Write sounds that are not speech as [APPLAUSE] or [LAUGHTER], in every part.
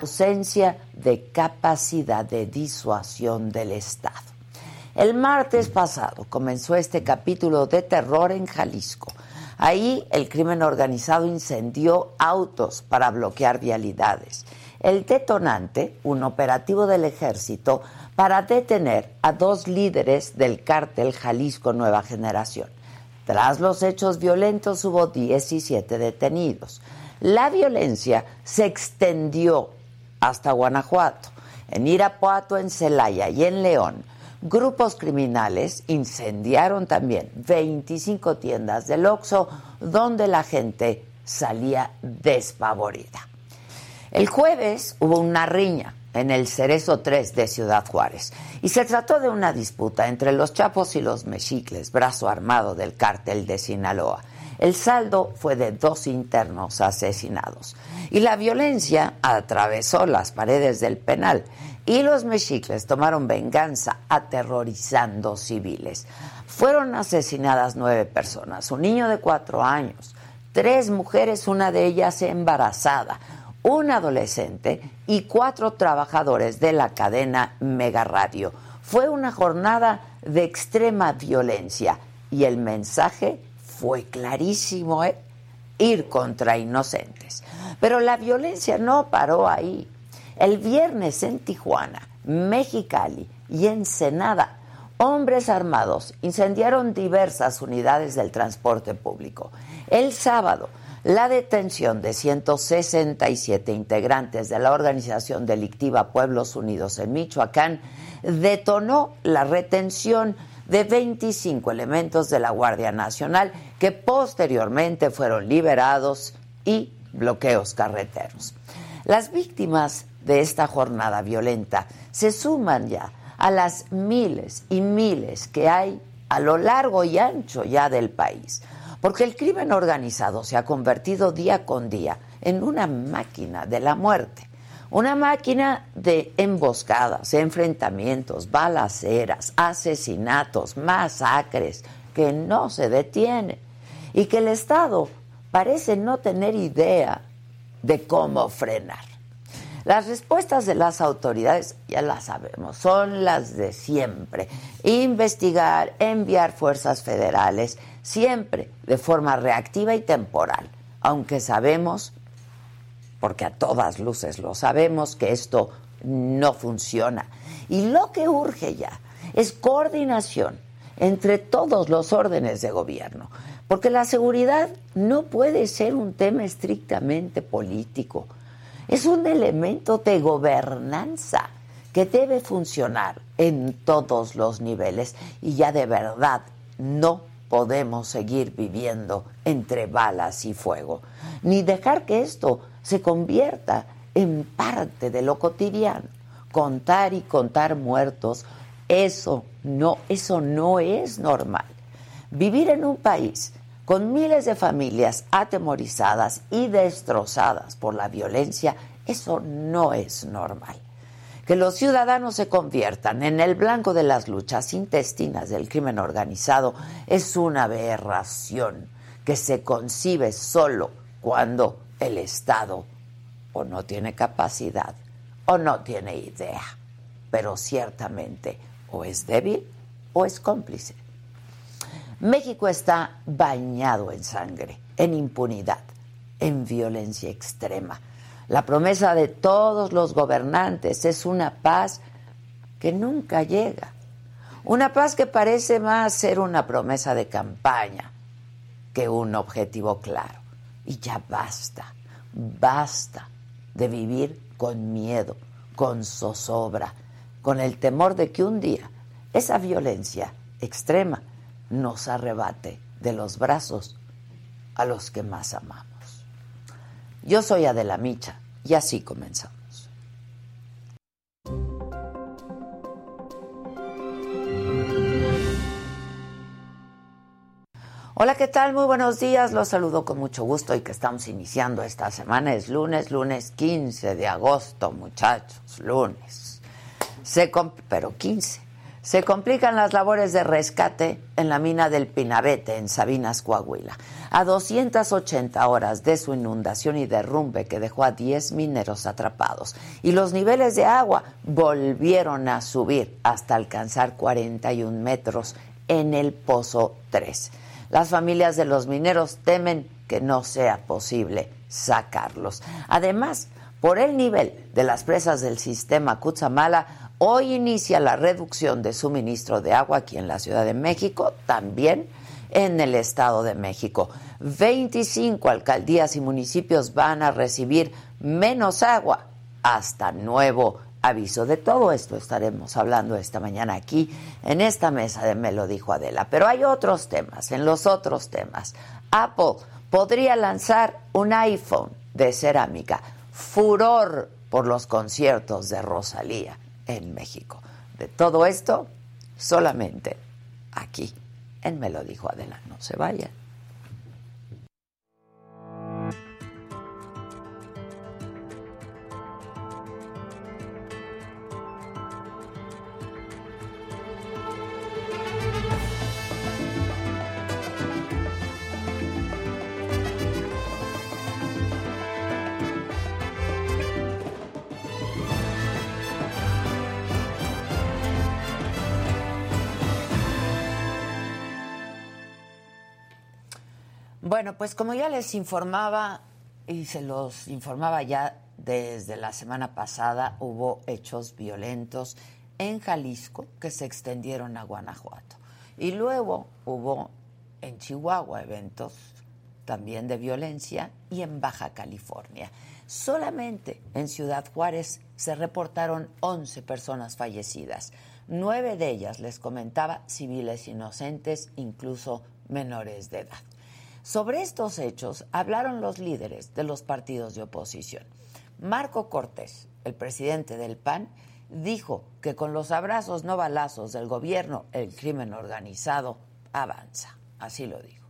Ausencia de capacidad de disuasión del Estado. El martes pasado comenzó este capítulo de terror en Jalisco Ahí el crimen organizado incendió autos para bloquear vialidades. El detonante, un operativo del ejército para detener a dos líderes del cártel Jalisco Nueva Generación. Tras los hechos violentos hubo 17 detenidos. La violencia se extendió hasta Guanajuato. En Irapuato, en Celaya y en León Grupos criminales incendiaron también 25 tiendas del Oxxo donde la gente salía despavorida. El jueves hubo una riña en el Cerezo 3 de Ciudad Juárez y se trató de una disputa entre los Chapos y los Mexicles, brazo armado del cártel de Sinaloa. El saldo fue de dos internos asesinados y la violencia atravesó las paredes del penal y los mexicles tomaron venganza aterrorizando civiles. Fueron asesinadas nueve personas, un niño de cuatro años, tres mujeres, una de ellas embarazada, un adolescente y cuatro trabajadores de la cadena Mega Radio. Fue una jornada de extrema violencia y el mensaje fue clarísimo, ¿eh? ir contra inocentes. Pero la violencia no paró ahí. El viernes en Tijuana, Mexicali y Ensenada, hombres armados incendiaron diversas unidades del transporte público. El sábado, la detención de 167 integrantes de la organización delictiva Pueblos Unidos en Michoacán detonó la retención de 25 elementos de la Guardia Nacional que posteriormente fueron liberados y bloqueos carreteros. Las víctimas de esta jornada violenta se suman ya a las miles y miles que hay a lo largo y ancho ya del país, porque el crimen organizado se ha convertido día con día en una máquina de la muerte, una máquina de emboscadas, enfrentamientos, balaceras, asesinatos, masacres que no se detienen y que el Estado parece no tener idea de cómo frenar. Las respuestas de las autoridades, ya las sabemos, son las de siempre. Investigar, enviar fuerzas federales, siempre de forma reactiva y temporal, aunque sabemos, porque a todas luces lo sabemos, que esto no funciona. Y lo que urge ya es coordinación entre todos los órdenes de gobierno, porque la seguridad no puede ser un tema estrictamente político es un elemento de gobernanza que debe funcionar en todos los niveles y ya de verdad no podemos seguir viviendo entre balas y fuego, ni dejar que esto se convierta en parte de lo cotidiano. Contar y contar muertos, eso no, eso no es normal. Vivir en un país con miles de familias atemorizadas y destrozadas por la violencia, eso no es normal. Que los ciudadanos se conviertan en el blanco de las luchas intestinas del crimen organizado es una aberración que se concibe solo cuando el Estado o no tiene capacidad o no tiene idea, pero ciertamente o es débil o es cómplice. México está bañado en sangre, en impunidad. en violencia extrema. La promesa de todos los gobernantes es una paz que nunca llega. Una paz que parece más ser una promesa de campaña que un objetivo claro. Y ya basta, basta de vivir con miedo, con zozobra, con el temor de que un día esa violencia extrema nos arrebate de los brazos a los que más amamos. Yo soy Adela Micha y así comenzamos. Hola, ¿qué tal? Muy buenos días. Los saludo con mucho gusto y que estamos iniciando esta semana. Es lunes, lunes 15 de agosto, muchachos, lunes. Se pero 15. Se complican las labores de rescate en la mina del Pinabete, en Sabinas, Coahuila. A 280 horas de su inundación y derrumbe que dejó a 10 mineros atrapados. Y los niveles de agua volvieron a subir hasta alcanzar 41 metros en el Pozo 3. Las familias de los mineros temen que no sea posible sacarlos. Además, por el nivel de las presas del sistema Cutzamala, Hoy inicia la reducción de suministro de agua aquí en la Ciudad de México, también en el Estado de México. 25 alcaldías y municipios van a recibir menos agua hasta nuevo aviso. De todo esto estaremos hablando esta mañana aquí en esta mesa de Me lo dijo Adela. Pero hay otros temas, en los otros temas. Apple podría lanzar un iPhone de cerámica. Furor por los conciertos de Rosalía en México. De todo esto, solamente aquí, en Me lo dijo Adela. No se vayan. Pues como ya les informaba y se los informaba ya desde la semana pasada, hubo hechos violentos en Jalisco que se extendieron a Guanajuato. Y luego hubo en Chihuahua eventos también de violencia y en Baja California. Solamente en Ciudad Juárez se reportaron 11 personas fallecidas. Nueve de ellas, les comentaba, civiles inocentes, incluso menores de edad. Sobre estos hechos hablaron los líderes de los partidos de oposición. Marco Cortés, el presidente del PAN, dijo que con los abrazos no balazos del gobierno el crimen organizado avanza. Así lo dijo.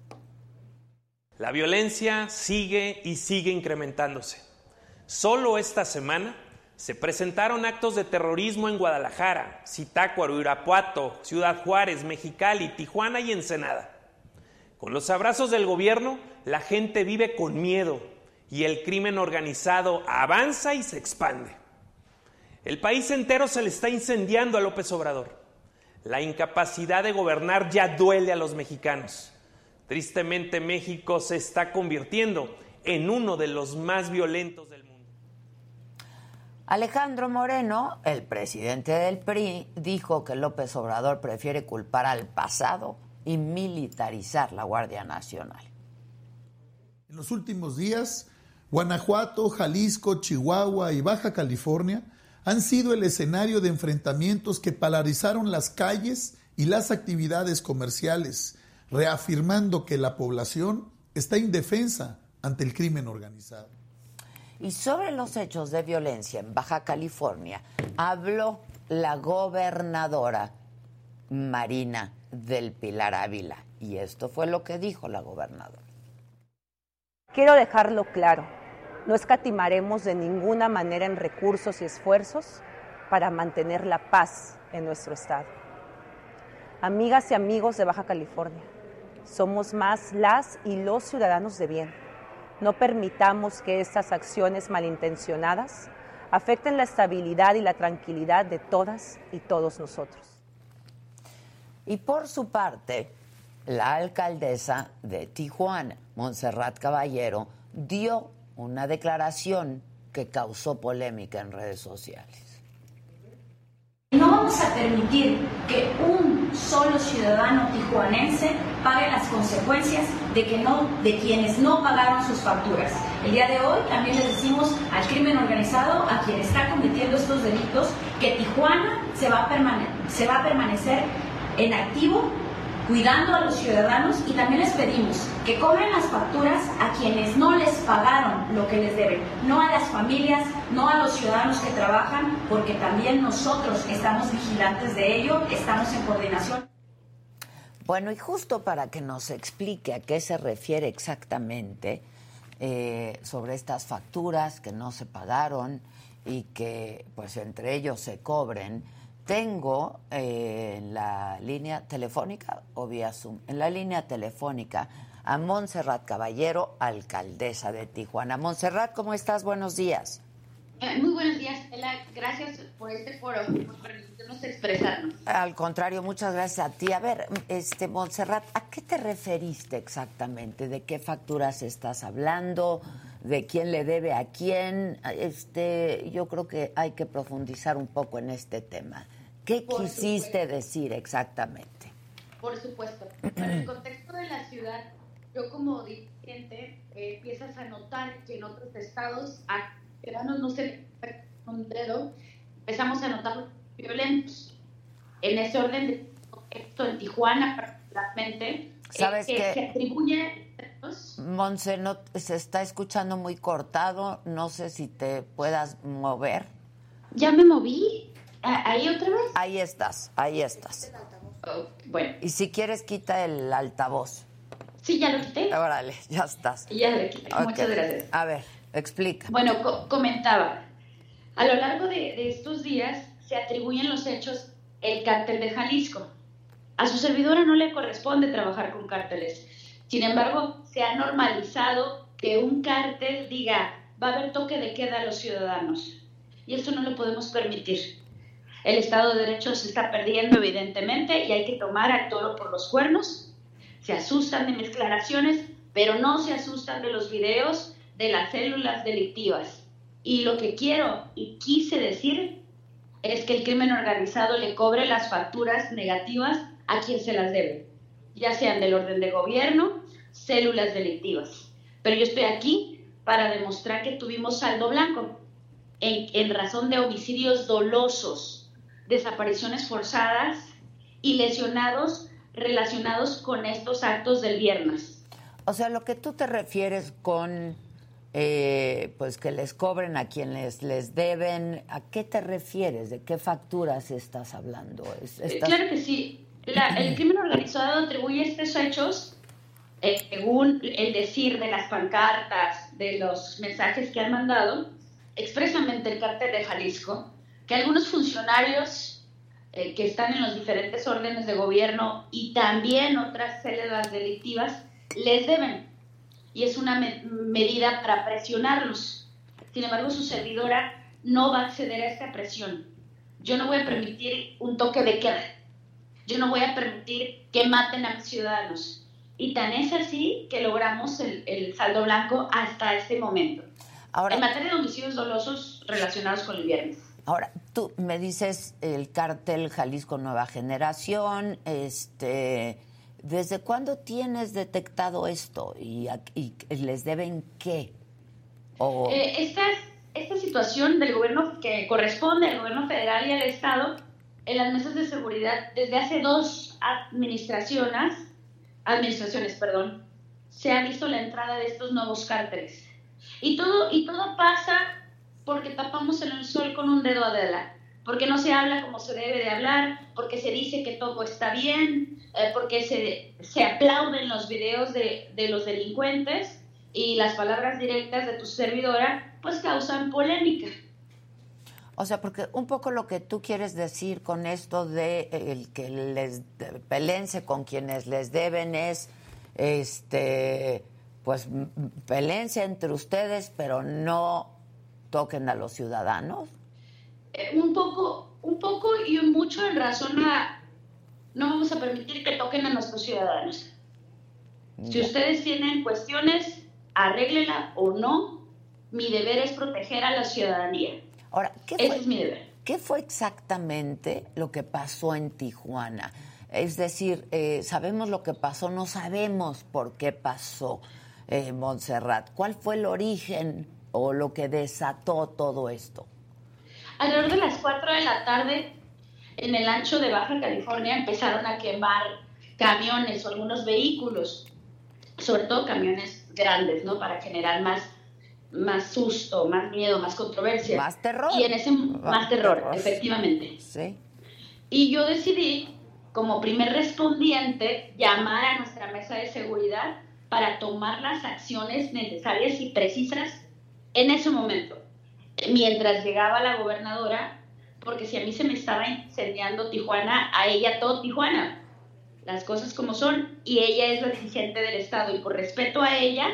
La violencia sigue y sigue incrementándose. Solo esta semana se presentaron actos de terrorismo en Guadalajara, Zitácuaro, Irapuato, Ciudad Juárez, Mexicali, Tijuana y Ensenada. Con los abrazos del gobierno, la gente vive con miedo y el crimen organizado avanza y se expande. El país entero se le está incendiando a López Obrador. La incapacidad de gobernar ya duele a los mexicanos. Tristemente México se está convirtiendo en uno de los más violentos del mundo. Alejandro Moreno, el presidente del PRI, dijo que López Obrador prefiere culpar al pasado y militarizar la Guardia Nacional. En los últimos días, Guanajuato, Jalisco, Chihuahua y Baja California han sido el escenario de enfrentamientos que polarizaron las calles y las actividades comerciales, reafirmando que la población está indefensa ante el crimen organizado. Y sobre los hechos de violencia en Baja California, habló la gobernadora Marina del Pilar Ávila. Y esto fue lo que dijo la gobernadora. Quiero dejarlo claro, no escatimaremos de ninguna manera en recursos y esfuerzos para mantener la paz en nuestro estado. Amigas y amigos de Baja California, somos más las y los ciudadanos de bien. No permitamos que estas acciones malintencionadas afecten la estabilidad y la tranquilidad de todas y todos nosotros. Y por su parte, la alcaldesa de Tijuana, Montserrat Caballero, dio una declaración que causó polémica en redes sociales. No vamos a permitir que un solo ciudadano tijuanense pague las consecuencias de, que no, de quienes no pagaron sus facturas. El día de hoy también le decimos al crimen organizado, a quien está cometiendo estos delitos, que Tijuana se va a, se va a permanecer en activo cuidando a los ciudadanos y también les pedimos que cobren las facturas a quienes no les pagaron lo que les deben, no a las familias, no a los ciudadanos que trabajan, porque también nosotros estamos vigilantes de ello, estamos en coordinación. Bueno, y justo para que nos explique a qué se refiere exactamente eh, sobre estas facturas que no se pagaron y que pues entre ellos se cobren, tengo eh, en la línea telefónica o vía Zoom, en la línea telefónica a Montserrat Caballero, alcaldesa de Tijuana. Montserrat, ¿cómo estás? Buenos días. Eh, muy buenos días. Gracias por este foro, por permitirnos expresarnos. Al contrario, muchas gracias a ti. A ver, este Montserrat, ¿a qué te referiste exactamente? ¿De qué facturas estás hablando? ¿De quién le debe a quién? Este, yo creo que hay que profundizar un poco en este tema. ¿Qué quisiste decir exactamente? Por supuesto. En el contexto de la ciudad, yo como dirigente eh, empiezas a notar que en otros estados, a ciudadanos no se un dedo, empezamos a notar violentos. En ese orden de esto en Tijuana particularmente, eh, ¿Sabes que qué? se atribuye... Monse, no, se está escuchando muy cortado. No sé si te puedas mover. Ya me moví. Ah, ¿Ahí otra vez? Ahí estás, ahí estás. Oh, bueno. Y si quieres, quita el altavoz. Sí, ya lo quité. Órale, ya estás. Ya lo quité. Muchas gracias. A ver, explica. Bueno, co- comentaba, a lo largo de, de estos días se atribuyen los hechos el cártel de Jalisco. A su servidora no le corresponde trabajar con cárteles. Sin embargo, se ha normalizado que un cártel diga, va a haber toque de queda a los ciudadanos. Y esto no lo podemos permitir. El Estado de Derecho se está perdiendo, evidentemente, y hay que tomar al toro por los cuernos. Se asustan de mis declaraciones, pero no se asustan de los videos de las células delictivas. Y lo que quiero y quise decir es que el crimen organizado le cobre las facturas negativas a quien se las debe, ya sean del orden de gobierno, células delictivas. Pero yo estoy aquí para demostrar que tuvimos saldo blanco en, en razón de homicidios dolosos, desapariciones forzadas y lesionados relacionados con estos actos del viernes. O sea, lo que tú te refieres con eh, pues que les cobren a quienes les deben, ¿a qué te refieres? ¿De qué facturas estás hablando? Eh, estás- Claro que sí. La- el [CLEARS THROAT] crimen organizado atribuye estos hechos eh, según el decir de las pancartas, de los mensajes que han mandado, expresamente el cártel de Jalisco, que algunos funcionarios eh, que están en los diferentes órdenes de gobierno y también otras células delictivas les deben. Y es una me- medida para presionarlos. Sin embargo, su servidora no va a acceder a esta presión. Yo no voy a permitir un toque de queda. Yo no voy a permitir que maten a mis ciudadanos. Y tan es así que logramos el, el saldo blanco hasta este momento. Ahora, En materia de homicidios dolosos relacionados con el viernes. ahora, tú me dices el cártel Jalisco Nueva Generación, este, ¿desde cuándo tienes detectado esto y, y les deben qué? O, Eh, esta, esta situación del gobierno que corresponde al gobierno federal y al Estado en las mesas de seguridad desde hace dos administraciones, administraciones, perdón, se ha visto la entrada de estos nuevos cárteles. Y todo, y todo pasa porque tapamos el sol con un dedo Adela, porque no se habla como se debe de hablar, porque se dice que todo está bien, eh, porque se, se aplauden los videos de, de los delincuentes y las palabras directas de tu servidora pues causan polémica. o sea, porque un poco lo que tú quieres decir con esto de eh, el que les pelense con quienes les deben es, este, pues pelense entre ustedes, pero no toquen a los ciudadanos. Eh, un poco, un poco y mucho en razón a no vamos a permitir que toquen a nuestros ciudadanos. Si ustedes tienen cuestiones, arréglela o no, mi deber es proteger a la ciudadanía. Ahora, ¿qué Ese fue, es mi deber. ¿qué fue exactamente lo que pasó en Tijuana? Es decir, eh, sabemos lo que pasó, no sabemos por qué pasó, eh, Montserrat. ¿Cuál fue el origen o lo que desató todo esto? Alrededor de las 4 de la tarde, en el ancho de Baja California, empezaron a quemar camiones o algunos vehículos, sobre todo camiones grandes, ¿no? Para generar más, más susto, más miedo, más controversia. Más terror. Y en ese más terror, efectivamente. Sí. Y yo decidí, como primer respondiente, llamar a nuestra mesa de seguridad para tomar las acciones necesarias y precisas en ese momento, mientras llegaba la gobernadora, porque si a mí se me estaba incendiando Tijuana, a ella todo Tijuana, las cosas como son, y ella es la dirigente del Estado, y por respeto a ella,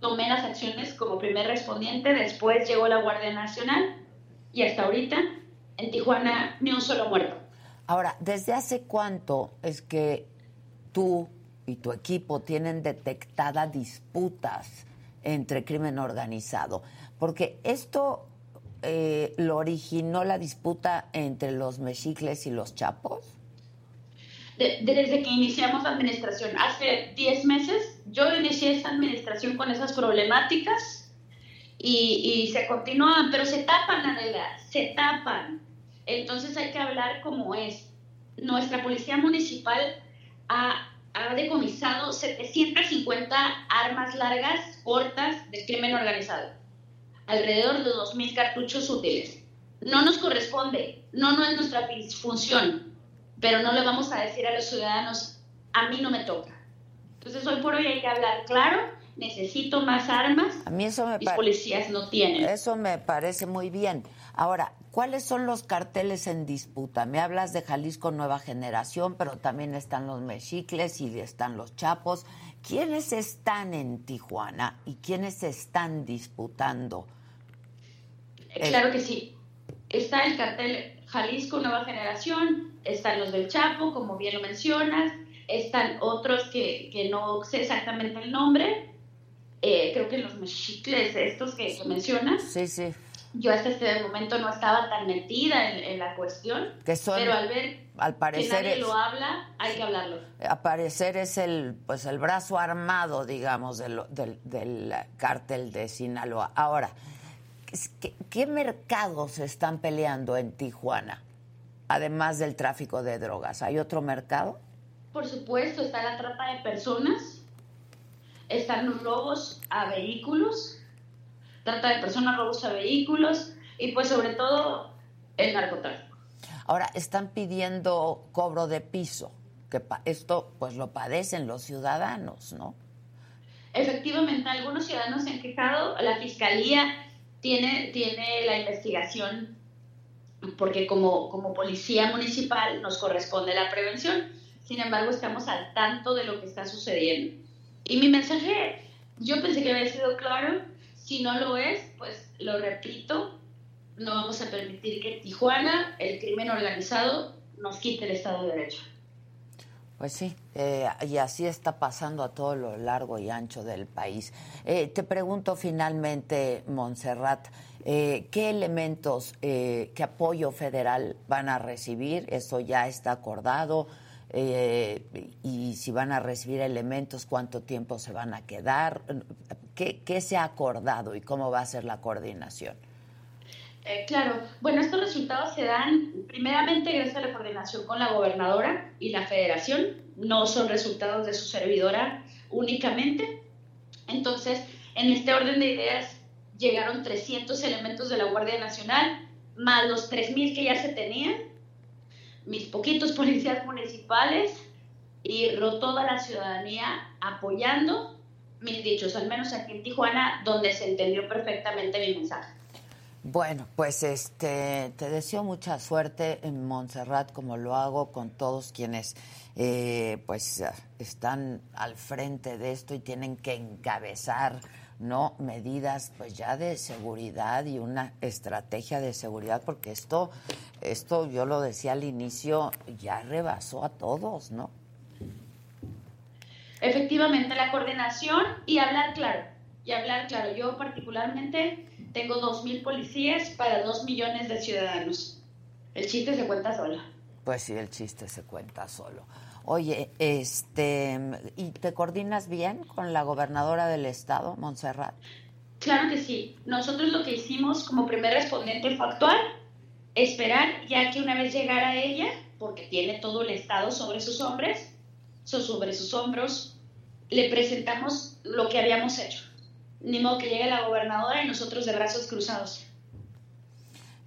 tomé las acciones como primer respondiente, después llegó la Guardia Nacional, y hasta ahorita, en Tijuana, ni un solo muerto. Ahora, ¿desde hace cuánto es que tú y tu equipo tienen detectadas disputas entre crimen organizado? Porque esto eh, lo originó la disputa entre los mexicles y los chapos. De- desde que iniciamos la administración, hace 10 meses, yo inicié esta administración con esas problemáticas y, y se continúan, pero se tapan, Adela, se tapan. Entonces hay que hablar como es. Nuestra policía municipal ha, ha decomisado 750 armas largas, cortas, del crimen organizado. Alrededor de 2.000 cartuchos útiles. No nos corresponde, no, no es nuestra función, pero no le vamos a decir a los ciudadanos, a mí no me toca. Entonces hoy por hoy hay que hablar claro, necesito más armas, A mí eso me mis policías no tienen. Eso me parece muy bien. Ahora, ¿cuáles son los carteles en disputa? Me hablas de Jalisco Nueva Generación, pero también están los mexicles y están los chapos. ¿Quiénes están en Tijuana y quiénes están disputando? Eh, Claro que sí. Está el cartel Jalisco Nueva Generación, están los del Chapo, como bien lo mencionas, están otros que, que no sé exactamente el nombre, eh, creo que los mexicles, estos que, que mencionas, Sí, sí. Yo hasta este momento no estaba tan metida en, en la cuestión, Que son, pero al ver al que parecer, nadie es, lo habla, hay que hablarlo. al parecer es el, pues el brazo armado, digamos, del, del, del cártel de Sinaloa. Ahora, ¿qué, ¿qué mercados están peleando en Tijuana? Además del tráfico de drogas, ¿hay otro mercado? Por supuesto, está la trata de personas, están los robos a vehículos, trata de personas, robos a vehículos y pues sobre todo el narcotráfico. Ahora, están pidiendo cobro de piso, que pa- esto pues lo padecen los ciudadanos, ¿no? Efectivamente, algunos ciudadanos se han quejado, la fiscalía tiene, tiene la investigación porque como, como policía municipal nos corresponde la prevención, sin embargo estamos al tanto de lo que está sucediendo. Y mi mensaje, yo pensé que había sido claro, si no lo es, pues lo repito, no vamos a permitir que Tijuana el crimen organizado nos quite el Estado de Derecho. Pues sí, eh, y así está pasando a todo lo largo y ancho del país. Eh, te pregunto finalmente, Montserrat, eh, ¿qué elementos, eh, qué apoyo federal van a recibir? Eso ya está acordado. Y si van a recibir elementos, ¿cuánto tiempo se van a quedar? ¿Qué, qué se ha acordado y cómo va a ser la coordinación? Eh, claro, bueno, estos resultados se dan primeramente gracias a la coordinación con la gobernadora y la federación, no son resultados de su servidora únicamente. Entonces, en este orden de ideas, llegaron 300 elementos de la Guardia Nacional, más los 3.000 que ya se tenían, mis poquitos [LAUGHS] policías municipales y toda la ciudadanía apoyando mis dichos, al menos aquí en Tijuana, donde se entendió perfectamente mi mensaje. Bueno, pues este, te deseo mucha suerte en Montserrat, como lo hago con todos quienes eh, pues están al frente de esto y tienen que encabezar no medidas pues ya de seguridad y una estrategia de seguridad porque esto esto yo lo decía al inicio ya rebasó a todos no Efectivamente, la coordinación y hablar claro. y hablar claro. Yo particularmente tengo 2.000 policías para 2 millones de ciudadanos. El chiste se cuenta solo. Pues sí, el chiste se cuenta solo. Oye, este, ¿y te coordinas bien con la gobernadora del estado, Montserrat? Claro que sí. Nosotros lo que hicimos como primer respondiente factual, esperar ya que una vez llegara ella, porque tiene todo el estado sobre sus hombros, sobre sus hombros, le presentamos lo que habíamos hecho. Ni modo que llegue la gobernadora y nosotros de brazos cruzados.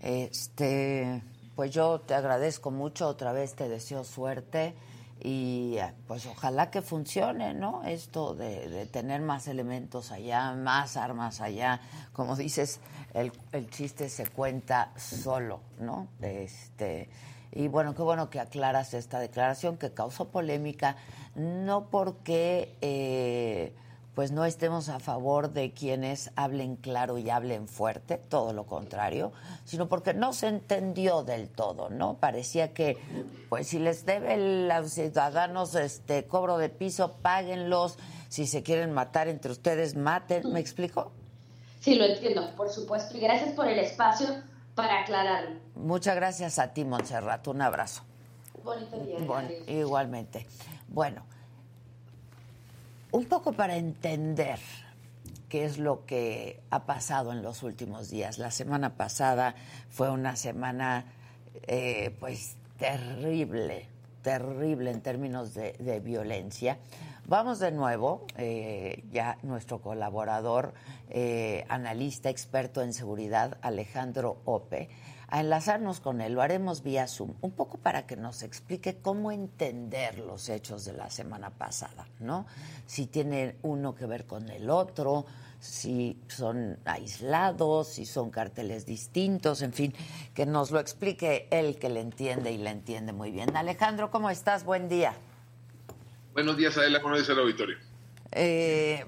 Este, pues yo te agradezco mucho, otra vez te deseo suerte y pues ojalá que funcione, ¿no? Esto de, tener más elementos allá, más armas allá, como dices, el, el, chiste se cuenta solo, ¿no? Este, y bueno, qué bueno que aclaras esta declaración que causó polémica, no porque... Eh, pues no estemos a favor de quienes hablen claro y hablen fuerte, todo lo contrario, sino porque no se entendió del todo, ¿no? Parecía que, pues si les debe los ciudadanos este cobro de piso, páguenlos, si se quieren matar entre ustedes, maten, ¿me explico? Sí, lo entiendo, por supuesto, y gracias por el espacio para aclararlo. Muchas gracias a ti, Montserrat, un abrazo. Bonito día. igualmente. Bueno, un poco para entender qué es lo que ha pasado en los últimos días. La semana pasada fue una semana, eh, pues, terrible, terrible en términos de, violencia. Vamos de nuevo, eh, ya nuestro colaborador, eh, analista experto en seguridad, Alejandro Ope, a enlazarnos con él. Lo haremos vía Zoom, un poco para que nos explique cómo entender los hechos de la semana pasada, ¿no? Si tiene uno que ver con el otro, si son aislados, si son carteles distintos, en fin, que nos lo explique él que le entiende y le entiende muy bien. Alejandro, ¿cómo estás? Buen día. Buenos días, Adela, buenos días al auditorio. Eh,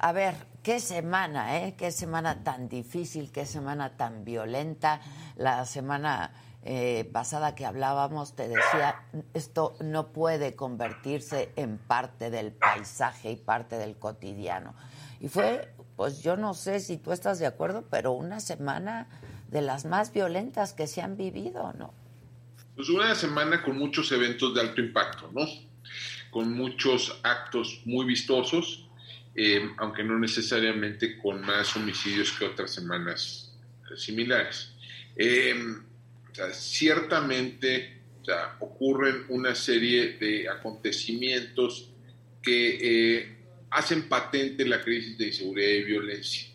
a ver, qué semana, ¿eh? Qué semana tan difícil, qué semana tan violenta. La semana eh, pasada que hablábamos te decía, esto no puede convertirse en parte del paisaje y parte del cotidiano. Y fue, pues yo no sé si tú estás de acuerdo, pero una semana de las más violentas que se han vivido, ¿no? Pues una semana con muchos eventos de alto impacto, ¿no? con muchos actos muy vistosos, eh, aunque no necesariamente con más homicidios que otras semanas similares. Eh, ciertamente ocurren una serie de acontecimientos que eh, hacen patente la crisis de inseguridad y violencia.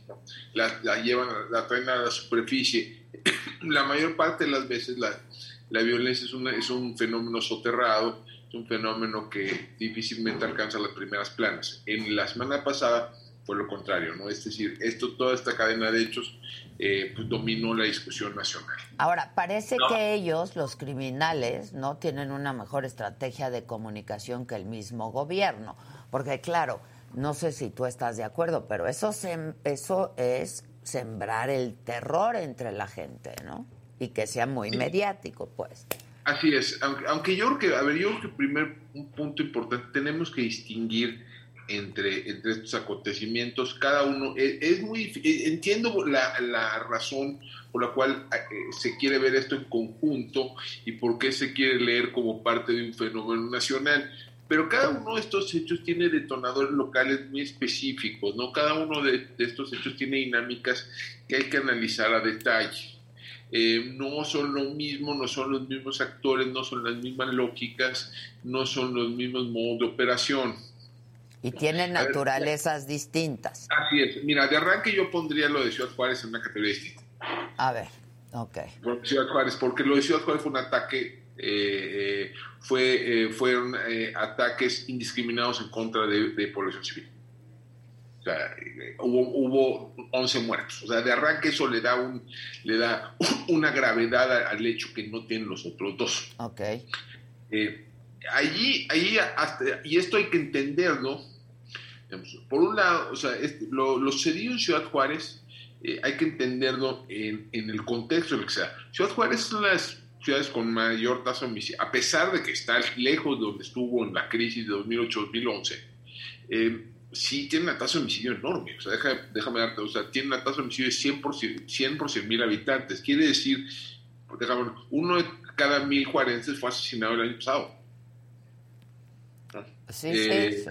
La, llevan, la traen a la superficie. [CLEARS THROAT] la mayor parte de las veces la, la violencia es, una, es un fenómeno soterrado un fenómeno que difícilmente alcanza las primeras planas. En la semana pasada fue lo contrario, ¿no? Es decir, esto, toda esta cadena de hechos eh, pues, dominó la discusión nacional. Ahora, parece que ellos, los criminales, no tienen una mejor estrategia de comunicación que el mismo gobierno, porque claro, no sé si tú estás de acuerdo, pero eso, se, eso es sembrar el terror entre la gente, ¿no? Y que sea muy mediático, pues. Así es, aunque, yo creo que, a ver, yo creo que primer un punto importante, tenemos que distinguir entre, entre estos acontecimientos, cada uno, es, es muy, entiendo la, la, razón por la cual eh, se quiere ver esto en conjunto y por qué se quiere leer como parte de un fenómeno nacional, pero cada uno de estos hechos tiene detonadores locales muy específicos, ¿no? Cada uno de estos hechos tiene dinámicas que hay que analizar a detalle. Eh, no son lo mismo, no son los mismos actores, no son las mismas lógicas, no son los mismos modos de operación. Y tienen naturalezas distintas. Así es. Mira, de arranque yo pondría lo de Ciudad Juárez en una categoría distinta. A ver, ok. Ciudad Juárez, porque lo de Ciudad Juárez fue un ataque, eh, eh, fue, fueron ataques indiscriminados en contra de población civil sea, hubo, hubo 11 muertos. O sea, de arranque eso le da, un, le da [LAUGHS] una gravedad al hecho que no tienen los otros dos. Ok. Eh, allí, allí hasta, y esto hay que entenderlo. por un lado, o sea, este, lo, lo, sucedido en Ciudad Juárez eh, hay que entenderlo en, en, el contexto de lo que sea. Ciudad Juárez es una de las ciudades con mayor tasa de homicidio, a pesar de que está lejos de donde estuvo en la crisis de 2008-2011. Eh, sí tiene una tasa de homicidio enorme. O sea, déjame darte, o sea, tiene una tasa de homicidio de 100 por 100, por mil habitantes. Quiere decir, déjame, uno de cada mil juarenses fue asesinado el año pasado. Sí, sí, eh, sí.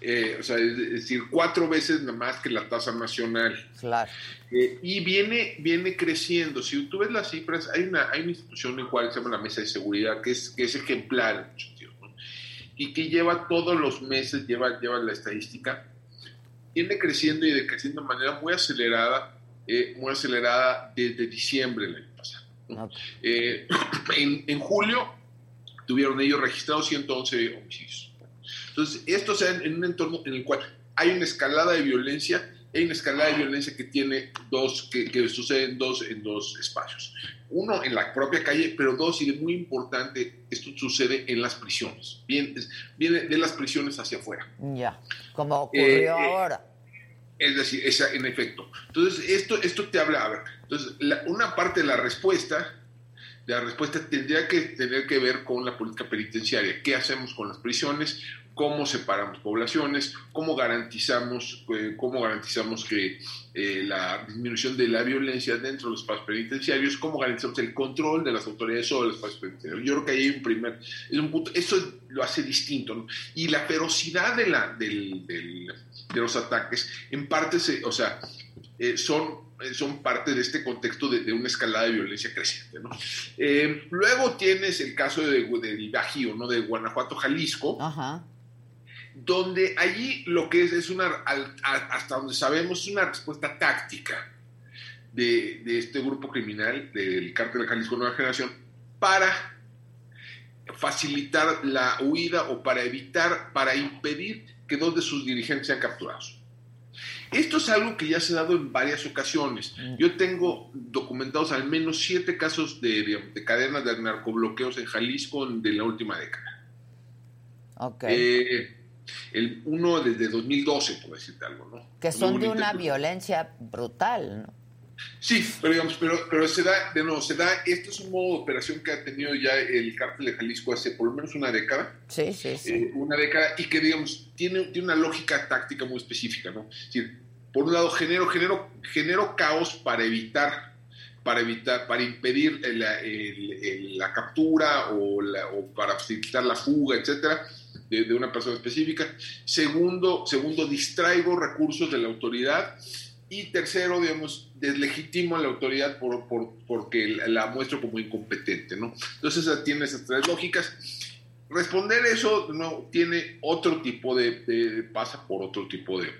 Eh, o sea, es decir, cuatro veces más que la tasa nacional. Claro. Eh, y viene, viene creciendo. Si tú ves las cifras, hay una, hay una institución en cual se llama la Mesa de Seguridad, que es, que es ejemplar y que lleva todos los meses, lleva, lleva la estadística, viene creciendo y decreciendo de manera muy acelerada, eh, muy acelerada desde diciembre del año pasado. [CLEARS THROAT] en, en julio tuvieron ellos registrados 111 homicidios. Entonces, esto sea en, un entorno en el cual hay una escalada de violencia, hay una escalada de violencia que tiene dos, que, que sucede en dos, en dos espacios. Uno, en la propia calle, pero dos, y de muy importante, esto sucede en las prisiones. Viene, viene de las prisiones hacia afuera. Ya, como ocurrió eh, ahora. Es decir, esa, en efecto. Entonces, esto, esto te habla, a ver, entonces, una parte de la respuesta la respuesta tendría que tener que ver con la política penitenciaria. ¿Qué hacemos con las prisiones? Cómo separamos poblaciones, cómo garantizamos, eh, cómo garantizamos que eh, la disminución de la violencia dentro de los espacios penitenciarios, cómo garantizamos el control de las autoridades sobre los espacios penitenciarios. Yo creo que ahí hay un primer, es un punto, eso lo hace distinto, ¿no? Y la ferocidad de, la, del, del, de los ataques, en parte, se, o sea, eh, son son parte de este contexto de, una escalada de violencia creciente. ¿no? luego tienes el caso de, Bajío, ¿no? de Guanajuato, Jalisco, Ajá donde allí lo que es es una, hasta donde sabemos, es una respuesta táctica de, este grupo criminal del cártel de Jalisco Nueva Generación para facilitar la huida o para evitar, para impedir que dos de sus dirigentes sean capturados. Esto es algo que ya se ha dado en varias ocasiones. Mm. Yo tengo documentados al menos siete casos de, de cadenas de narcobloqueos en Jalisco de la última década. Okay. Eh, el uno desde 2012, por decirte algo, ¿no? Que son de una violencia brutal, ¿no? Sí, pero digamos, pero, pero se da, de nuevo, se da, esto es un modo de operación que ha tenido ya el cártel de Jalisco hace por lo menos una década. Sí, sí, sí. Eh, una década y que, digamos, tiene, tiene una lógica táctica muy específica, ¿no? Es decir, por un lado, genero, genero, genero caos para evitar, para evitar, para impedir la captura o, la, o para facilitar la fuga, etcétera de, una persona específica. Segundo, segundo, distraigo recursos de la autoridad. Y tercero, digamos, deslegitimo a la autoridad por, por, porque la muestro como incompetente, ¿no? Entonces tiene esas tres lógicas. Responder eso no tiene otro tipo de, pasa por otro tipo de,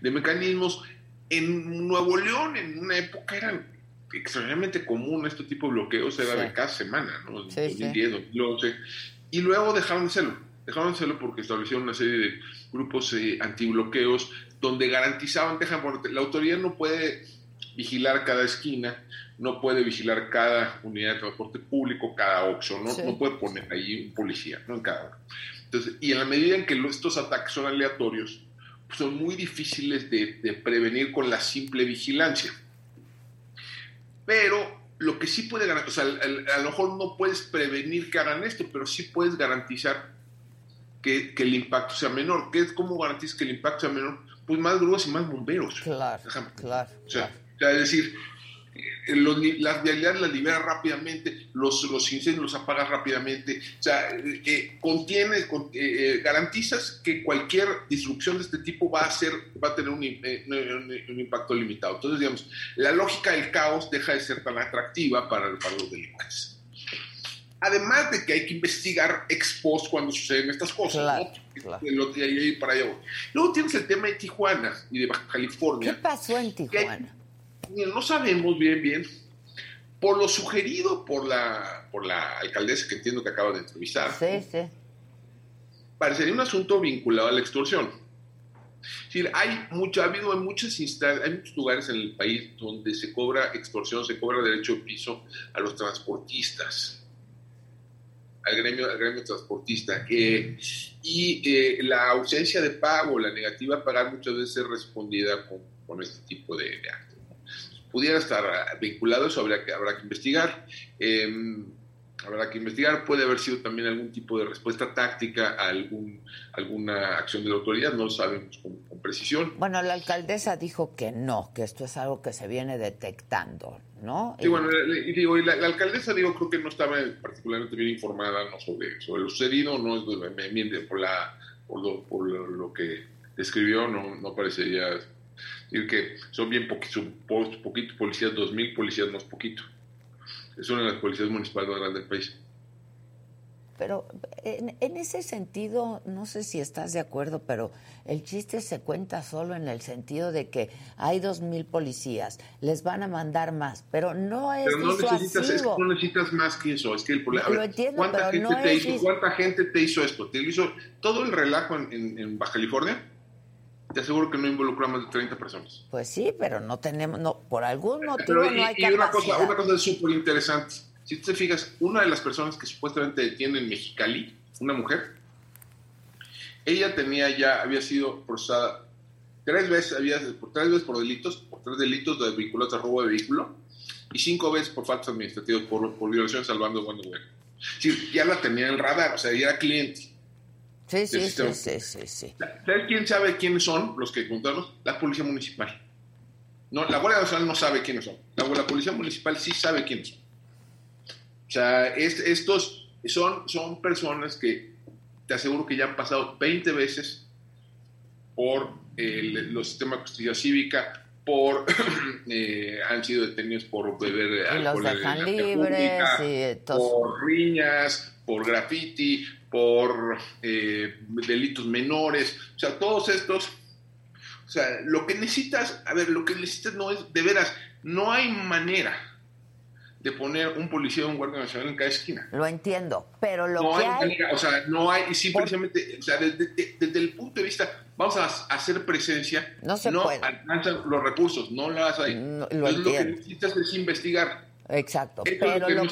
de mecanismos. En Nuevo León, en una época, eran extraordinariamente común este tipo de bloqueos, era de cada semana, ¿no? En 2010, 2011. Y luego dejaron de serlo Dejaron de hacerlo porque establecieron una serie de grupos eh, antibloqueos donde garantizaban, dejan, la autoridad no puede vigilar cada esquina, no puede vigilar cada unidad de transporte público, cada OXO, ¿no? no puede poner ahí un policía, ¿no? En cada Entonces, y en la medida en que estos ataques son aleatorios, pues son muy difíciles de, de prevenir con la simple vigilancia. Pero lo que sí puede garantizar, o sea, a, lo mejor no puedes prevenir que hagan esto, pero sí puedes garantizar que, el impacto sea menor. ¿Qué, ¿Cómo garantizas que el impacto sea menor? Pues más grúas y más bomberos. Claro, claro. O sea, es decir, eh, los, las vialidades las liberas rápidamente, los, los incendios los apagas rápidamente, o sea, eh, eh contienes, eh, garantizas que cualquier disrupción de este tipo va a ser, va a tener un, un, impacto limitado. Entonces, digamos, la lógica del caos deja de ser tan atractiva para, para los delincuentes. Además de que hay que investigar ex post cuando suceden estas cosas. para allá Luego tienes el tema de Tijuana y de Baja California. ¿Qué pasó en Tijuana? no sabemos bien, bien. Por lo sugerido por la, por la alcaldesa que entiendo que acaba de entrevistar. Sí, sí. Parecería un asunto vinculado a la extorsión. Es decir, hay mucho, ha habido en muchas instancias, hay muchos lugares en el país donde se cobra extorsión, se cobra derecho de piso a los transportistas al gremio, gremio transportista. y eh, la ausencia de pago, la negativa a pagar muchas veces es respondida con, con este tipo de, actos. Pudiera estar vinculado, eso habrá que, habrá que investigar. Em, habrá que investigar. Puede haber sido también algún tipo de respuesta táctica a algún, alguna acción de la autoridad, no lo sabemos con, precisión. Bueno, la alcaldesa dijo que no, que esto es algo que se viene detectando, ¿no? Sí, bueno, y digo, la, alcaldesa, digo, creo que no estaba particularmente bien informada ¿no? sobre, sobre lo sucedido, no por, la, por, lo, por lo que describió, no, no parecería decir que son bien poquitos, poquito policías, dos mil policías no es poquito es una de las policías municipales más grandes del país. Pero en, ese sentido, no sé si estás de acuerdo, pero el chiste se cuenta solo en el sentido de que hay dos mil policías, les van a mandar más, pero no es pero no necesitas, no necesitas más que eso. Es que el, Lo entiendo, ¿cuánta, gente no te hizo, ¿Cuánta gente te hizo esto? ¿Te hizo todo el relajo en Baja California? te aseguro que no involucra más de 30 personas. Pues sí, pero no tenemos, no, por algún motivo no hay y una cosa, una cosa súper interesante. Si tú te fijas, una de las personas que supuestamente detiene en Mexicali, una mujer, ella tenía ya, había sido procesada tres veces, había, por tres veces por delitos, por tres delitos de vehículo, de robo de vehículo, y cinco veces por faltas administrativas, por, por violación salvando bueno, bueno. Sí, ya la tenía en el radar, o sea, ya era cliente. Sí, sí, sí, sí, sí, ¿Sabes quién sabe quiénes son los que contamos? La policía municipal. No, la Guardia Nacional no sabe quiénes son. La, policía municipal sí sabe quiénes son. O sea, estos son, son personas que te aseguro que ya han pasado 20 veces por los sistemas de justicia cívica, por [CLEARS THROAT] eh, han sido detenidos por beber alcohol los dejan libres, por riñas, por graffiti, por eh, delitos menores, o sea, todos estos, o sea, lo que necesitas, a ver, lo que necesitas no es, de veras, no hay manera de poner un policía o un guardia nacional en cada esquina. Lo entiendo, pero lo no que hay, Manera, o sea, no hay, y simplemente, o sea, desde, el punto de vista, vamos a hacer presencia, no se no alcanzan los recursos, no las hay. lo, lo que necesitas es investigar. Exacto, pero lo,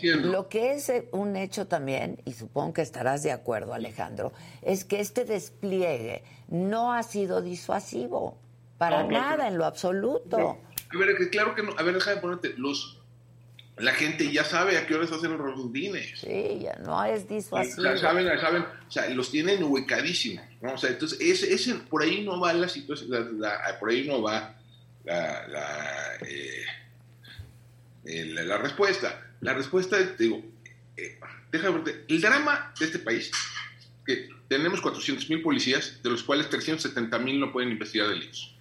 que, lo que es eh, un hecho también, y supongo que estarás de acuerdo Alejandro, es que este despliegue no ha sido disuasivo, para nada, en lo absoluto. A ver, claro que no, a ver, déjame ponerte, los, la gente ya sabe a qué horas hacen los rondines. Sí, ya no es disuasivo. Ya saben, ya saben, o sea, los tienen ubicadísimos, ¿no? O sea, entonces, ese, ese, por ahí no va la situación, por ahí no va la, la eh, la, respuesta. La respuesta es, digo, eh, déjame ver, el drama de este país, que tenemos 400 mil policías, de los cuales 370 mil no pueden investigar delitos.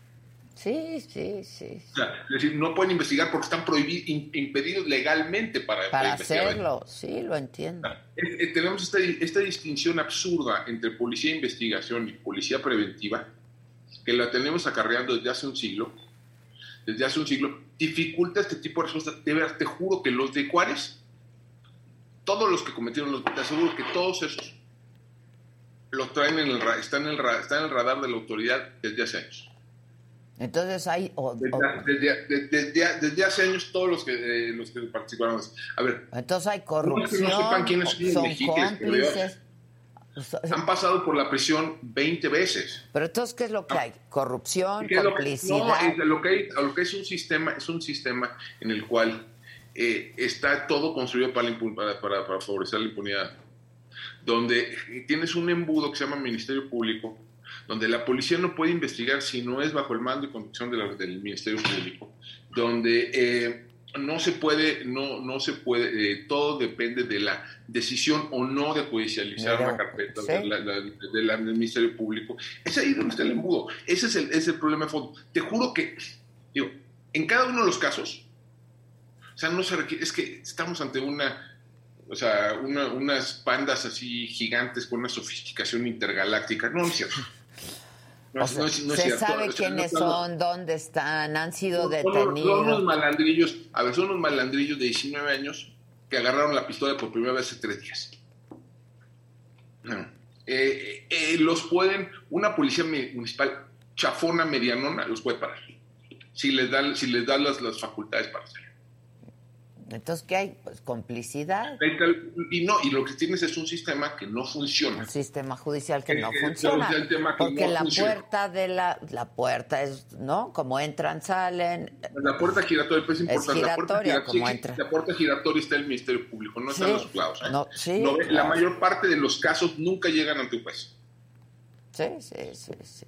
Sí, sí, sí. O sea, es decir, no pueden investigar porque están prohibidos, impedidos legalmente para, para, hacerlo. Sí, lo entiendo. Eh, tenemos esta, esta distinción absurda entre policía de investigación y policía preventiva, que la tenemos acarreando desde hace un siglo, desde hace un siglo, dificulta este tipo de respuestas. De verdad, te juro que los de Juárez, todos los que cometieron los te aseguro que todos esos lo traen en el, están, en el, están en el radar de la autoridad desde hace años. Entonces hay... desde, hace años todos los que, eh, los que participaron. A ver. Entonces hay corrupción, no, sepan quiénes son, cómplices. Han pasado por la prisión 20 veces. Pero entonces, ¿qué es lo que hay? Corrupción, complicidad. no, lo que, lo que es un sistema, es un sistema en el cual eh, está todo construido para, para, para, favorecer la impunidad. Donde tienes un embudo que se llama Ministerio Público, donde la policía no puede investigar si no es bajo el mando y conducción del Ministerio Público, donde eh, no se puede, no, no se puede, eh, todo depende de la decisión o no de judicializar una carpeta del Ministerio Público. Es ahí donde está el embudo. Ese es el, es el problema de fondo. Te juro que, digo, en cada uno de los casos, o sea, no se requiere, es que estamos ante una, o sea, unas pandas así gigantes con una sofisticación intergaláctica. No, no es cierto se sabe quiénes son, dónde están, han sido detenidos. Son, unos malandrillos, a ver, son unos malandrillos de 19 años que agarraron la pistola por primera vez hace tres días. Eh, eh, los pueden, una policía municipal chafona, medianona, los puede parar. Si les dan, si les dan las, las facultades para hacerlo. Entonces, ¿qué hay? Pues complicidad. Y no, y lo que tienes es un sistema que no funciona. Un sistema judicial que no funciona. porque la puerta de la, la puerta es, ¿no? Como entran, salen. La puerta giratoria pues, es importante. la puerta giratoria, como entra. La puerta giratoria está en el Ministerio Público, no están los juzgados. ¿eh? La mayor parte de los casos nunca llegan ante un juez. Sí, sí, sí. sí.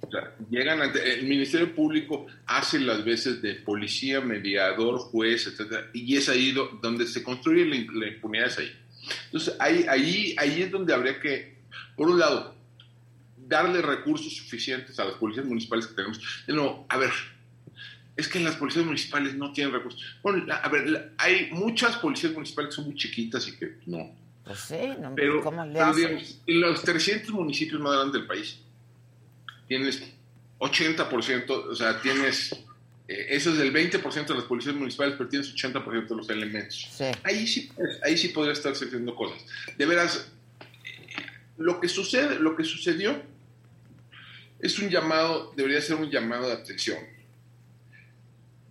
llegan ante, el Ministerio Público hace las veces de policía, mediador, juez, etcétera, y es ahí donde se construye la, impunidad, es ahí. Entonces, ahí, ahí, ahí es donde habría que, por un lado, darle recursos suficientes a las policías municipales que tenemos. De a ver, es que las policías municipales no tienen recursos. Bueno, a ver, hay muchas policías municipales que son muy chiquitas y que no. Pues sí, no, pero, ¿cómo le en los 300 municipios más grandes del país, tienes 80%, o sea, tienes, eh, eso es el 20% de las policías municipales, pero tienes 80% de los elementos. Ahí, sí, ahí sí podría estar haciendo cosas. De veras, lo que sucede, lo que sucedió es un llamado, debería ser un llamado de atención.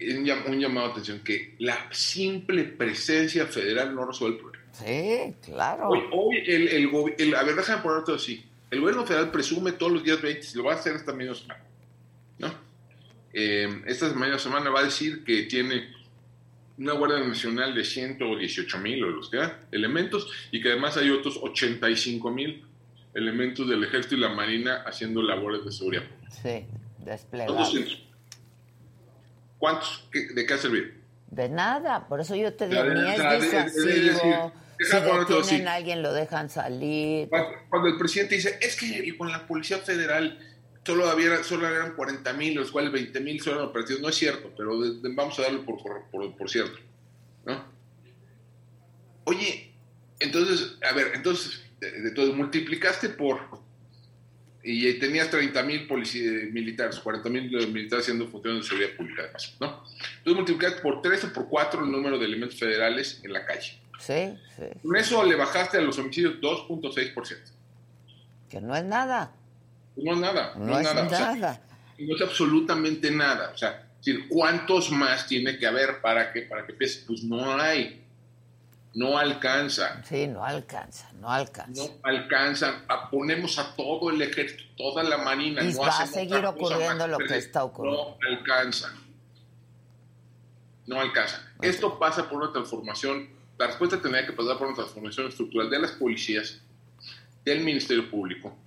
Un, llamado de atención que la simple presencia federal no resuelve el problema. Sí, claro. Hoy, el, el, el, a ver, déjame todo así. El gobierno federal presume todos los días 20, si lo va a hacer esta misma semana, ¿no? Eh, esta misma semana va a decir que tiene una Guardia Nacional de 118 mil o los que elementos y que además hay otros 85 mil elementos del Ejército y la Marina haciendo labores de seguridad. Sí, desplegados. ¿Cuántos? ¿De qué ha servido? De nada, por eso yo te digo, ni es disuasivo si a alguien, lo dejan salir. Cuando el presidente dice, es que con la Policía Federal solo, había, solo eran 40 mil, los cuales 20 mil solo eran operativos, no es cierto, pero vamos a darlo por, por, por, cierto. ¿no? Oye, entonces, a ver, entonces, entonces multiplicaste por y tenías 30 mil militares, 40 mil militares haciendo funciones de seguridad pública, además, ¿no? Entonces multiplicaste por 3 o por 4 el número de elementos federales en la calle. Sí, sí. Con eso le bajaste a los homicidios 2.6%. Que no es nada. No es nada. No, es nada. no es absolutamente nada. O sea, ¿cuántos más tiene que haber para que, para que empiece? Pues no hay. No alcanza. Sí, no alcanza, no alcanza. No alcanza. Ponemos a todo el ejército, toda la marina. Y va a seguir ocurriendo lo que está ocurriendo. No alcanza. No alcanza. Esto pasa por una transformación la respuesta tendría que pasar por una transformación estructural de las policías, del Ministerio Público,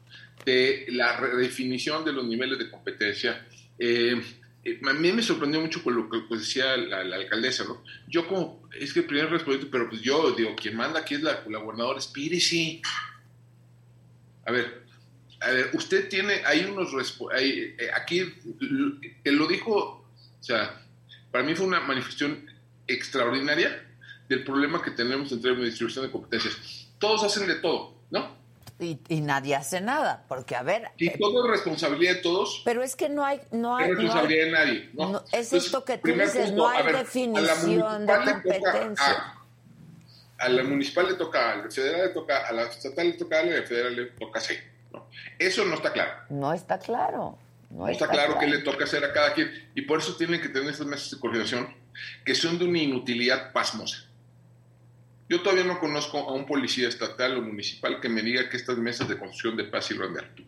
de la redefinición de los niveles de competencia. Eh, eh, a mí me sorprendió mucho con lo que decía la, alcaldesa, ¿no? Yo como, es que el primer responsable, pero pues yo digo, quien manda aquí es la, la gobernadora, espírese. A ver, a ver, usted tiene, hay unos, hay, eh, aquí, él lo dijo, o sea, para mí fue una manifestación extraordinaria del problema que tenemos en términos de distribución de competencias. Todos hacen de todo, ¿no? Y, nadie hace nada, porque a ver... Y eh, todo es responsabilidad de todos. Pero es que no hay... No hay es responsabilidad de nadie, ¿no? es esto que tú dices, no hay definición de competencia. A, la municipal le toca, a la federal le toca, a la estatal le toca, a la federal le toca sí. ¿no? Eso no está claro. No está claro. No, está, claro, qué le toca hacer a cada quien. Y por eso tienen que tener estas mesas de coordinación que son de una inutilidad pasmosa. Yo todavía no conozco a un policía estatal o municipal que me diga que estas mesas de construcción de paz sirven de alto.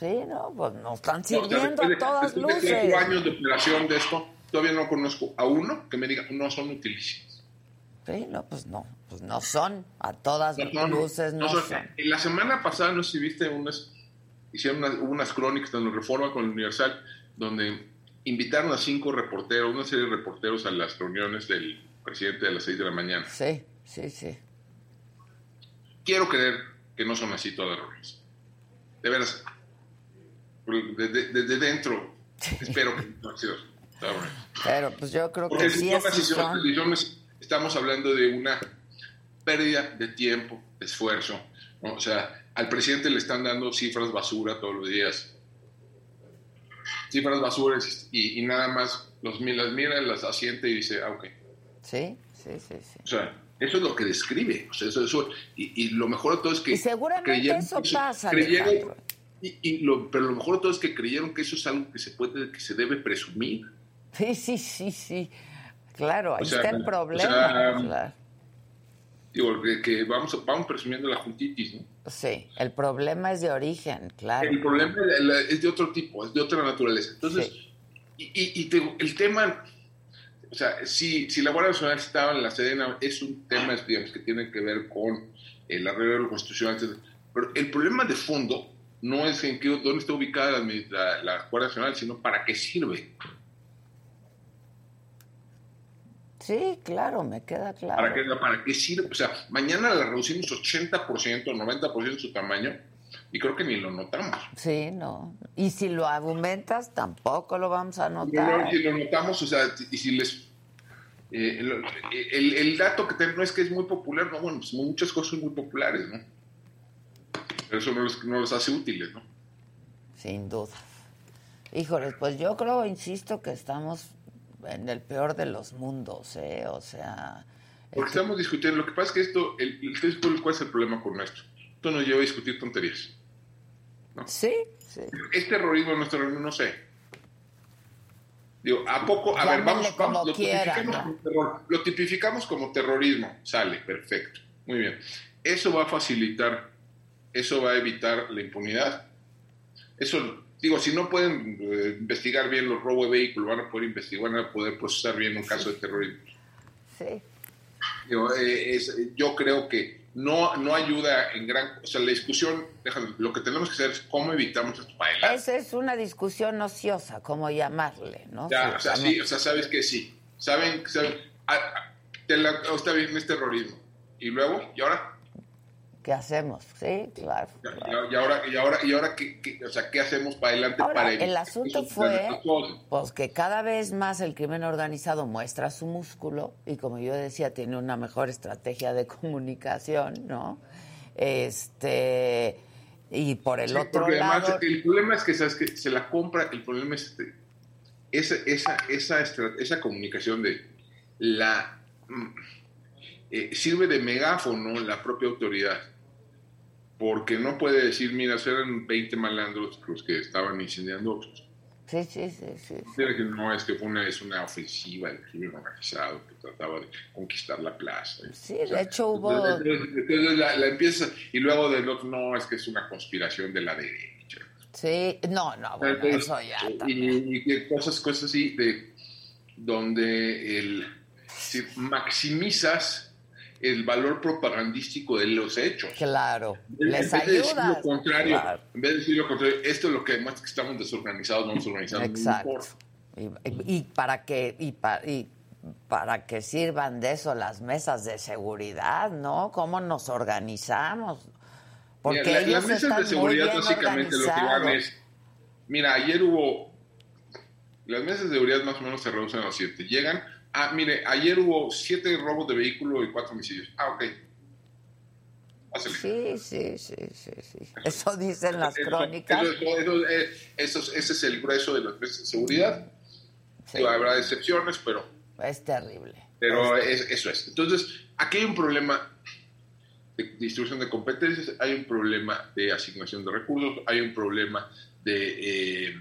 Sí, no, pues no están sirviendo a todas luces. De cuatro años de operación de esto, todavía no conozco a uno que me diga no son utilísimos. Sí, no, pues no, pues no son, a todas luces no, son. La semana pasada, no sé si viste, unas, hicieron unas, unas crónicas de la Reforma con el Universal, donde invitaron a cinco reporteros, una serie de reporteros a las reuniones del presidente a las 6 de la mañana. Sí, sí, sí. Quiero creer que no son así todas las reuniones. De veras. Desde, dentro, espero que no sea Pero pues yo creo que sí es estamos hablando de una pérdida de tiempo, de esfuerzo. O sea, al presidente le están dando cifras basura todos los días. Cifras basura y, nada más los, las mira, las asiente y dice, ah, ok. Sí, sí, sí, sí. O sea, eso es lo que describe. O sea, eso, eso, y, lo mejor de todo es que... Y seguramente eso pasa, y, y lo, Pero lo mejor de todo es que creyeron que eso es algo que se puede, que se debe presumir. Sí, sí, sí, sí. Claro, ahí está el problema. claro. Digo, que, vamos, vamos presumiendo la juntitis, ¿no? Sí, el problema es de origen, claro. El problema es de otro tipo, es de otra naturaleza. Entonces, y, y, el tema, o sea, si, si la Guardia Nacional estaba en la Sedena, es un tema, digamos, que tiene que ver con el arreglo constitucional, pero el problema de fondo no es en qué, dónde está ubicada la, la Guardia Nacional, sino para qué sirve. Sí, claro, me queda claro. ¿Para qué, ¿Para qué sirve? O sea, mañana la reducimos 80%, 90% de su tamaño y creo que ni lo notamos. Sí, no. Y si lo aumentas, tampoco lo vamos a notar. No, si lo notamos, o sea, y si les... Eh, el, el, dato que tenemos es que es muy popular, no, bueno, pues muchas cosas son muy populares, ¿no? Pero eso no los, no los hace útiles, ¿no? Sin duda. Híjoles, pues yo creo, insisto, que estamos en el peor de los mundos, ¿eh? O sea... Porque estamos discutiendo, lo que pasa es que esto, el, el, ¿cuál es el problema con esto? Esto nos lleva a discutir tonterías. Sí, sí. Es terrorismo, no es terrorismo, no sé. Digo, ¿a poco? A ver, vamos, vamos lo, tipificamos como lo tipificamos como terrorismo. Sale, perfecto. Muy bien. Eso va a facilitar, eso va a evitar la impunidad. Eso digo, si no pueden eh, investigar bien los robos de vehículos, van a poder investigar, van a poder procesar bien un caso de terrorismo. Sí. Eh, yo creo que no, no ayuda en gran... O sea, la discusión, lo que tenemos que hacer es cómo evitamos esto para Esa es una discusión ociosa, como llamarle, ¿no? Ya, o sea, sí, o sea, sabes que sí. Saben, saben ah, te la, está bien es terrorismo. Y luego, ¿y ahora? ¿Qué hacemos? Sí, claro. Y, ahora, y ahora, y ahora ¿qué, o sea, ¿qué hacemos para adelante para El asunto fue pues, que cada vez más el crimen organizado muestra su músculo y como yo decía, tiene una mejor estrategia de [LAUGHS] comunicación, ¿no? Este y por el otro lado. El problema es que sabes que se la compra, el problema es este, esa, esa, esa, esa comunicación de la mm, eh, sirve de megáfono la propia autoridad porque no puede decir, mira, eran 20 malandros los que estaban incendiando Sí, sí, sí, sí. No es que fue una, es una ofensiva del crimen organizado que trataba de conquistar la plaza. Sí, de hecho hubo... Entonces, la, empieza y luego del otro, no, es que es una conspiración de la derecha. Sí, no, no, bueno, eso ya Y, y, cosas, cosas así de donde el, si maximizas el valor propagandístico de los hechos. Claro, en, les vez De decir lo contrario, En vez de decir lo contrario, esto es lo que demuestra que estamos desorganizados, no desorganizados. Exacto. Y, para que y, y para que sirvan de eso las mesas de seguridad, ¿no? ¿Cómo nos organizamos? Porque mira, ellos las mesas de seguridad básicamente lo que van es, mira, ayer hubo, las mesas de seguridad más o menos se reducen a los siete. Llegan Ah, mire, ayer hubo siete robos de vehículo y cuatro homicidios. Ah, ok. Sí, sí, sí, sí, sí. Eso dicen las crónicas. Eh, eso, ese es el grueso de las veces de seguridad. habrá excepciones, pero... Es terrible. Pero eso es. Entonces, aquí hay un problema de distribución de competencias, hay un problema de asignación de recursos, hay un problema de eh,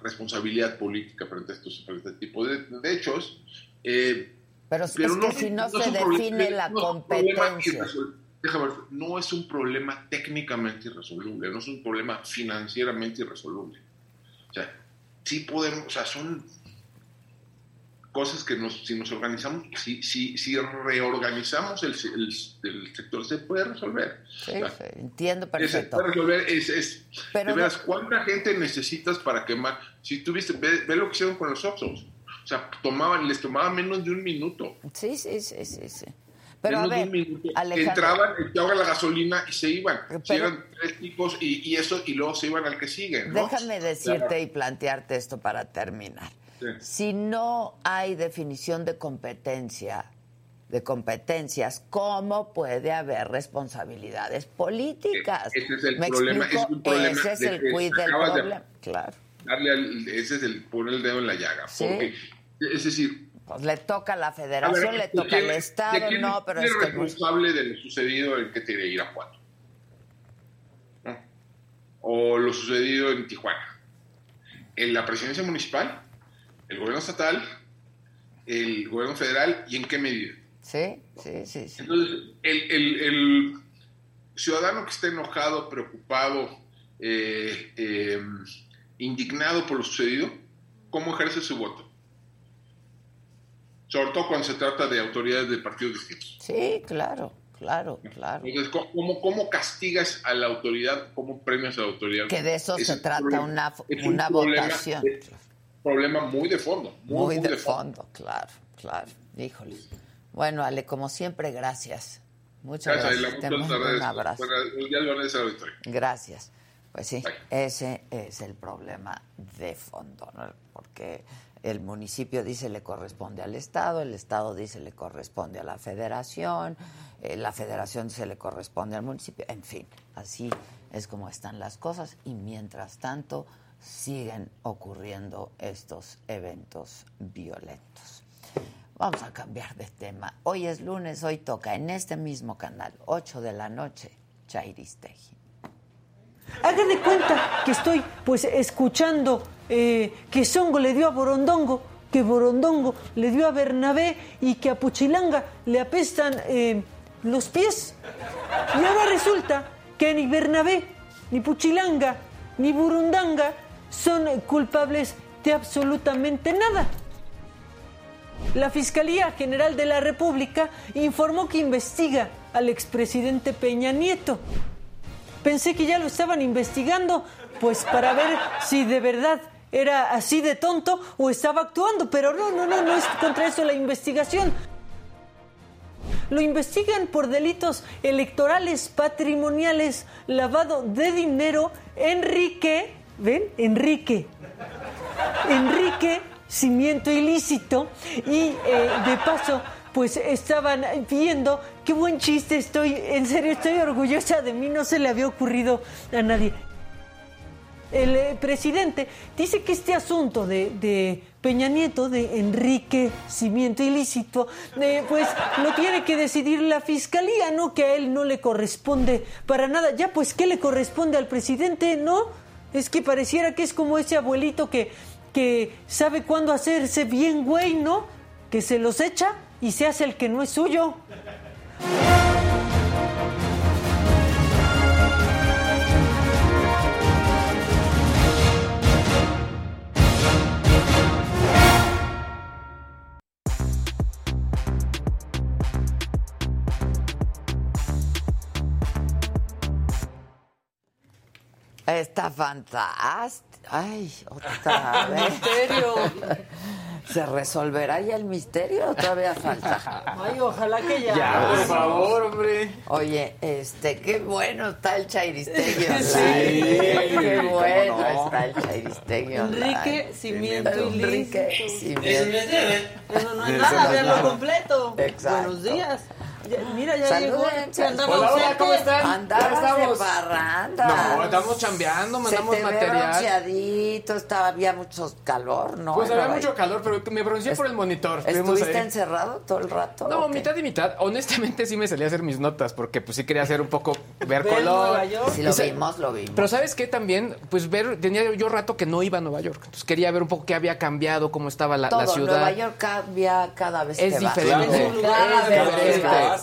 responsabilidad política frente a estos frente este tipo de, de hechos eh, pero, es que si no, se define la competencia. Déjame no es un problema técnicamente irresoluble, no es un problema financieramente irresoluble. O sea, sí podemos, o sea, son cosas que nos, si nos organizamos, si, si, si reorganizamos el, el, sector, se puede resolver. Sí, entiendo perfecto. Se puede resolver, es, es Pero de veras, ¿cuánta gente necesitas para quemar? Si tuviste, ve, ve lo que hicieron con los Oxos. O sea, tomaban, les tomaba menos de un minuto. Sí, sí, sí, sí. sí. Pero a ver, entraban, echaban la gasolina y se iban. eran tres tipos y, eso, y luego se iban al que sigue. Déjame decirte y plantearte esto para terminar. Si no hay definición de competencia, de competencias, ¿cómo puede haber responsabilidades políticas? Ese es el problema. Es un problema ese es el quid del problema. claro. Darle ese es el poner el dedo en la llaga. Porque es decir... Pues le toca a la federación, le toca al Estado, no, pero es, es responsable de lo sucedido en que tiene Irapuato. ¿no? O lo sucedido en Tijuana. En la presidencia municipal, el gobierno estatal el gobierno federal y en qué medida. Sí, sí, sí. sí. Entonces, el, el- el ciudadano que esté enojado, preocupado, eh, eh, indignado por lo sucedido, ¿cómo ejerce su voto? Sobre todo cuando se trata de autoridades de partidos distintos. Sí, claro, claro, claro. Entonces, ¿cómo, cómo castigas a la autoridad? ¿Cómo premias a la autoridad? Que de eso Ese se es un trata problema- una, es un una problema- votación. es un problema muy de fondo. Muy, Muy de fondo, claro, claro. Híjole. Bueno, Ale, como siempre, gracias. Muchas Gracias, gracias. Te mando un abrazo. Gracias. Pues sí, ese es el problema de fondo, ¿no? porque el municipio dice le corresponde al Estado, el Estado dice le corresponde a la Federación, eh, la Federación dice le corresponde al municipio, en fin, así es como están las cosas y mientras tanto siguen ocurriendo estos eventos violentos. Vamos a cambiar de tema. Hoy es lunes, hoy toca en este mismo canal, 8 de la noche, Chairistegui. Hagan de cuenta que estoy pues escuchando eh, que Songo le dio a Borondongo, que Borondongo le dio a Bernabé y que a Puchilanga le apestan eh, los pies. Y ahora resulta que ni Bernabé, ni Puchilanga, ni Burundanga son culpables de absolutamente nada. La Fiscalía General de la República informó que investiga al expresidente Peña Nieto. Pensé que ya lo estaban investigando, pues para ver si de verdad era así de tonto o estaba actuando, pero no, no, no, no es contra eso la investigación. Lo investigan por delitos electorales, patrimoniales, lavado de dinero, Enrique, ¿ven? Enrique. Enrique, cimiento ilícito y eh, de paso pues estaban viendo qué buen chiste estoy, en serio estoy orgullosa de mí, no se le había ocurrido a nadie. El eh, presidente dice que este asunto de, de Peña Nieto, de Enrique Cimiento Ilícito, eh, pues lo tiene que decidir la fiscalía, no que a él no le corresponde para nada. Ya, pues, ¿qué le corresponde al presidente? No, es que pareciera que es como ese abuelito que sabe cuándo hacerse bien güey, ¿no? Que se los echa y se hace el que no es suyo. Está fantástico. Ay, otra [LAUGHS] vez. Misterio. [LAUGHS] ¿Se resolverá ya el misterio o todavía falta? Ay, ojalá que ya. Ya, por favor, hombre. Oye, este, qué bueno está el chairistegui online. Sí, qué bueno no. está el chairistegui online. Enrique Cimiento Enrique Ilícito. Cimiento. Eso no es nada, nada. completo. Exacto. Buenos días. Ya- mira, ya Saluden, llegó. Hola. ¿cómo están? Parranda. No, estamos chambeando, mandamos Se te ve material. bronceadito, estaba, había mucho calor, ¿no? Pues había mucho calor, pero me bronceé por el monitor. ¿Estuviste ahí. encerrado todo el rato? No, mitad y mitad. Honestamente sí me salí a hacer mis notas porque pues sí quería hacer un poco ver [LAUGHS] color. Nueva York. Sí, lo vimos, lo vimos. Pero ¿sabes qué también? Pues ver, tenía yo rato que no iba a Nueva York. Entonces quería ver un poco qué había cambiado, cómo estaba la, todo, la ciudad. Nueva York cambia cada vez Es diferente.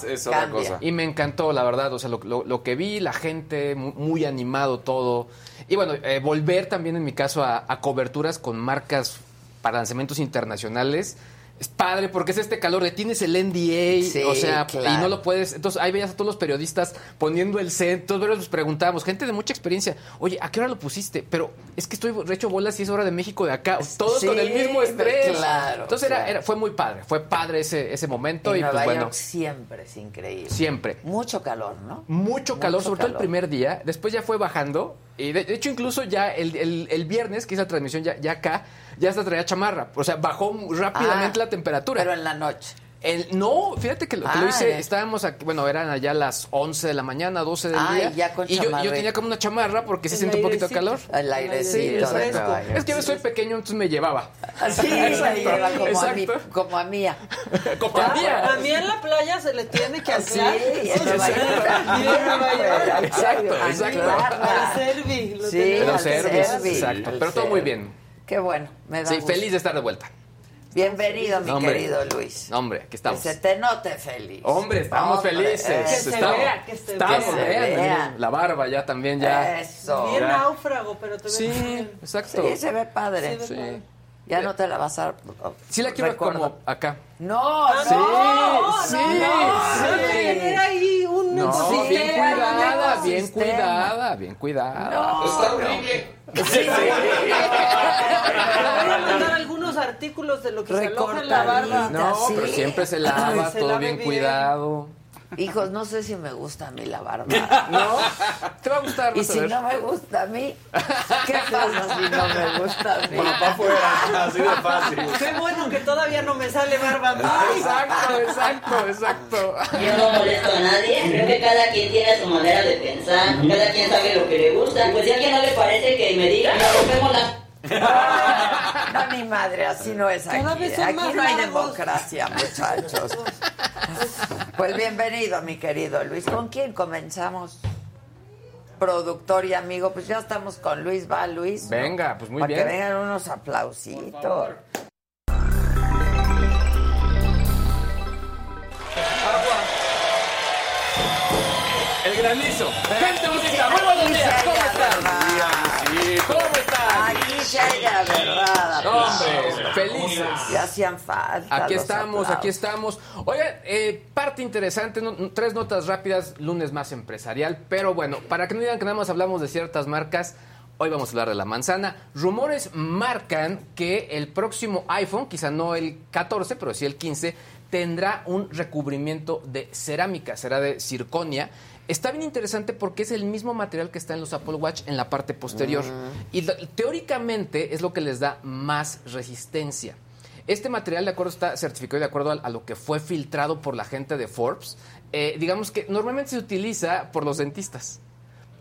Es otra cambia. cosa. Y me encantó, la verdad. O sea, lo, lo- lo que vi, la gente, mu- muy animado todo. Y bueno, eh, volver también en mi caso a, a coberturas con marcas para lanzamientos internacionales. Es padre porque es este calor de tienes el NDA, Sí, o sea, claro. y no lo puedes. Entonces ahí veías a todos los periodistas poniendo el set. Todos nos preguntábamos, gente de mucha experiencia, oye, ¿a qué hora lo pusiste? Pero es que estoy hecho bolas y es hora de México de acá. Todos Sí, con el mismo estrés. claro, Entonces era- claro. era, fue muy padre, fue padre ese, ese momento. Y y Nueva pues bueno, siempre es increíble. siempre. Mucho calor, ¿no? Mucho calor, Mucho sobre todo el primer día. Después ya fue bajando. Y de, de hecho, incluso ya el, el- el viernes, que hice la transmisión ya, ya acá, ya hasta traía chamarra. O sea, bajó rápidamente Ah, la temperatura. Pero en la noche. El- no, fíjate que lo, que lo Ah, hice, ya. estábamos aquí, bueno, eran allá las 11 de la mañana, 12 del Ay, día. ya con y yo, yo tenía como una chamarra porque sí siente un poquito de calor. El airecito Sí, de. Es que yo soy pequeño, entonces me llevaba. Así me lleva como a, mí, como a mía. [LAUGHS] Compañía. A mí en la playa se le tiene que Sí, anclar. Y en Nueva [LAUGHS] York. Exacto, exacto. Al Servi. Sí, al exacto. Pero todo muy bien. Qué bueno, me da Sí, gusto. feliz de estar de vuelta. Bienvenido, mi Hombre. querido Luis. Hombre, aquí Que estamos. se te note feliz. Hombre, estamos Hombre, felices. eso. Que se estamos, vea, que se estamos, vea. Que se vea. La barba ya también ya. Eso. Bien Ya. náufrago, pero te ves Sí, bien. exacto. Sí, se ve padre. Sí, Sí. Ya no te la vas a... Sí la quiero Recuerda. como acá. No, Ah, Sí, no, sí, no, no, sí. tener ahí un No, Sí, bien cuidada, un bien cuidada, bien cuidada. Está horrible. Sí, [LAUGHS] Te voy a mandar algunos artículos de lo que se aloja en la barba. No, Sí. pero siempre se lava, Se todo lave bien bien. cuidado. Hijos, no sé si me gusta a mí la barba. [LAUGHS] ¿No? Te va a gustar, Y si no me gusta a mí, ¿qué pasa si no me gusta a mí? para afuera, así de fácil. Qué bueno que todavía no me sale barba. mí. Exacto, exacto, exacto. Yo no molesto a nadie, creo que cada quien tiene su manera de pensar, cada quien sabe lo que le gusta. Pues si a alguien no le parece que me diga, nos rompemos la... No, mi madre, así no es aquí. Aquí no hay democracia, muchachos. [LAUGHS] Pues bienvenido, mi querido Luis. ¿Con quién comenzamos? Productor y amigo, pues ya estamos con Luis. Va, Luis. Venga, pues muy Para bien. que vengan unos aplausitos. El granizo. Gente bonita, muy buenos días. ¿Cómo están? Haya verdad. Hombre, felices. Ya hacían falta. Aquí estamos, aquí estamos. Oigan, eh, parte interesante, no- tres notas rápidas, lunes más empresarial, pero bueno, para que no digan que nada más hablamos de ciertas marcas, hoy vamos a hablar de la manzana. Rumores marcan que el próximo iPhone, quizá no el 14, pero sí el 15, tendrá un recubrimiento de cerámica, será de circonia. Está bien interesante porque es el mismo material que está en los Apple Watch en la parte posterior. Y lo- teóricamente es lo que les da más resistencia. Este material, de acuerdo, está certificado de acuerdo a, a lo que fue filtrado por la gente de Forbes. Eh, digamos que normalmente se utiliza por los dentistas.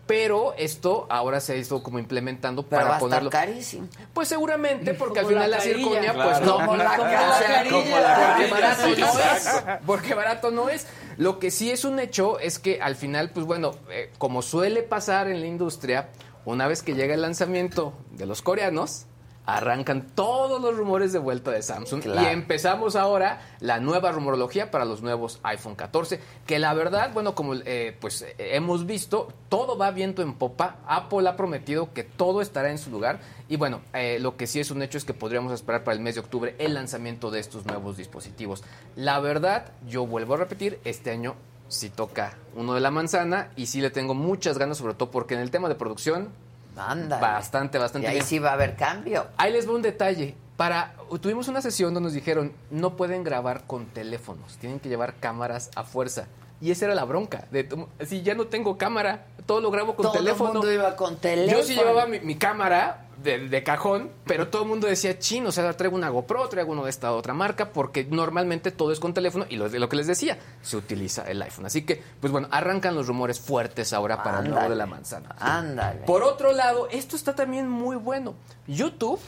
Pero esto ahora se ha ido como implementando Pero va para a estar ponerlo. carísimo. Pues seguramente, porque al final la la, carilla. circonia, Claro. pues no. Como la como carilla. Como la porque barato sí, no es. Porque barato no es. Lo que sí es un hecho es que al final, pues bueno, eh, como suele pasar en la industria, una vez que llega el lanzamiento de los coreanos, arrancan todos los rumores de vuelta de Samsung Claro. y empezamos ahora la nueva rumorología para los nuevos iPhone 14 que la verdad bueno como eh, pues eh, hemos visto todo va viento en popa Apple ha prometido que todo estará en su lugar y bueno eh, lo que sí es un hecho es que podríamos esperar para el mes de octubre el lanzamiento de estos nuevos dispositivos la verdad yo vuelvo a repetir este año sí toca uno de la manzana y sí le tengo muchas ganas sobre todo porque en el tema de producción Ándale. bastante bastante Y ahí bien. sí va a haber cambio. Ahí les va un detalle. Para, tuvimos una sesión donde nos dijeron, no pueden grabar con teléfonos, tienen que llevar cámaras a fuerza. Y esa era la bronca. De, si ya no tengo cámara, todo lo grabo con Todo el teléfono. mundo iba con teléfono. Yo sí llevaba mi, mi cámara de, de cajón, pero todo el mundo decía, chin, o sea, traigo una GoPro, traigo uno de esta otra marca, porque normalmente todo es con teléfono y lo, lo que les decía, se utiliza el iPhone. Así que, pues bueno, arrancan los rumores fuertes ahora para el nuevo de la manzana. Ándale. Por otro lado, esto está también muy bueno. YouTube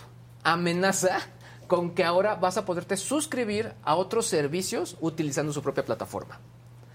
amenaza con que ahora vas a poderte suscribir a otros servicios utilizando su propia plataforma.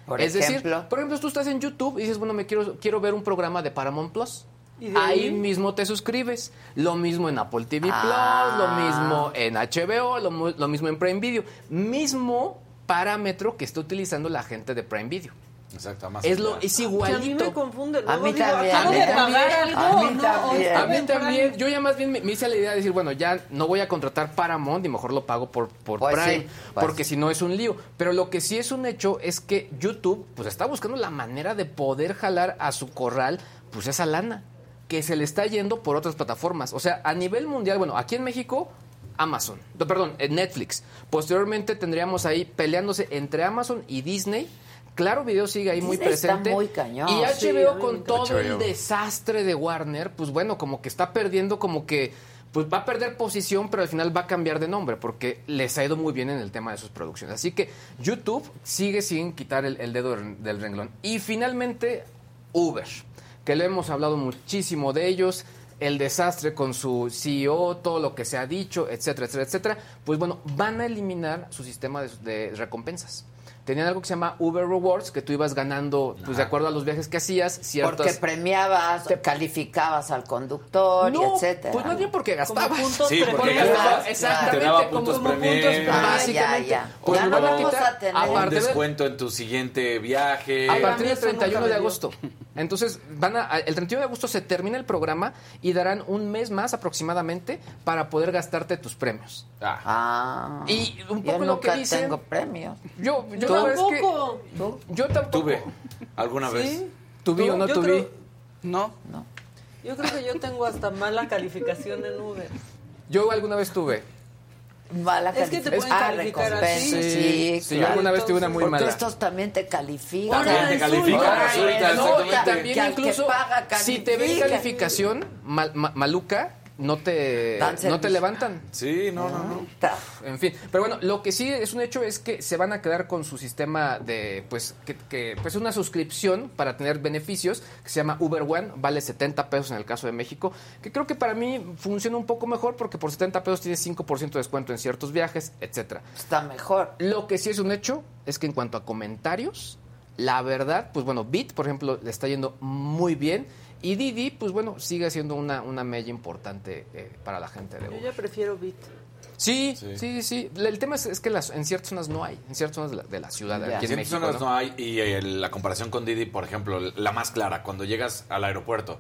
Por es ejemplo. decir, por ejemplo, tú estás en YouTube y dices, bueno, me quiero, quiero ver un programa de Paramount Plus. ¿Y de ahí? ahí? mismo te suscribes. Lo mismo en Apple TV Ah. Plus, lo mismo en HBO, lo, lo mismo en Prime Video. Mismo parámetro que está utilizando la gente de Prime Video. Exacto, más Es, lo, es Que a mí igualito. me confunde. A mí digo, también, a mí también, a algo, mí ¿no? también. A mí también, yo ya más bien me, me hice la idea de decir, bueno, ya no voy a contratar Paramount y mejor lo pago por, por Pues Prime, sí, pues porque si no es un lío. Pero lo que sí es un hecho es que YouTube pues está buscando la manera de poder jalar a su corral pues esa lana que se le está yendo por otras plataformas. O sea, a nivel mundial, bueno, aquí en México Amazon, perdón, eh, Netflix. Posteriormente tendríamos ahí peleándose entre Amazon y Disney. Claro, Video sigue ahí muy Disney está presente. muy cañón. Y HBO con todo el desastre de Warner, pues bueno, como que está perdiendo, como que pues va a perder posición, pero al final va a cambiar de nombre, porque les ha ido muy bien en el tema de sus producciones. Así que YouTube sigue sin quitar el, el dedo del renglón. Y finalmente, Uber, que le hemos hablado muchísimo de ellos. el desastre con su CEO, todo lo que se ha dicho, etcétera, etcétera, etcétera, pues bueno, van a eliminar su sistema de, de recompensas. Tenían algo que se llama Uber Rewards, que tú ibas ganando, pues de acuerdo a los viajes que hacías, ciertas... Porque premiabas, calificabas al conductor No, y etcétera. pues más bien porque gastabas. puntos Sí, porque premios. gastaba- Exactamente, te daba como- puntos como premios. puntos, Ah, básicamente. ya, ya. Pues Ya lo no vamos quitar a tener- a Un de- descuento en tu siguiente viaje. A partir del eso nunca 31 me de agosto. Entonces, van a, el 31 de agosto se termina el programa y darán un mes más aproximadamente para poder gastarte tus premios. Ah. Ah. Y un Yo poco lo nunca que dicen- tengo premios. Yo, yo Yo tampoco. yo tampoco. Tuve alguna vez. Sí. ¿Tuví o no Yo tuví? creo- No. Yo creo que yo tengo hasta mala calificación en Uber. Yo alguna vez tuve. Mala Es que te calificación. pueden Ah, calificar así. Sí, Sí, yo claro. alguna vez tuve una muy Porque mala. estos también te califican. Ahora También te califican, resulta- No, también Que al que incluso paga si te ven califica. calificación mal- ma- maluca, no te, Dan no te levantan. Sí, no, no, no. En fin, pero bueno, lo que sí es un hecho es que se van a quedar con su sistema de, pues, que, que, pues una suscripción para tener beneficios que se llama Uber One, vale 70 pesos en el caso de México, que creo que para mí funciona un poco mejor porque por 70 pesos tienes 5% de descuento en ciertos viajes, etcétera. Está mejor. Lo que sí es un hecho es que en cuanto a comentarios, la verdad, pues bueno, Bit, por ejemplo, le está yendo muy bien. Y Didi, pues bueno, sigue siendo una, una mella importante eh, para la gente de Yo Uber. ya prefiero Bit. Sí, Sí. sí, sí, sí. El tema es, es que las, en ciertas zonas no hay, en ciertas zonas de la, de la ciudad, aquí en En México. zonas ¿no? no hay y eh, la comparación con Didi, por ejemplo, la más clara, cuando llegas al aeropuerto,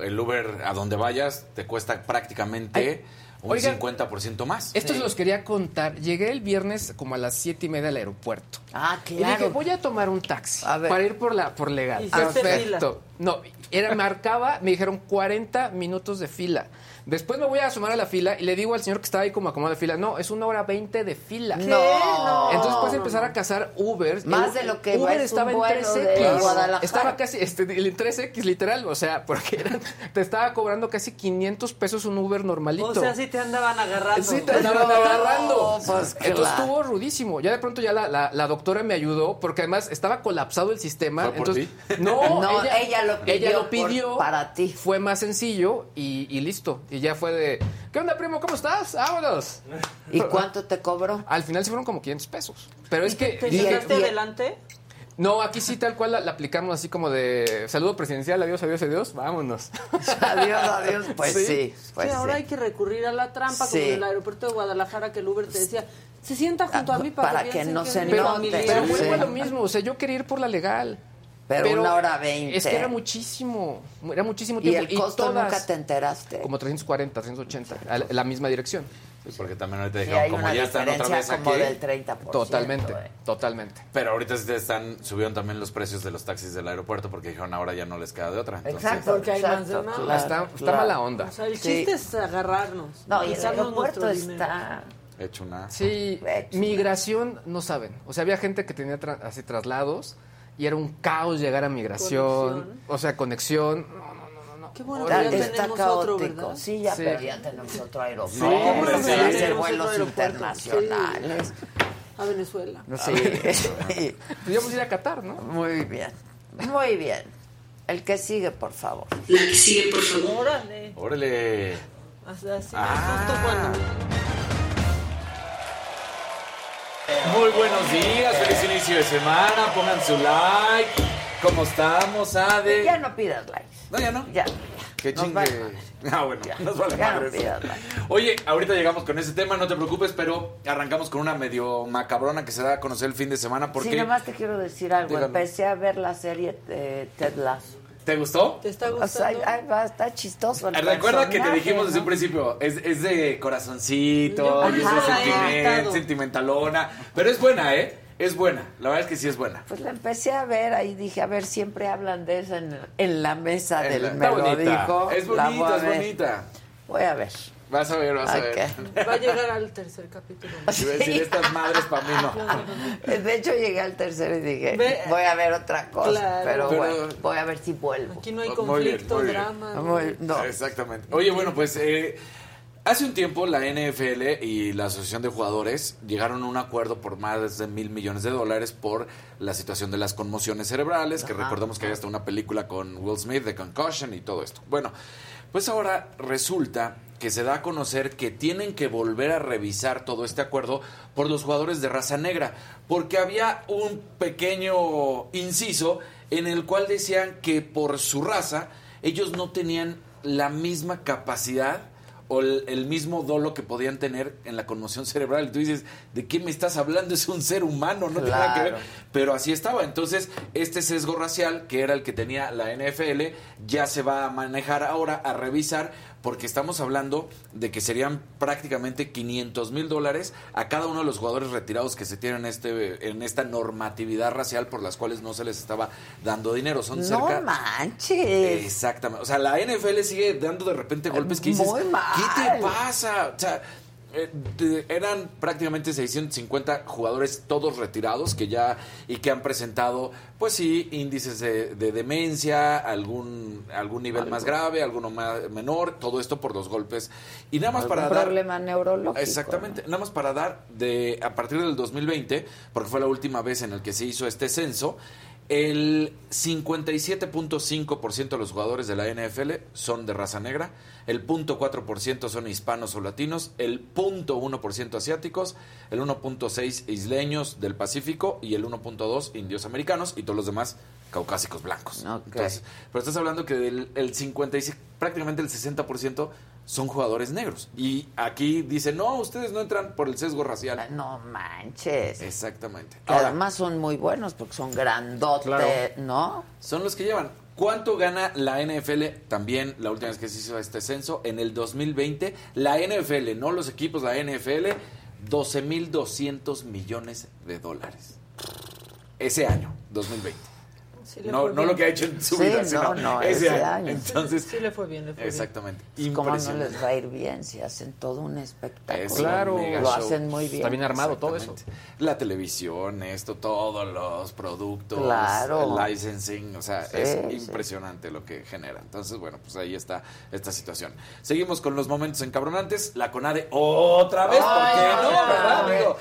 el Uber a donde vayas te cuesta prácticamente un oigan, 50% más. Esto se los quería contar. Llegué el viernes como a las siete y media al aeropuerto. Ah, Y dije, claro. voy a tomar un taxi A ver. para ir por la por legal. Hiciste Perfecto. No, era marcaba, me dijeron 40 minutos de fila. Después me voy a sumar a la fila y le digo al señor que estaba ahí como acomodado de fila, no, es una hora 20 de fila. No. No. Entonces puedes empezar a cazar Uber. Más de lo que Uber es un estaba en vuelo 3X. de Guadalajara. Estaba casi este, en 3X literal, o sea, porque eran- te estaba cobrando casi 500 pesos un Uber normalito. O sea, sí te andaban agarrando. Sí, te andaban No, agarrando. pues, Entonces claro. estuvo rudísimo. Ya de pronto ya la, la- la doctora me ayudó porque además estaba colapsado el sistema. ¿Fue por Entonces, ti? no, No, ella, ella lo pidió ella lo por- pidió para ti. Fue más sencillo y, y listo. Y ya fue de, ¿qué onda, primo? ¿Cómo estás? Vámonos. ¿Y cuánto te cobró? Al final se fueron como 500 pesos. Pero es que... ¿Te y- adelante? no, aquí sí tal cual la, la aplicamos así como de saludo presidencial, adiós, adiós, adiós, vámonos. [LAUGHS] Adiós, adiós. Pues sí, Sí. pues sí, ahora sí. hay que recurrir a la trampa, Sí. como en el aeropuerto de Guadalajara, que el Uber te decía, se sienta junto a mí para, Para que, no se note. familiar". pero a lo mismo, o sea, yo quería ir por la legal. Pero, una hora veinte. Es que era muchísimo, era muchísimo ¿Y tiempo. el costo todas nunca te enteraste? Como 340, 380, a la, la misma dirección. Sí, porque también ahorita Sí, dijeron, como una ya están otra vez diferencia aquí. como del 30%. Totalmente, eh. totalmente. Pero ahorita están, subieron también los precios de los taxis del aeropuerto porque dijeron ahora ya no les queda de otra. Entonces, Exacto, Porque hay más de exacto, una. claro, está está claro. mala onda. O sea, el Sí. chiste es agarrarnos. No, y el aeropuerto está... hecho una... Sí, Hecho. migración no saben. O sea, había gente que tenía tra- así traslados y era un caos llegar a migración. Conexión. O sea, conexión. No, no, no, no, no. Qué bueno ya está otro, caótico. ¿verdad? Sí, ya, Sí. pero ya tenemos otro aeropuerto. Sí, sí. a hacer vuelos internacionales. A Venezuela. Sí. Pues íbamos a ir a Qatar, ¿no? Muy bien. Muy bien. El que sigue, por favor. La que sigue, por favor. Órale. Órale. Así, Ah. justo cuando... Muy buenos días, feliz inicio de semana, pongan su like. ¿Cómo estamos, Ade? Ya no pidas likes. No, ya no. Ya. Que Nos chingue. vale. Ah, bueno, Ya. nos vale Ya no madre pidas like. Oye, ahorita llegamos con ese tema, no te preocupes, pero arrancamos con una medio macabrona que se da a conocer el fin de semana porque Sí, nada más te quiero decir algo. Empecé a ver la serie de Ted Lasso. ¿Te gustó? ¿Te está O sea, gustando? va, está chistoso el Recuerda que te dijimos desde ¿no? un principio, es, es de corazoncito, Yo y es de sentiment- sentimentalona, pero es buena, ¿eh? Es buena, la verdad es que sí es buena. Pues la empecé a ver, ahí dije, a ver, siempre hablan de eso en, en la mesa Es del la- me está lo bonita, dijo. es bonita, es bonita. Voy a ver. Vas a ver, vas a ver. Va a llegar al tercer capítulo. [LAUGHS] Iba a decir, estas madres para mí [LAUGHS] no. De hecho, llegué al tercero y dije, Ve- voy a ver otra cosa. Claro. Pero, Pero- bueno, voy a ver si vuelvo. Aquí no hay Muy bien, conflicto, muy bien. drama. ¿no? Muy- no. Exactamente. Oye, bueno, pues eh, hace un tiempo la NFL y la Asociación de Jugadores llegaron a un acuerdo por más de mil millones de dólares por la situación de las conmociones cerebrales, que Ajá. recordamos que hay hasta una película con Will Smith de Concussion y todo esto. Bueno, Pues ahora resulta que se da a conocer que tienen que volver a revisar todo este acuerdo por los jugadores de raza negra, porque había un pequeño inciso en el cual decían que por su raza ellos no tenían la misma capacidad o el, el mismo dolo que podían tener en la conmoción cerebral. Y tú dices, ¿de qué me estás hablando? Es un ser humano, no tiene nada que ver. Pero así estaba. Entonces, este sesgo racial, que era el que tenía la NFL, ya se va a manejar ahora, a revisar, porque estamos hablando de que serían prácticamente 500 mil dólares a cada uno de los jugadores retirados que se tienen en, este, en esta normatividad racial por las cuales no se les estaba dando dinero. Son No cerca... manches. Exactamente. O sea, la NFL sigue dando de repente golpes que dices, Muy mal. ¿qué te pasa? O sea, eh, de- eran prácticamente 650 jugadores todos retirados que ya y que han presentado pues sí índices de, de demencia algún algún nivel más grave alguno más menor todo esto por los golpes y nada más para dar problema neurológico. Exactamente, nada más para dar de a partir del 2020, porque fue la última vez en el que se hizo este censo, el 57.5% de los jugadores de la NFL son de raza negra, el 0.4% son hispanos o latinos, el 0.1% asiáticos, el 1.6 isleños del Pacífico y el 1.2 indios americanos y todos los demás caucásicos blancos. Entonces, pero estás hablando que del el 55, prácticamente el 60% son jugadores negros. Y aquí dice, no, ustedes no entran por el sesgo racial. No manches. Exactamente. Además son muy buenos porque son grandotes, Claro. ¿no? Son los que llevan. ¿Cuánto gana la NFL? También la última vez que se hizo este censo, en el 2020, la NFL, no los equipos, la NFL, 12.200 millones de dólares. Ese año, 2020. Sí no, no bien. lo que ha hecho en su Sí, vida, no, sino no, ese, ese año. año. Entonces, Sí le fue bien, le fue bien. exactamente. ¿Cómo no les va a ir bien si hacen todo un espectáculo? Es Claro. Lo show. hacen muy bien. Está bien armado todo eso. La televisión, esto, todos los productos, Claro. el licensing, o sea, Sí, es sí. impresionante lo que genera. Entonces, bueno, pues ahí está esta situación. Seguimos con los momentos encabronantes. La CONADE otra vez, ¿por qué no? ¿Verdad?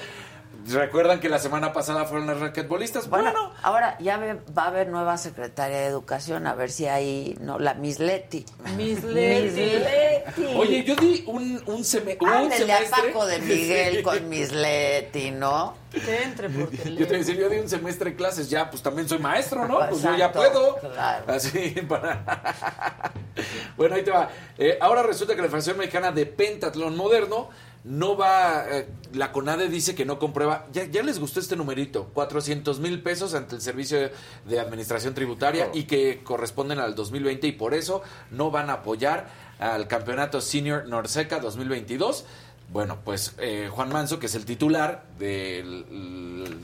¿Recuerdan que la semana pasada fueron las raquetbolistas? Bueno, Bueno, ahora ya ve- va a haber nueva secretaria de Educación, a ver si hay, no, la Miss Leti. Miss [LAUGHS] Leti. Miss Leti. oye, yo di un, un, seme- un Ándele a semestre. Paco de [LAUGHS] Miguel con Miss Leti, ¿no? Que entre porque Yo te voy a decir, yo di un semestre de clases, ya, pues también soy maestro, ¿no? Pues yo ya puedo. claro. Así, para... [LAUGHS] bueno, ahí te va. Eh, ahora resulta que la Federación Mexicana de Pentatlón Moderno no va, eh, la CONADE dice que no comprueba, ya, ya les gustó este numerito, 400 mil pesos ante el Servicio de, de Administración Tributaria y que corresponden al 2020 y por eso no van a apoyar al Campeonato Senior Norseca 2022. Bueno, pues eh, Juan Manso, que es el titular del el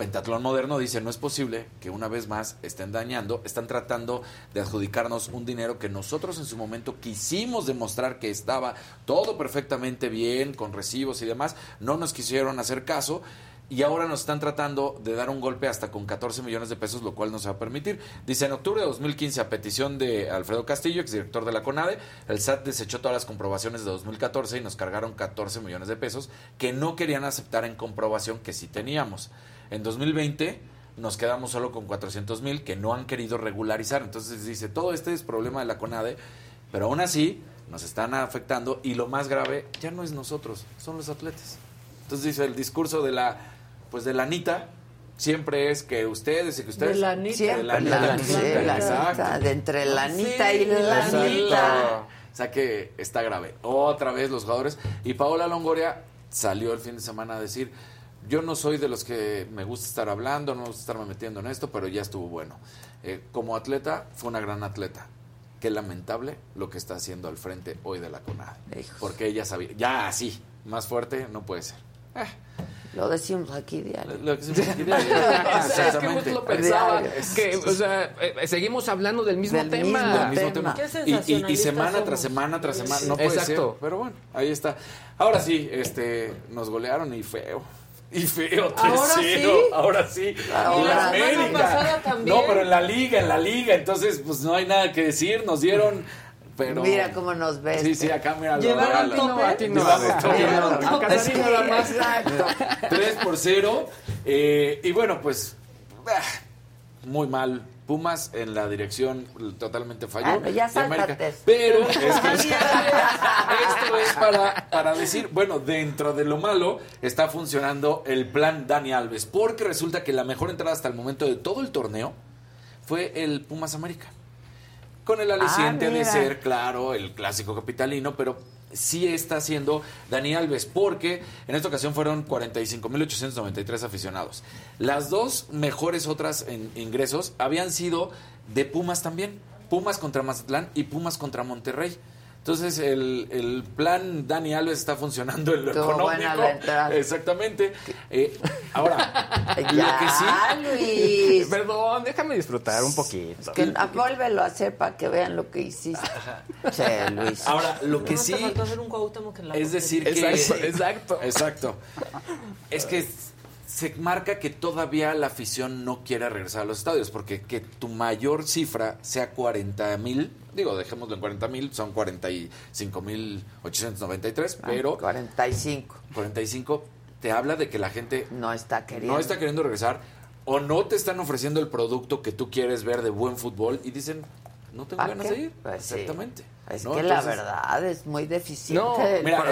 Pentatlón Moderno, dice, no es posible que una vez más estén dañando, están tratando de adjudicarnos un dinero que nosotros en su momento quisimos demostrar que estaba todo perfectamente bien, con recibos y demás, no nos quisieron hacer caso. Y ahora nos están tratando de dar un golpe hasta con 14 millones de pesos, lo cual no se va a permitir. Dice, en octubre de 2015, a petición de Alfredo Castillo, exdirector de la CONADE, el SAT desechó todas las comprobaciones de 2014 y nos cargaron 14 millones de pesos que no querían aceptar en comprobación que sí teníamos. En 2020 nos quedamos solo con 400 mil que no han querido regularizar. Entonces dice, todo este es problema de la CONADE, pero aún así nos están afectando y lo más grave ya no es nosotros, son los atletas. Entonces dice, el discurso de la, pues de la Anita siempre es que ustedes y que ustedes... De la Anita. Siempre De la sí, la de entre la Sí, Anita y la exacto. Anita. O sea que está grave. Otra vez los jugadores. Y Paola Longoria salió el fin de semana a decir, yo no soy de los que me gusta estar hablando, no me gusta estarme metiendo en esto, pero ya estuvo bueno. Eh, como atleta, fue una gran atleta. Qué lamentable lo que está haciendo al frente hoy de la CONADE. Porque ella sabía, ya así, más fuerte no puede ser. Lo decimos aquí diario. Lo que me quería- [LAUGHS] es que Exactamente. justo lo pensaba. Diario. Que, o sea, eh, seguimos hablando del mismo Del tema. mismo Del mismo tema. tema. Qué Y- Y, y, sensacionalistas semana somos. tras semana tras semana, no puede Exacto. ser. Pero bueno, ahí está. Ahora sí, este, nos golearon y feo. Y feo, 3-0. ¿Ahora sí? Ahora sí. Ahora Y la América. también. No, pero en la liga, en la liga. Entonces, pues no hay nada que decir. Nos dieron. Pero... Mira cómo nos ves. Sí, sí, acá mira. lo ¿Llevaron tope? Exacto. 3 por 0. Eh, y bueno, pues. ah, muy mal. Pumas en la dirección totalmente falló. Ya de sáltate. Pero [LAUGHS] es que esto es para, para decir, bueno, dentro de lo malo está funcionando el plan Dani Alves, porque resulta que la mejor entrada hasta el momento de todo el torneo fue el Pumas América. Con el aliciente de ser, claro, el clásico capitalino, pero sí está haciendo Dani Alves, porque en esta ocasión fueron 45.893 aficionados. Las dos mejores otras en ingresos habían sido de Pumas también. Pumas contra Mazatlán y Pumas contra Monterrey. Entonces el, el plan Dani Alves está funcionando en lo Estuvo económico. buena. Exactamente. Eh, ahora, [LAUGHS] lo que Ya, sí. Luis. [LAUGHS] Perdón, déjame disfrutar un poquito. Que ah, vuélvelo a hacer para que vean lo que hiciste. Che, Luis. Ahora, lo que No sí te faltó hacer un Cuauhtémoc en la es decir que Exacto, exacto. exacto. Es que se marca que todavía la afición no quiere regresar a los estadios porque que tu mayor cifra sea 40 mil, digo, dejémoslo en 40 mil, son 45 mil 893, pero 45. 45 te habla de que la gente No está queriendo. no está queriendo regresar o no te están ofreciendo el producto que tú quieres ver de buen fútbol y dicen, no tengo ¿Para ganas qué? de ir. Pues sí. Exactamente. Es ¿no? que la verdad es muy deficiente No, el Mira,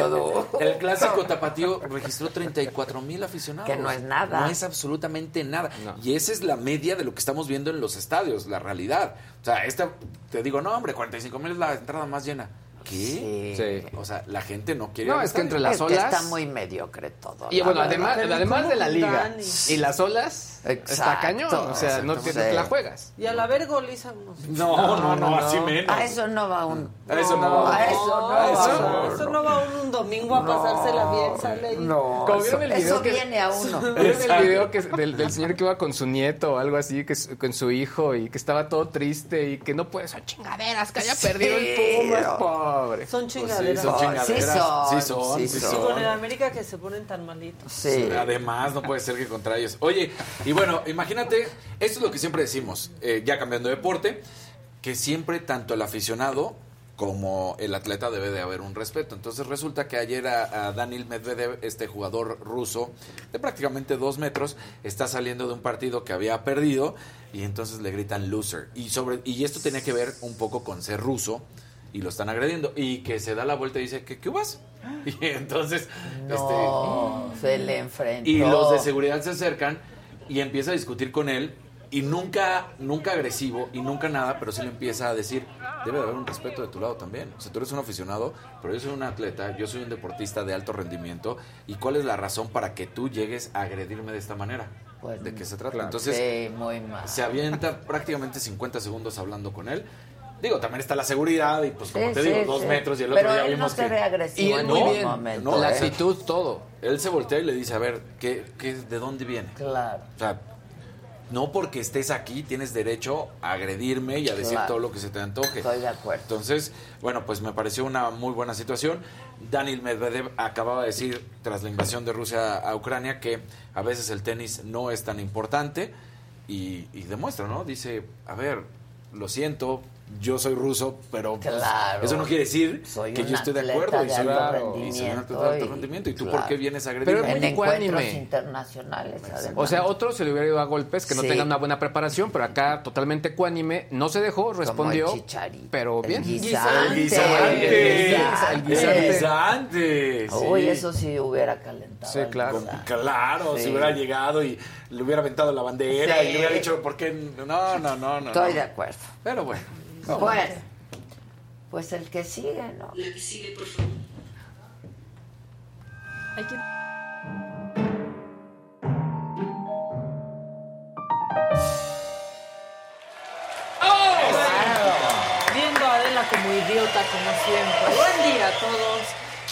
el, clásico [LAUGHS] tapatío registró 34 mil aficionados. Que no es nada. No es absolutamente nada. No. Y esa es la media de lo que estamos viendo en los estadios, la realidad. O sea, esta, te digo, no, hombre, 45 mil es la entrada más llena. ¿Qué? Sí. Sí. O sea, la gente no quiere. No, al es que entre las Es que olas. está muy mediocre todo. Y bueno, verdad. además, además ¿cómo de la liga y las olas, está cañón. O sea, no, te, no te la juegas. Y a la vergoliza unos. No, no, no, así menos. A eso no va un. A eso no. A eso no A eso va no. uno. Eso no va uno un domingo a pasársela bien, sale. No, Como eso, vieron el video eso que- viene a uno. [LAUGHS] ¿Vieron el video que, del, del señor que iba con su nieto o algo así, que con su hijo y que estaba todo triste y que no puede, son chingaderas, que haya perdido el Pumas, no. Pobre. Son Pues sí, chingaderas. son Sí son, Sí son, sí sí son. Y con el. América que se ponen tan malitos. Sí. Además, no puede ser que contra ellos. Oye, y bueno, imagínate, esto es lo que siempre decimos, eh, ya cambiando de deporte, que siempre tanto el aficionado como el atleta debe de haber un respeto. Entonces resulta que ayer a, a Daniel Medvedev, este jugador ruso de prácticamente dos metros, está saliendo de un partido que había perdido y entonces le gritan loser. Y, sobre, y esto tenía que ver un poco con ser ruso y lo están agrediendo y que se da la vuelta y dice, ¿qué, qué vas? [GASPS] Y entonces... este, No, se le enfrentó. y los de seguridad se acercan y empieza a discutir con él y nunca, nunca agresivo y nunca nada, pero sí le empieza a decir, debe de haber un respeto de tu lado también. O sea, tú eres un aficionado, pero yo soy un atleta, yo soy un deportista de alto rendimiento y cuál es la razón para que tú llegues a agredirme de esta manera. Pues, ¿De qué se trata? Entonces, sí, muy mal. se avienta prácticamente 50 segundos hablando con él. Digo, también está la seguridad y pues como Sí, te digo, sí, dos sí. metros y el Pero otro ya él vimos no se que... ve agresivo Y en muy bien, momento, no, la ¿eh? actitud, todo. Él se voltea y le dice, a ver, ¿qué, qué, ¿de dónde viene? Claro. O sea, no porque estés aquí tienes derecho a agredirme y a decir Claro. todo lo que se te antoje. Estoy de acuerdo. Entonces, bueno, pues me pareció una muy buena situación. Daniel Medvedev acababa de decir, tras la invasión de Rusia a Ucrania, que a veces el tenis no es tan importante y, y demuestra, ¿no? Dice, a ver, lo siento, yo soy ruso, pero pues, Claro. eso no quiere decir Soy que yo estoy de acuerdo. de y soy, alto y soy un atleta de rendimiento alto y- rendimiento. ¿Y tú claro. por qué vienes a Pero agredirme? es En muy encuentros internacionales, además. O sea, otro se le hubiera ido a golpes que no tengan una buena preparación, pero acá totalmente ecuánime, no se dejó, respondió, el pero el bien. guisante. El guisante. El El guisante. guisante. Uy, eso sí hubiera calentado. Sí, claro. Claro, Sí. si hubiera llegado y le hubiera aventado la bandera Sí. y le hubiera dicho, ¿por qué? No, no, no, no. Estoy no. de acuerdo. Pero bueno. Bueno, pues el que sigue, ¿no? La que sigue, por favor. Hay que- Viendo a Adela como idiota, como siempre. Buen día a todos.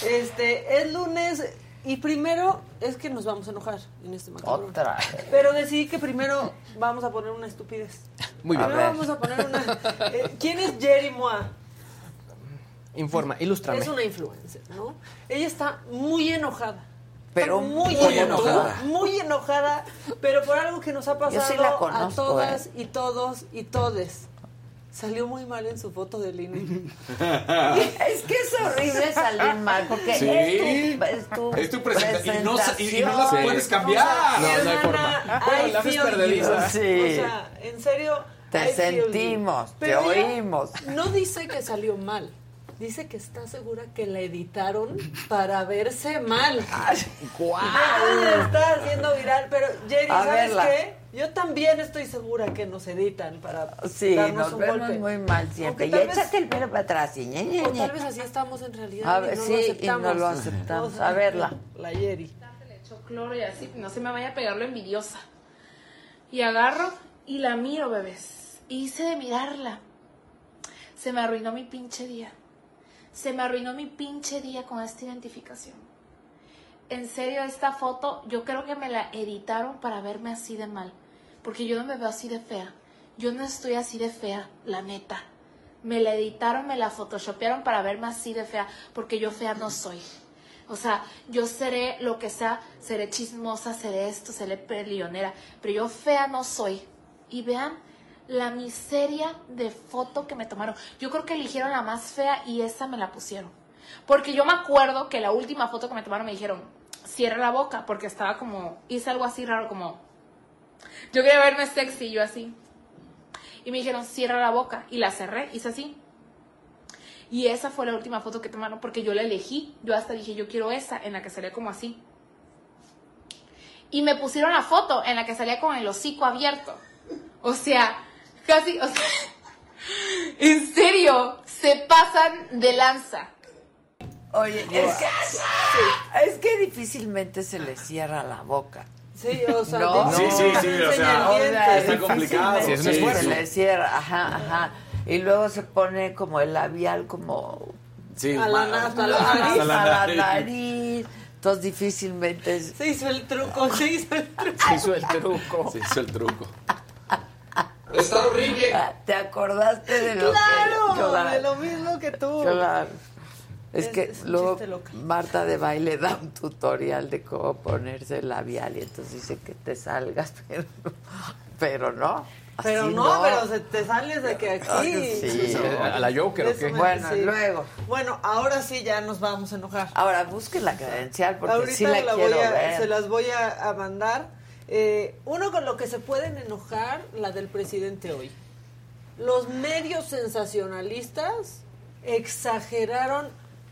Este, es lunes y primero es que nos vamos a enojar en este macabrón. Otra. Pero decidí que primero vamos a poner una estupidez. Muy bien. Primero vamos a poner una. eh, ¿Quién es Jerry Moa? Informa, ilústrame. Es una influencer, ¿no? Ella está muy enojada. Pero Está muy, muy enojada. enojada. Muy enojada, pero por algo que nos ha pasado sí a todas ¿eh? y todos y todes. Salió muy mal en su foto del INE. [LAUGHS] es que es horrible salir mal, porque Sí. es, tu, es tu Es tu presenta- y no y- y no la presentación. puedes cambiar. No, no hay forma. Bueno, la haces perdediza. Sí. O sea, en serio. Te sentimos, te oímos. No dice que salió mal. Dice que está segura que la editaron para verse mal. ¡Guau! Está haciendo viral, pero Jerry, A ¿sabes verla. qué? Yo también estoy segura que nos editan para Sí, darnos nos un vemos golpe. muy mal siempre. Aunque Y tal vez- échate el pelo para atrás. Y ñe, ñe, O ñe. tal vez así estamos en realidad. A y ver, no sí, lo y aceptamos. no lo aceptamos. A verla. La Jerry. le echo cloro y así, no se me vaya a pegar lo envidiosa. Y agarro y la miro, bebés. Y hice de mirarla. Se me arruinó mi pinche día. Se me arruinó mi pinche día con esta identificación. En serio, esta foto yo creo que me la editaron para verme así de mal. Porque yo no me veo así de fea. Yo no estoy así de fea, la neta. Me la editaron, me la photoshopearon para verme así de fea. Porque yo fea no soy. O sea, yo seré lo que sea, seré chismosa, seré esto, seré peleonera, pero yo fea no soy. Y vean la miseria de foto que me tomaron. Yo creo que eligieron la más fea y esa me la pusieron. Porque yo me acuerdo que la última foto que me tomaron me dijeron, cierra la boca, porque estaba como, hice algo así raro, como, yo quería verme sexy, yo así. Y me dijeron, cierra la boca. Y la cerré, hice así. Y esa fue la última foto que tomaron porque yo la elegí. Yo hasta dije, yo quiero esa, en la que salía como así. Y me pusieron la foto en la que salía con el hocico abierto. O sea, casi, o sea, [LAUGHS] en serio, se pasan de lanza. Oye, es que, es que difícilmente se le cierra la boca. Sí, o sea, No, Sí, sí, sí, o sea, O sea, está complicado. Sí, es esfuerzo. Se le cierra, ajá, ajá. Y luego se pone como el labial como Sí, A la ma- na- hasta la a nariz. la la nariz. nariz. Entonces difícilmente Se hizo el truco, se hizo el truco. Se hizo el truco. Se hizo el truco. Está horrible. Ah, ¿Te acordaste de lo Claro, que Claro, de lo mismo que tú. claro. Es Es- que es luego. Marta de baile da un tutorial de cómo ponerse el labial y entonces dice que te salgas, [LAUGHS] pero, pero no. Pero así no, pero se te sales de que aquí. Ay, sí. ¿A la Joker o qué? Bueno, sí. luego. Bueno, ahora sí ya nos vamos a enojar. Ahora busquen la credencial porque Ahorita sí la, la quiero voy a- ver. se las voy a, a mandar. Eh, uno con lo que se pueden enojar, la del presidente hoy. Los medios sensacionalistas exageraron,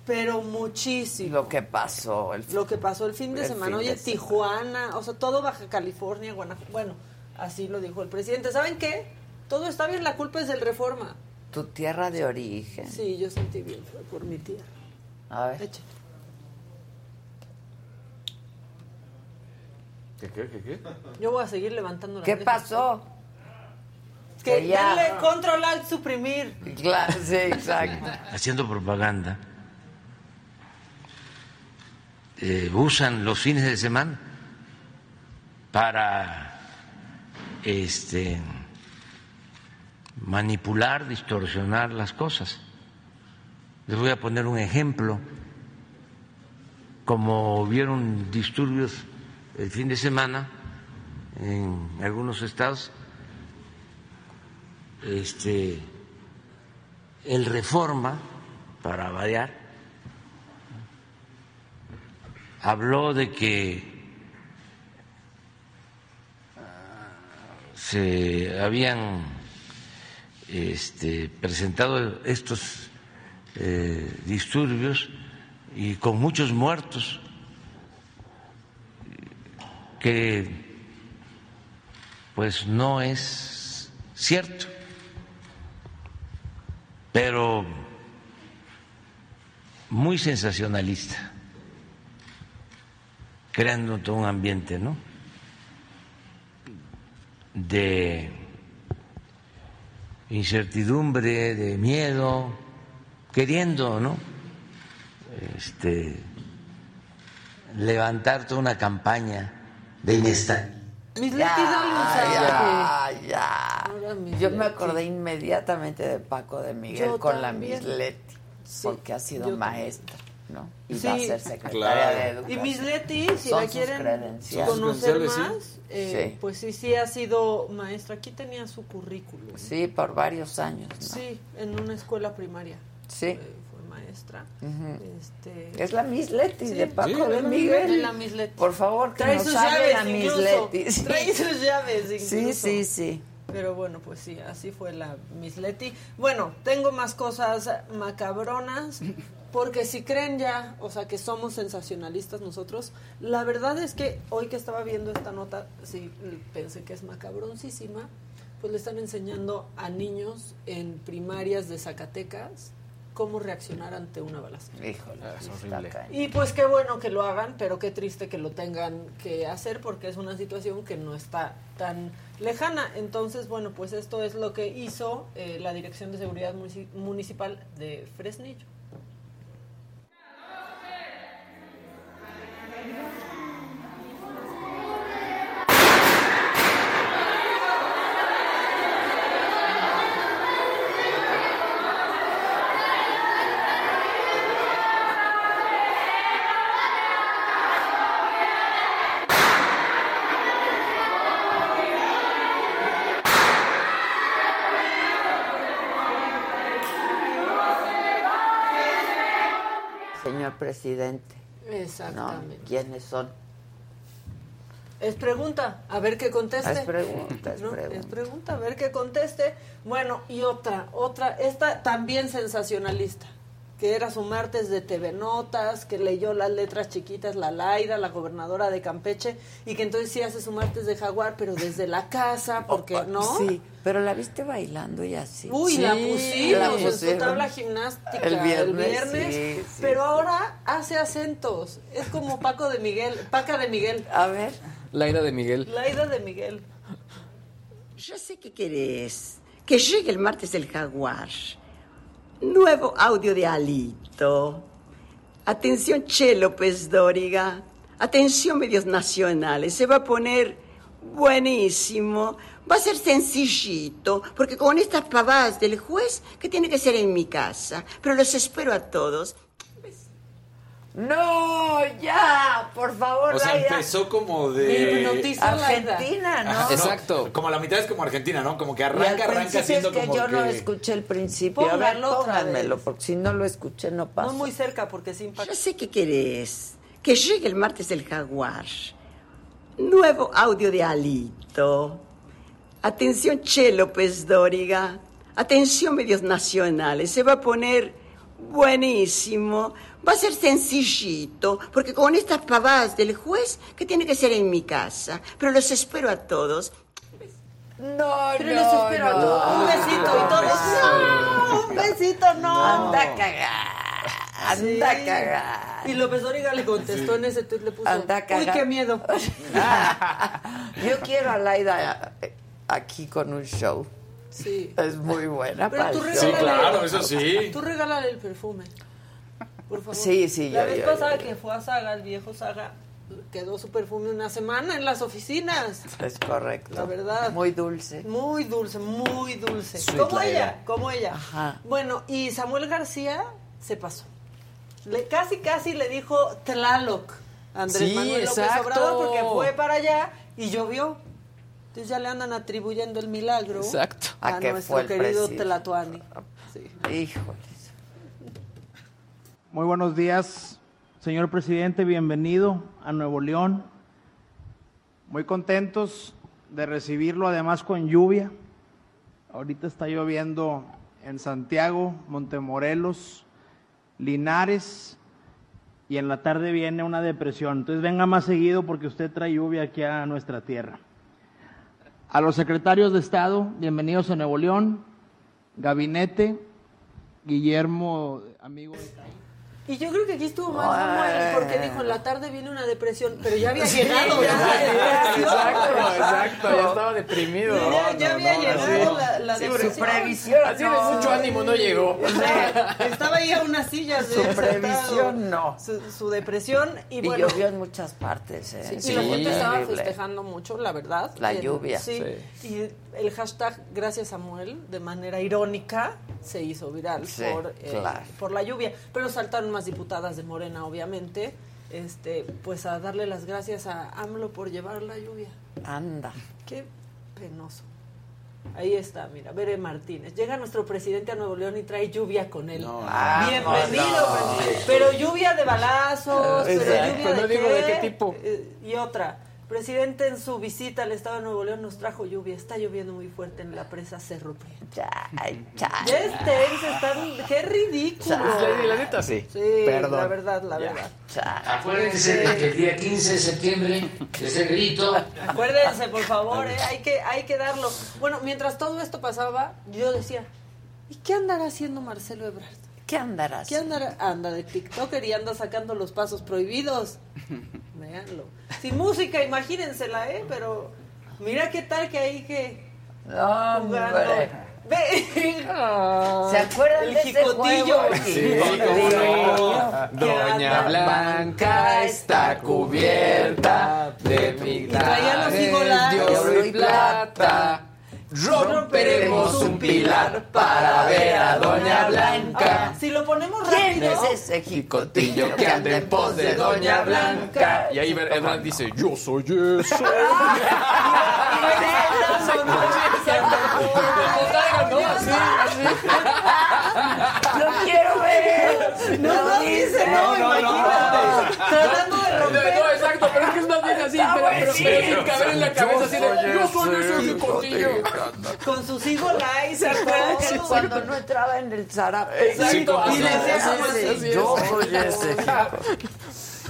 pero muchísimo. Lo que pasó. El, Lo que pasó el fin de El semana. fin Oye, de semana. Tijuana, o sea, todo Baja California, Guanajuato. Bueno, así lo dijo el presidente. ¿Saben qué? Todo está bien, la culpa es del Reforma. tu tierra de origen. Sí, yo sentí bien, fue por mi tía. A ver. Echa. ¿Qué, qué, qué, qué? Yo voy a seguir levantando la ¿Qué pasó? Que Que ya- denle control suprimir. Claro, sí, exacto. haciendo propaganda, eh, usan los fines de semana para este, manipular, distorsionar las cosas. Les voy a poner un ejemplo. Como hubieron disturbios el fin de semana en algunos estados, este, el reforma, para variar, habló de que ah, se habían este, presentado estos eh, disturbios y con muchos muertos, que pues no es cierto pero muy sensacionalista, creando todo un ambiente, ¿no? De incertidumbre, de miedo, queriendo, ¿no? Este, levantar toda una campaña de inestabilidad. Mis. Ya, ya. Ahora mis Yo me acordé inmediatamente de Paco de Miguel Yo con la también. Miss Leti, porque ha sido yo maestra. ¿no? Y Sí. va a ser secretaria Claro. de Y Educación. Miss Leti, si Son la quieren conocer sí. más, eh, Sí. pues sí, sí ha sido maestra. Aquí tenía su currículum. Sí, por varios años, ¿no? Sí, en una escuela primaria. Sí. Eh, maestra. Este, Es la Miss Leti Sí. de Paco Sí, de Miguel. de la Miss Leti. Por favor, que Trae nos sus llaves la Miss. Leti. Sí. Trae sus llaves incluso. Sí, sí, sí. Pero bueno, pues sí, así fue la Miss Leti. Bueno, tengo más cosas macabronas, porque si creen ya, o sea, que somos sensacionalistas nosotros, la verdad es que hoy que estaba viendo esta nota, sí, pensé que es macabroncísima, pues le están enseñando a niños en primarias de Zacatecas cómo reaccionar ante una balacera. Híjole, Es horrible. cañón. Y pues qué bueno que lo hagan, pero qué triste que lo tengan que hacer porque es una situación que no está tan lejana. Entonces, bueno, pues esto es lo que hizo eh, la Dirección de Seguridad Munici- Municipal de Fresnillo. Presidente, ¿no? Exactamente. ¿Quiénes son? Es pregunta, a ver qué conteste. Es pregunta, es ¿no? pregunta. Es pregunta, a ver qué conteste. Bueno, y otra, otra, esta también sensacionalista, que era su martes de TV Notas, que leyó las letras chiquitas, la Laida, la gobernadora de Campeche, y que entonces sí hace su martes de jaguar, pero desde la casa, porque no. Sí, pero la viste bailando y así. Uy, Sí, la pusimos la en su tabla gimnástica El viernes, viernes, sí, sí. pero ahora hace acentos. Es como Paco de Miguel, Paca de Miguel. A ver. Laida de Miguel. Laida de Miguel. Ya sé qué querés. Que llegue el martes el jaguar. Nuevo audio de Alito. Atención, Che López Dóriga. Atención, medios nacionales. Se va a poner buenísimo. Va a ser sencillito, porque con estas pavadas del juez, que tiene que ser en mi casa. Pero los espero a todos. No, ya, por favor, O sea, Laida. empezó como de... Argentina, ¿no? Ajá, Exacto. Como la mitad es como Argentina, ¿no? Como que arranca, arranca principio haciendo es que como yo que... no escuché el principio. A ver, pónganmelo, porque si no lo escuché no pasa. No muy cerca porque sin Ya sé qué querés. Que llegue el martes el jaguar. Nuevo audio de Alito. Atención, Che López Dóriga. Atención, medios nacionales. Se va a poner buenísimo. Va a ser sencillito, porque con estas pavadas del juez, que tiene que ser en mi casa. Pero los espero a todos. No, Pero no, los espero a no. todos. Un besito y todos. No, un besito no. Anda cagada, anda Sí. cagada. Y López Dóriga le contestó en ese tweet, le puso, Anda uy, cagada". qué miedo. [LAUGHS] Yo quiero a Laida eh, aquí con un show. Sí. Es muy buena Pero para tú el show. regálale. Tú regálale el perfume. Por favor. Sí, sí, La yo- vez yo- pasada yo- que fue a Saga, el viejo Saga, quedó su perfume una semana en las oficinas. Es correcto. La verdad. Muy dulce. Muy dulce, muy dulce. Sweet como ella, como ella. Ajá. Bueno, y Samuel García se pasó. Le, casi, casi le dijo Tlaloc a Andrés Sí, Manuel López exacto. Obrador porque fue para allá y llovió. Entonces ya le andan atribuyendo el milagro Exacto. a, nuestro querido presidente. Tlatuani. Sí. Híjole. Muy buenos días, señor presidente, bienvenido a Nuevo León. Muy contentos de recibirlo, además con lluvia. Ahorita está lloviendo en Santiago, Montemorelos, Linares y en la tarde viene una depresión. Entonces venga más seguido porque usted trae lluvia aquí a nuestra tierra. A los secretarios de Estado, bienvenidos a Nuevo León. Gabinete, Guillermo, amigo de Y yo creo que aquí estuvo mal Ay. Samuel porque dijo en la tarde viene una depresión, pero ya había Sí, llegado. ya, ya, exacto, exacto, ya estaba deprimido. Ya, ya había llegado la, la Sí, depresión. su previsión, Así de no. mucho ánimo no llegó. O sea, estaba ahí a unas sillas de Su previsión, no. Su, su depresión y, Y bueno. llovió en muchas partes, ¿eh? Sí, y la gente estaba festejando mucho, la verdad. La lluvia. Sí, Y el hashtag Gracias Samuel, de manera irónica, se hizo viral Sí, por, eh, claro. por la lluvia. Pero saltaron más diputadas de Morena, obviamente, este, pues a darle las gracias a AMLO por llevar la lluvia. Anda. Qué penoso. Ahí está, mira, Bere Martínez. Llega nuestro presidente a Nuevo León y trae lluvia con él. Ah, Bienvenido, no. presidente. Pero lluvia de balazos, pero lluvia Pero de no digo de qué? tipo. Eh, Y otra. Presidente en su visita al estado de Nuevo León nos trajo lluvia. Está lloviendo muy fuerte en la presa Cerro Prieto. Ya, Ya estén, se están... ¡Qué ridículo! La, la neta sí. Sí, Perdón. la verdad, la Ya. verdad. Acuérdense de que el día 15 de septiembre, ese grito, Acuérdense, por favor, ¿eh? hay, que, hay que darlo. Bueno, mientras todo esto pasaba, yo decía, ¿y qué andará haciendo Marcelo Ebrard? ¿Qué andará ¿Qué andará? Anda de TikToker y anda sacando los pasos prohibidos. [LAUGHS] Véanlo. Sin música, imagínensela, ¿eh? Pero mira qué tal que hay que... Hombre. Ve. [LAUGHS] ¿Se acuerdan El de ese juego? Sí, no. Doña Blanca está cubierta de traía los milares igolares. de oro y plata. Romperemos un pilar para ver a Doña Blanca. Si lo ponemos ¿Quién rápido... es ese Jicotillo que anda en pos de Doña Blanca. Y ahí Edward dice, yo soy eso. [LAUGHS] ¡Lo quiero ver! No, no, dice, no, imagínate. Tratando de romper. No, exacto, pero es que es más bien así, pero, pero, pero sin caber en la cabeza así de, yo soy ese. Con sus igolais, ¿se acuerdan que Cuando no entraba en el zarape. Exacto, y decía, así es. "Sí, yo soy ese. [LAUGHS]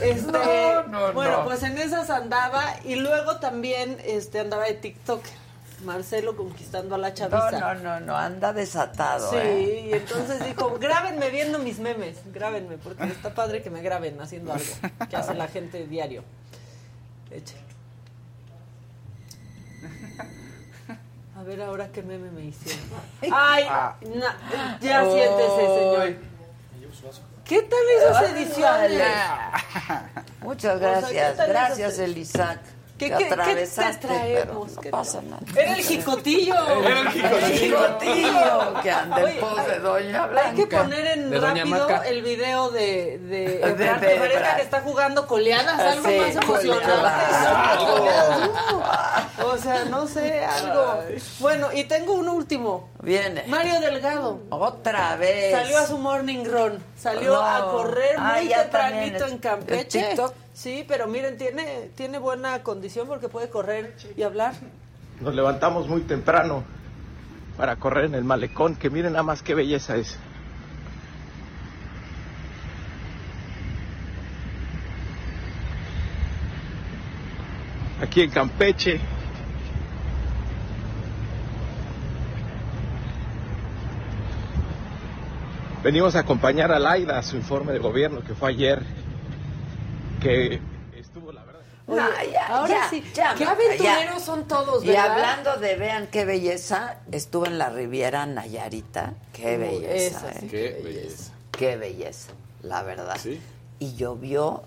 Este, No, no, bueno, no. pues en esas andaba y luego también este andaba de TikTok. Marcelo conquistando a la No, chaviza. no, no, no, anda desatado. Sí, ¿eh? y entonces dijo, grábenme viendo mis memes, grábenme, porque está padre que me graben haciendo algo que hace la gente diario. Eche. A ver ahora qué meme me hicieron. Ay, na- ya siéntese, señor. ¿Qué tal esas ediciones? Muchas O sea, ¿qué gracias. Gracias, Elisac. ¿Qué- Te qué- qué te atravesaste, traemos? pero ¿Qué no pasa nada. Era el jicotillo. Era el jicotillo. El jicotillo que anda en pos de hay- Doña Hay que Blanca. poner en De rápido el video de, de, De- Ebrard, de que está jugando coleadas, algo Sí, más emocionante. uh, O sea, no sé, algo. Bueno, y tengo un último. Viene. Mario Delgado. Otra vez. Salió a su morning run. Salió No. a correr Ah, muy ya tempranito en Campeche. ¿El TikTok? Sí, pero miren, tiene, tiene buena condición porque puede correr y hablar. Nos levantamos muy temprano para correr en el malecón, que miren nada más qué belleza es. Aquí en Campeche. Venimos a acompañar a Laida a su informe de gobierno que fue ayer, que estuvo la verdad. Oye, No, ya, ahora ya, sí, ya, qué ya. aventureros son todos, Y ¿verdad? hablando de vean qué belleza, estuve en la Riviera Nayarita. Qué Uy, belleza, esa sí, ¿eh? Qué belleza. Qué belleza, la verdad. Sí. Y llovió,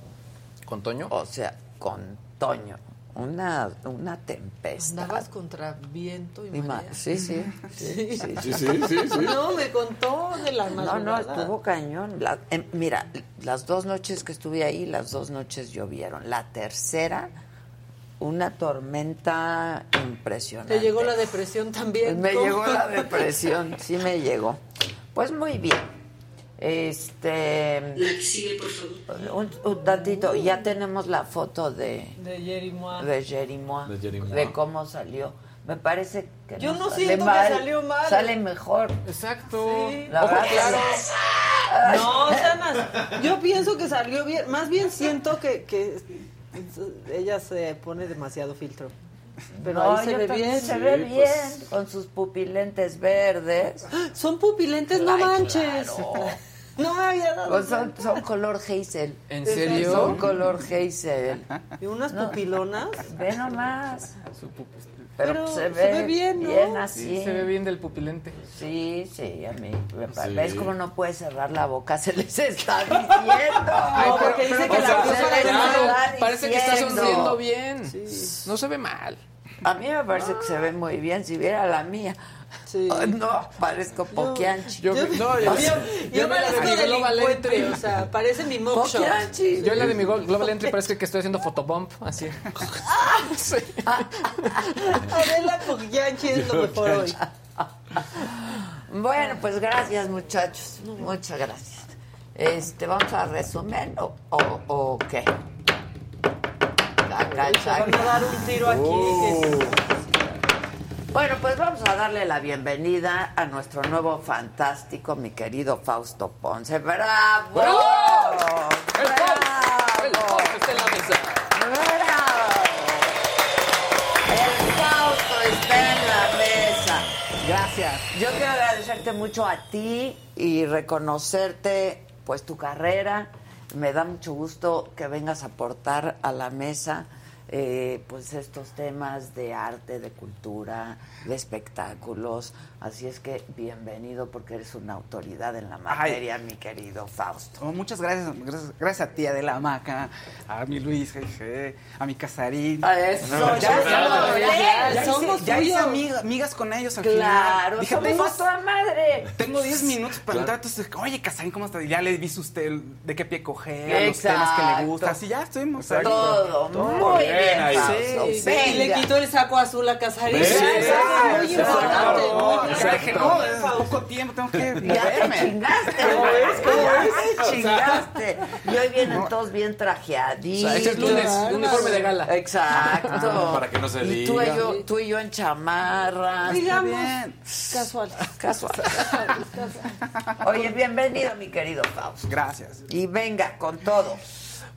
¿Con Toño? o sea, con Toño. Una, una tempestad. Andabas contra viento y Y marea. sí, [LAUGHS] sí, sí, sí, Sí, sí, sí, sí. No, me contó de la No, no, madrugada. estuvo cañón. La- em, mira, las dos noches que estuve ahí, las dos noches llovieron. La tercera, una tormenta impresionante. Te llegó la depresión también. Me ¿cómo? llegó la [LAUGHS] depresión, sí me llegó. Pues muy bien. Este. La que sigue, por favor. Un, un tantito, ya tenemos la foto de, De Jerimois. de Jerimois, De Jerimois. de cómo salió. Me parece que Yo no sale siento que salió mal. Sale mejor. Exacto. Sí. La Ojo, verdad, claro. No, Sanas, yo pienso que salió bien. Más bien siento que, que ella se pone demasiado filtro. Pero No, ahí se ve bien. Se ve Sí, bien, pues. con sus pupilentes verdes. Son pupilentes, no Ay, manches. claro. No me había dado. Pues son, color hazel. ¿En serio? Son color hazel. Y unas pupilonas. Ve nomás. Su Pero, Pero se, se ve ve bien, ¿no? así. Sí, se ve bien del pupilente. Sí, sí, a mí. Sí. ¿Ves cómo no puede cerrar la boca? Se les está diciendo. [LAUGHS] Ay, pero- porque dice pero que la les claro, parece que está sonriendo bien. No se ve mal. A mí me parece que se ve muy bien. Si viera la mía. Ay, no, parezco poquianchi. yo- no, yo- Yo, yo me la parezco de mi Global Entry. o sea, parece mi mugshot. Yo en la de mi Glo- Global Entry parece que estoy haciendo photobomb, así. [LAUGHS] Sí. Adela Pogianchi es lo mejor hoy. Bueno, pues gracias, muchachos. Muchas gracias. Este, vamos a resumen o, o, o qué. Se van a dar un tiro aquí. que- Bueno, pues vamos a darle la bienvenida a nuestro nuevo fantástico, mi querido Fausto Ponce. ¡Bravo! ¡Bravo! ¡El ¡Bravo! El Ponce está en la mesa. ¡Bravo! El Fausto está en la mesa. Gracias. Yo quiero agradecerte mucho a ti y reconocerte, pues, tu carrera. Me da mucho gusto que vengas a aportar a la mesa, eh, pues, estos temas de arte, de cultura, de espectáculos. Así es que bienvenido porque eres una autoridad en la materia, mi querido Fausto. Oh, muchas gracias, gracias, gracias a ti, Adela Maca, a mi Luis, jeje, a mi Casarín. A eso, No, ya somos ya, tres, hice- somos ya hice amiga- amigas con ellos al Claro, final. Dije, somos tengo, toda madre. tengo 10 minutos para Claro. entrar, entonces, oye, Casarín, ¿cómo estás? Y ya le dice usted de qué pie coger, los temas que le Exacto. gustan, así ya estuvimos ahí. Todo, muy bien, ahí. Fausto. Sí, y le quitó el saco azul a Casarín. Sí, muy importante. No, muy dije, no, es poco tiempo, tengo que Ya te moverme. chingaste, ¿Cómo güey. ves? ¿Cómo Ya te O sea, chingaste. Y hoy vienen todos bien trajeaditos. O sea, ese es lunes, uniforme de gala. Exacto. [LAUGHS] Para que no se y tú y, diga. yo, tú y yo en chamarra. Digamos, bien. [LAUGHS] casual. Casual. Oye, bienvenido, mi querido Fausto. Gracias. Y venga, con todo.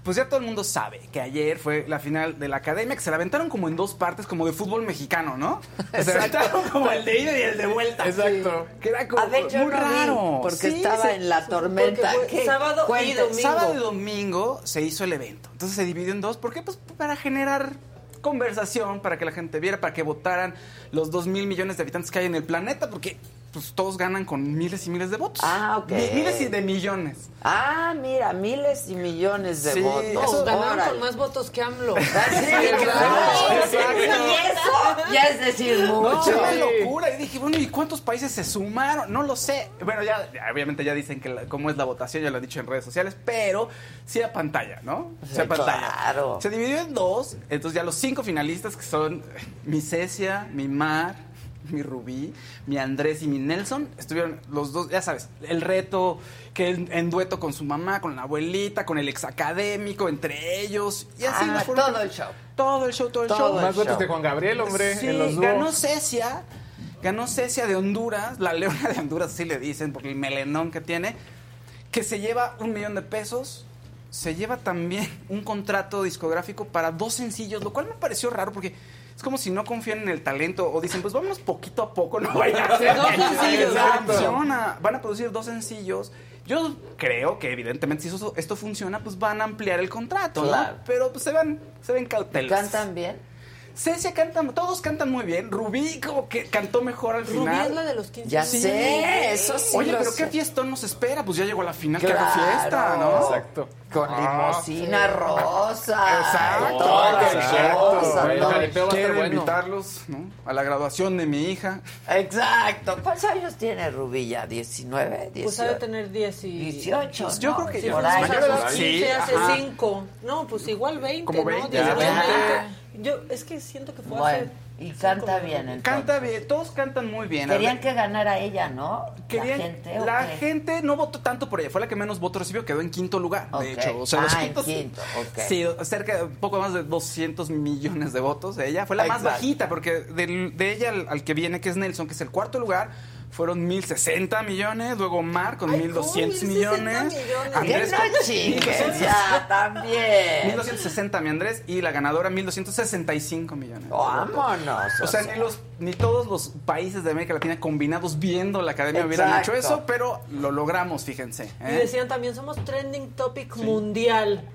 Pues ya todo el mundo sabe que ayer fue la final de la academia, que se la aventaron como en dos partes, como de fútbol mexicano, ¿no? [LAUGHS] Se la aventaron como el de ida y el de vuelta. Exacto. Que era como muy no raro. porque estaba en la tormenta. sábado y domingo. Sábado y domingo se hizo el evento. Entonces se dividió en dos. ¿Por qué? Pues para generar conversación, para que la gente viera, para que votaran los dos mil millones de habitantes que hay en el planeta, porque pues todos ganan con miles y miles de votos. Ah, ok. Mi- Miles y de millones. Ah, mira, miles y millones de Sí, votos. eso Ganaron Órale. con más votos que AMLO. Ah, sí. Y eso ya es decir No, mucho. una locura. Y dije, bueno, ¿y cuántos países se sumaron? No lo sé. Bueno, ya, ya, obviamente ya dicen que la- cómo es la votación, ya lo han dicho en redes sociales, pero sí a pantalla, ¿no? Sí, Sí, a pantalla. claro. Se dividió en dos, entonces ya los cinco finalistas que son mi Cecia, mi Mar, [LAUGHS] mi Rubí, mi Andrés y mi Nelson, estuvieron los dos, ya sabes, el reto que en, en dueto con su mamá, con la abuelita, con el ex académico, entre ellos, y así Ah, fueron- todo el show. Todo el show, todo el Todo show. el Más show. que Juan Gabriel, hombre, Sí, en los dúos. ganó Cecia, ganó Cecia de Honduras, la leona de Honduras, así le dicen, porque el melenón que tiene, que se lleva un millón de pesos, se lleva también un contrato discográfico para dos sencillos, lo cual me pareció raro porque es como si no confían en el talento o dicen, pues vámonos poquito a poco, no vayan a [LAUGHS] hacer Dos sencillos. Funciona. Van a producir dos sencillos. Yo creo que evidentemente si eso- esto funciona, pues van a ampliar el contrato, Claro. ¿no? Pero pues se ven, se ven cautelos. ¿Cantan bien? Cecia canta, todos cantan muy bien. Rubí como que cantó mejor al Rubí final. es la de los 15 Ya años. sé, eso sí Oye, pero sé. qué fiestón nos espera. Pues ya llegó la final, que haga Claro. fiesta, ¿no? Exacto. Con Ah, limosina rosa. Exacto, Toda exacto. cosa, El ¿no? Quiero bueno. invitarlos ¿no? a la graduación de mi hija. Exacto. ¿Cuántos años tiene Rubí ya? ¿19? Pues ha de 18. tener 10 y... 18. Pues yo ¿no? creo que Sí, ya por ahí. a mayor los edad. 15 Sí, hace ajá. 5. No, pues igual 20, Como ¿no? 20, 19, ya. 20. Yo es que siento que fue Bueno, hace... y canta bien entonces. Canta bien, todos cantan muy bien. Querían que ganara ella, ¿no? querían- la gente. ¿o la gente no votó tanto por ella, fue la que menos votos recibió, quedó en quinto lugar, de hecho. O sea, Ah, en quinto, ok. Sí, cerca, de- poco más de 200 millones de votos. Ella fue la más bajita, porque del- de ella al, al que viene, que es Nelson, que es el cuarto lugar, fueron 1060 millones, luego Mar con Ay, 1200 ¿cómo? millones. 1060 millones. Andrés con no chingues 1200. ya, también. 1260 mi Andrés y la ganadora 1265 millones. Vámonos. O sea, ni, los, ni todos los países de América Latina combinados viendo la academia hubieran hecho eso, pero lo logramos, fíjense. Y ¿eh? decían también, somos trending topic mundial.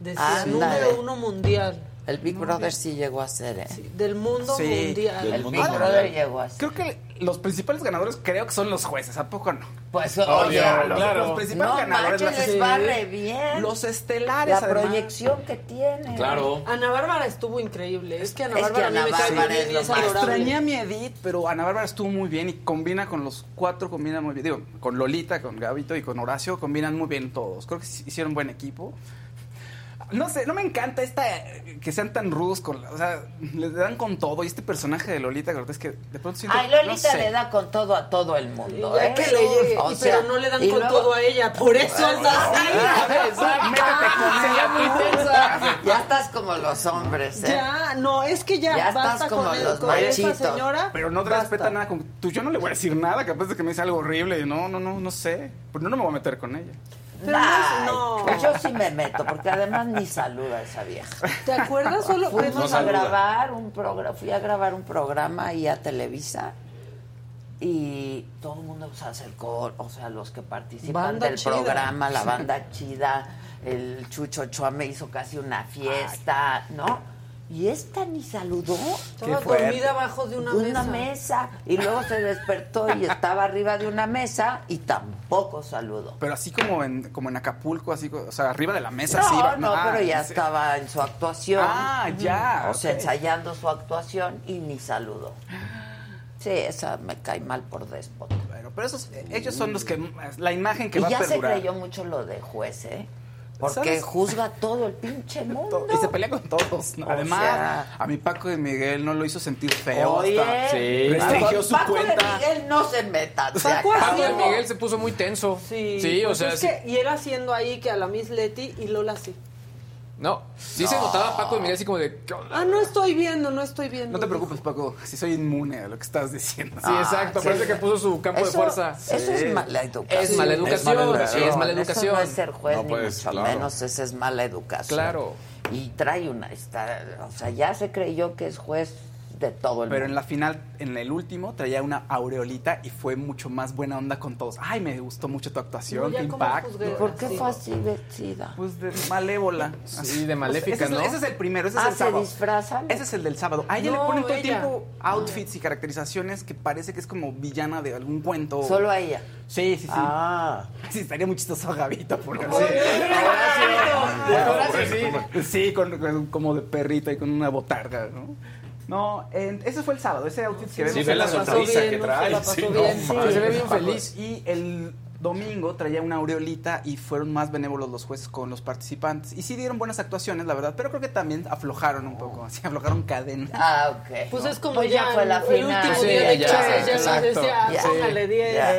Decía, Ándale. número uno mundial. El Big Brother sí llegó a ser, ¿eh? Del mundo Sí. mundial. El Big Brother llegó a ser. Creo que los principales ganadores creo que son los jueces, ¿a poco no? Pues, los, claro. los principales No ganadores manches, les va re bien. Los estelares, La además. proyección que tiene. Ana Bárbara estuvo increíble. Es que Ana Es que Bárbara mí Ana me Bárbara es es. Extrañé a mi Edith, pero Ana Bárbara estuvo muy bien y combina con los cuatro, combina muy bien. Digo, con Lolita, con Gabito y con Horacio, combinan muy bien todos. Creo que sí hicieron buen equipo. No sé, no me encanta esta que sean tan rudos con, la- o sea, le dan con todo y este personaje de Lolita Cortés que de pronto siento Ay, no Lolita sé. le da con todo a todo el mundo. ¿eh? que le O sea, pero no le dan con luego- todo a ella, por eso es así. Exacto. [LAUGHS] Métete con ella, muy tensa. [LAUGHS] Ya estás como los hombres, ¿eh? Ya, no, es que ya, Ya basta estás como con, los con esa señora. Pero no te respeta nada. Con, tú, yo no le voy a decir nada, capaz de que me dice algo horrible. No, no, no, no sé. Pero no me voy a meter con ella. Pero no es- Ay, no. pues yo sí me meto, porque además ni saluda a esa vieja. ¿Te acuerdas solo? Fuimos No a grabar un programa, fui a grabar un programa ahí a Televisa y todo el mundo se acercó, o sea, los que participan Banda del chida. programa, la banda chida, el Chucho Ochoa me hizo casi una fiesta, ¿no? Y esta ni saludó. Estaba dormida abajo de una De una mesa. mesa. Y luego se despertó y [LAUGHS] estaba arriba de una mesa y tampoco saludó. Pero así como en, como en Acapulco, así, o sea, arriba de la mesa. No, iba- no, ah, pero ya sí. estaba en su actuación. Ah, ya, O sea, ensayando su actuación y ni saludó. Sí, esa me cae mal por déspota. Bueno, pero esos, ellos son los que, la imagen que y va ya a se perdurar. creyó mucho lo de juez, ¿eh? Porque ¿Sabes? juzga todo el pinche [LAUGHS] mundo. Y se pelea con todos. Además, sea- a mi Paco de Miguel no lo hizo sentir feo. Oye, hasta Sí. restringió su Paco de cuenta. Miguel no se meta. se Paco. Paco de Miguel se puso muy tenso. Sí, Sí, o pues sea, es sí- que, y él haciendo ahí que a la Miss Leti y Lola sí. No, sí se notaba Paco de Miguel así como de. Ah, no estoy viendo, no estoy viendo. No te preocupes, Paco, si soy inmune a lo que estás diciendo. Sí, exacto, sí. parece que puso su campo de Eso- fuerza. Eso Sí. es mala educación. Es mala educación, Es mala educación. es mala educación. Eso no es ser juez, No, ni pues, mucho claro. menos. Esa es mala educación. Claro. Y trae una... Está, o sea, ya se creyó que es juez de todo el Pero en la final, en el último, traía una aureolita y fue mucho más buena onda con todos. Ay, me gustó mucho tu actuación, qué impacto. juzgué. ¿Y por qué fue así vestida? Pues de malévola. Sí, de maléfica, ese, es, ¿no? ese es el primero, ese es Ah, el ¿se sábado. disfrazan? Ese es el del sábado. A ella No, le ponen todo el tiempo outfits y caracterizaciones que parece que es como villana de algún cuento. Solo a ella. Sí, sí, sí. Ah. Sí, estaría muy chistoso a Gavito porque Ahora sí. Sí, con, con- como de perrita y con una botarga, ¿no? No, en- ese fue el sábado, ese outfit que Sí, vemos ve en la sonrisa que trae. Sí, no sí. Se ve bien feliz. Y el domingo traía una aureolita y fueron más benévolos los jueces con los participantes. Y sí dieron buenas actuaciones, la verdad, pero creo que también aflojaron un poco, así aflojaron cadena. Ah, ok. Pues es como Pues ya, fue la el final. último Sí, día de ya, ya exacto. les decía, Ya. póngale 10. Ya.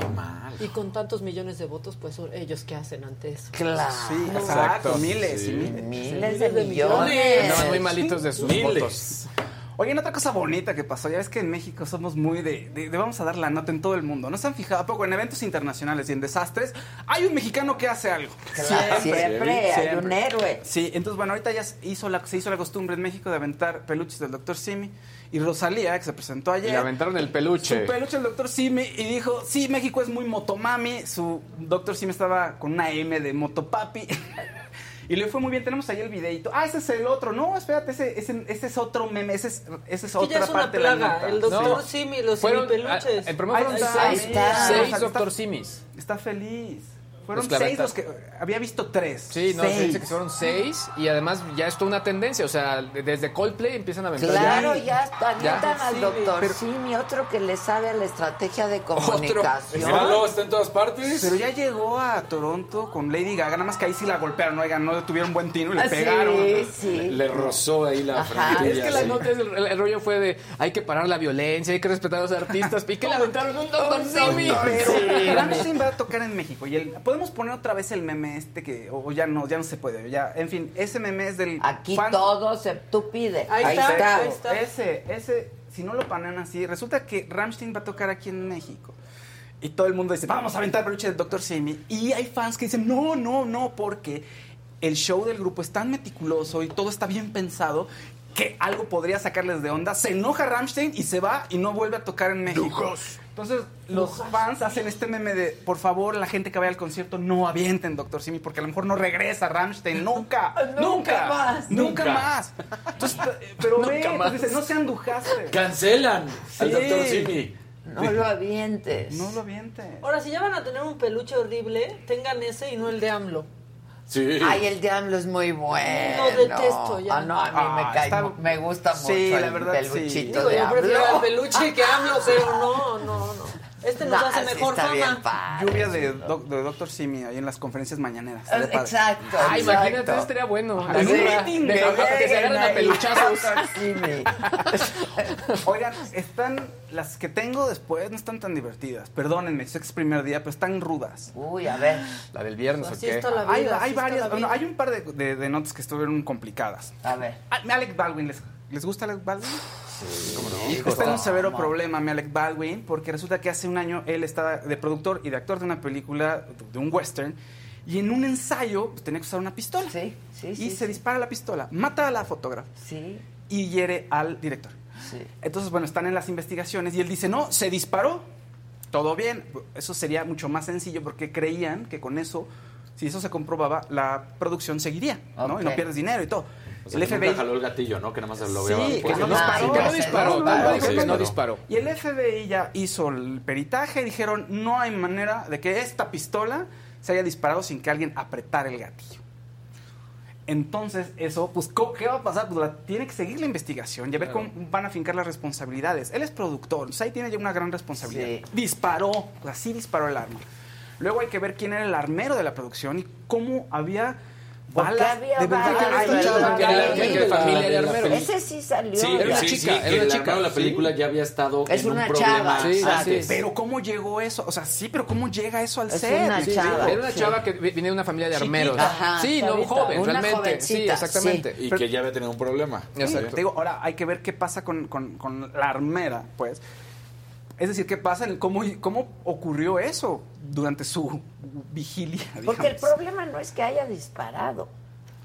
Qué mal. Y con tantos millones de votos, pues ellos qué hacen ante eso. Claro. Sí, Exacto. exacto, miles y miles. Miles de de millones. millones. Muy malitos de sus Miles. votos. Oigan, otra cosa bonita que pasó, ya ves que en México somos muy de, de- de vamos a dar la nota en todo el mundo. ¿No se han fijado a poco en eventos internacionales y en desastres? Hay un mexicano que hace algo. Claro, siempre, hay un héroe. Sí, entonces bueno, ahorita ya se hizo la, se hizo la costumbre en México de aventar peluches del Dr. Simi y Rosalía, que se presentó Y ayer. le aventaron el Su peluche. peluche del Dr. Simi y dijo, sí, México es muy motomami. Su Dr. Simi estaba con una M de motopapi. [LAUGHS] Y le fue muy bien, tenemos ahí el videito. Ah, ese es el otro. No, espérate, ese, ese, ese es otro meme, ese es, ese es otra es parte de la plaga. nota. El doctor No. Simi, los Fueron, simipeluches. ah, el primero fueron seis, seis Doctor Simis. Está feliz. Fueron que seis los que... Había visto tres. Sí, no, se Seis. dice que fueron seis y además ya es toda una tendencia, o sea, de- desde Coldplay empiezan a aventar. Claro, ya. ya avientan al Sí, doctor pero- Simi, otro que le sabe a la estrategia de comunicación. Míralo, está en todas partes. Pero ya llegó a Toronto con Lady Gaga, nada más que ahí sí la golpearon, oigan, no tuvieron buen tino y le Ah, pegaron. Sí, sí. Le rozó ahí la frente. Es que la nota es, el, el rollo fue de hay que parar la violencia, hay que respetar a los artistas. ¿Y qué le aventaron un Doctor Simi? Rammstein va a tocar en México y podemos poner otra vez el meme este que o ya no ya no se puede ya en fin ese meme es del Aquí fan- todo se... Tú pide. Ahí Ahí está, está. ahí está. ese ese si no lo panean así resulta que Rammstein va a tocar aquí en México y todo el mundo dice vamos a aventar peluche del Dr. Simi y hay fans que dicen no no no porque el show del grupo es tan meticuloso y todo está bien pensado que algo podría sacarles de onda, se enoja Rammstein y se va y no vuelve a tocar en México. Lujos. Entonces, los fans hacen este meme de, por favor, la gente que vaya al concierto, no avienten Dr. Simi, porque a lo mejor no regresa Rammstein, [LAUGHS] nunca, nunca, Nunca más. nunca, Nunca. más. Entonces, pero Nunca ve, más. dice, no se andujaste. Cancelan al doctor Simi. No lo avientes. No lo avientes. Ahora, si ya van a tener un peluche horrible, tengan ese y no el de AMLO. Sí. Ay, el diablo es muy bueno. Lo detesto ya. Ah, no, a mí Ah, me cae, está- me gusta mucho Sí, la el verdad, sí. peluchito Digo, de yo prefiero AMLO. el peluche que AMLO, pero no, no, no. Este nos Nah, hace mejor está bien padre, Lluvia de, doc- de Dr. Simi ahí en las conferencias mañaneras. padre. Exacto. Ay, imagínate, exacto. eso estaría bueno. Que de- que se a peluchazos. [LAUGHS] [LAUGHS] Oigan, están las que tengo después no están tan divertidas. Perdónenme, sé que es primer día, pero están rudas. Uy, a ver, La del viernes, Así ¿o qué? la Hay, vida. hay está varias, la bueno, vida. hay un par de, de- de notas que estuvieron complicadas. a ver. Ah, Alec Baldwin, ¿les, ¿les gusta Alec Baldwin? ¿Cómo no? Está en un severo problema, mi Alec Baldwin, porque resulta que hace un año él estaba de productor y de actor de una película, de un western, y en un ensayo pues, tenía que usar una pistola. Sí, sí, y sí. se dispara la pistola, mata a la fotógrafa Sí, y hiere al director. sí. Entonces, bueno, están en las investigaciones y él dice, no, se disparó, todo bien. Eso sería mucho más sencillo porque creían que con eso, si eso se comprobaba, la producción seguiría. Y no pierdes dinero y todo. O sea, el que FBI... nunca jaló el gatillo, ¿no? Que nada más lo Sí, que pues, no disparó. Que no no, no. Y el FBI ya hizo el peritaje y dijeron, no hay manera de que esta pistola se haya disparado sin que alguien apretara el gatillo. Entonces, eso, pues, ¿cómo- ¿qué va a pasar? Pues la- tiene que seguir la investigación y a ver Claro. cómo van a fincar las responsabilidades. Él es productor, o sea, ahí tiene ya una gran responsabilidad. Sí. Disparó, pues así disparó el arma. Luego hay que ver quién era el armero de la producción y cómo había ¿Por qué balas de verdad? Que. Ese sí salió. Sí, Era una sí, chica, sí, era una chica, la sí. película ya había estado Es en una un problema chava, así es. Pero ¿cómo llegó eso? O sea, sí, pero ¿cómo llega eso al Es set? una chava. Era una sí. chava que vi- viene de una familia de armeros. Ajá, sí, no, joven, Una realmente. Sí, exactamente. Y que ya había tenido un problema. Exacto. Te digo, ahora hay que ver qué pasa con, con- con la armera, pues. Es decir, qué pasa, cómo, cómo ocurrió eso durante su vigilia. Porque el problema no es que haya disparado.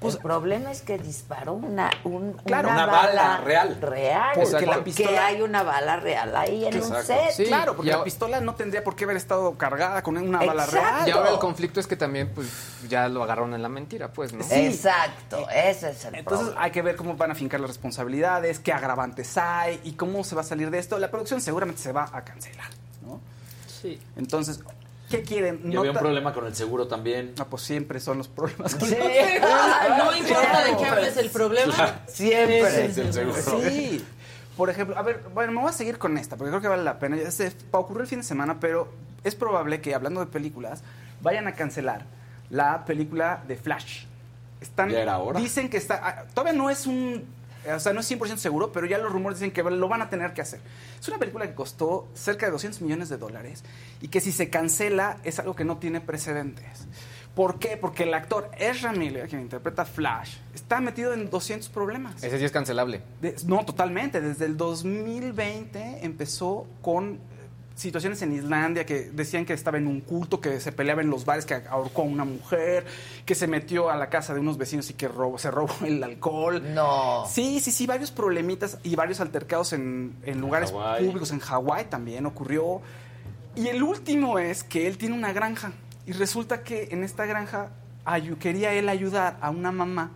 Pues- el problema es que disparó una, un- Claro, una bala real. Real. Porque Porque, la pistola- hay una bala real ahí en un set. Sí, Claro, porque ya- la pistola no tendría por qué haber estado cargada con una bala Exacto. real. Y ahora el conflicto es que también, pues, ya lo agarraron en la mentira, pues, ¿no? Sí. Exacto, ese es el Entonces problema. hay que ver cómo van a fincar las responsabilidades, qué agravantes hay y cómo se va a salir de esto. La producción seguramente se va a cancelar, ¿no? Sí. Entonces, ¿qué quieren? Y había un problema con el seguro también. Ah, pues siempre son los problemas. con Sí. los- [LAUGHS] No importa de qué hables el problema. Siempre. Es el seguro. Sí. Por ejemplo, a ver, bueno, me voy a seguir con esta, porque creo que vale la pena. Pa- ocurrió el fin de semana, pero es probable que, hablando de películas, vayan a cancelar la película de Flash. Están, Ya era hora. Dicen que está... ah, Todavía no es un... O sea, no es 100% seguro, pero ya los rumores dicen que lo van a tener que hacer. Es una película que costó cerca de 200 millones de dólares y que si se cancela es algo que no tiene precedentes. ¿Por qué? Porque el actor Ezra Miller, quien interpreta Flash, está metido en 200 problemas. Ese sí es cancelable. De- no, totalmente. Desde el 2020 empezó con situaciones en Islandia que decían que estaba en un culto, que se peleaba en los bares, que ahorcó a una mujer, que se metió a la casa de unos vecinos y que robó- se robó [LAUGHS] el alcohol. No. Sí, sí, sí, varios problemitas y varios altercados en, en lugares públicos. En Hawái también ocurrió. Y el último es que él tiene una granja y resulta que en esta granja quería él ayudar a una mamá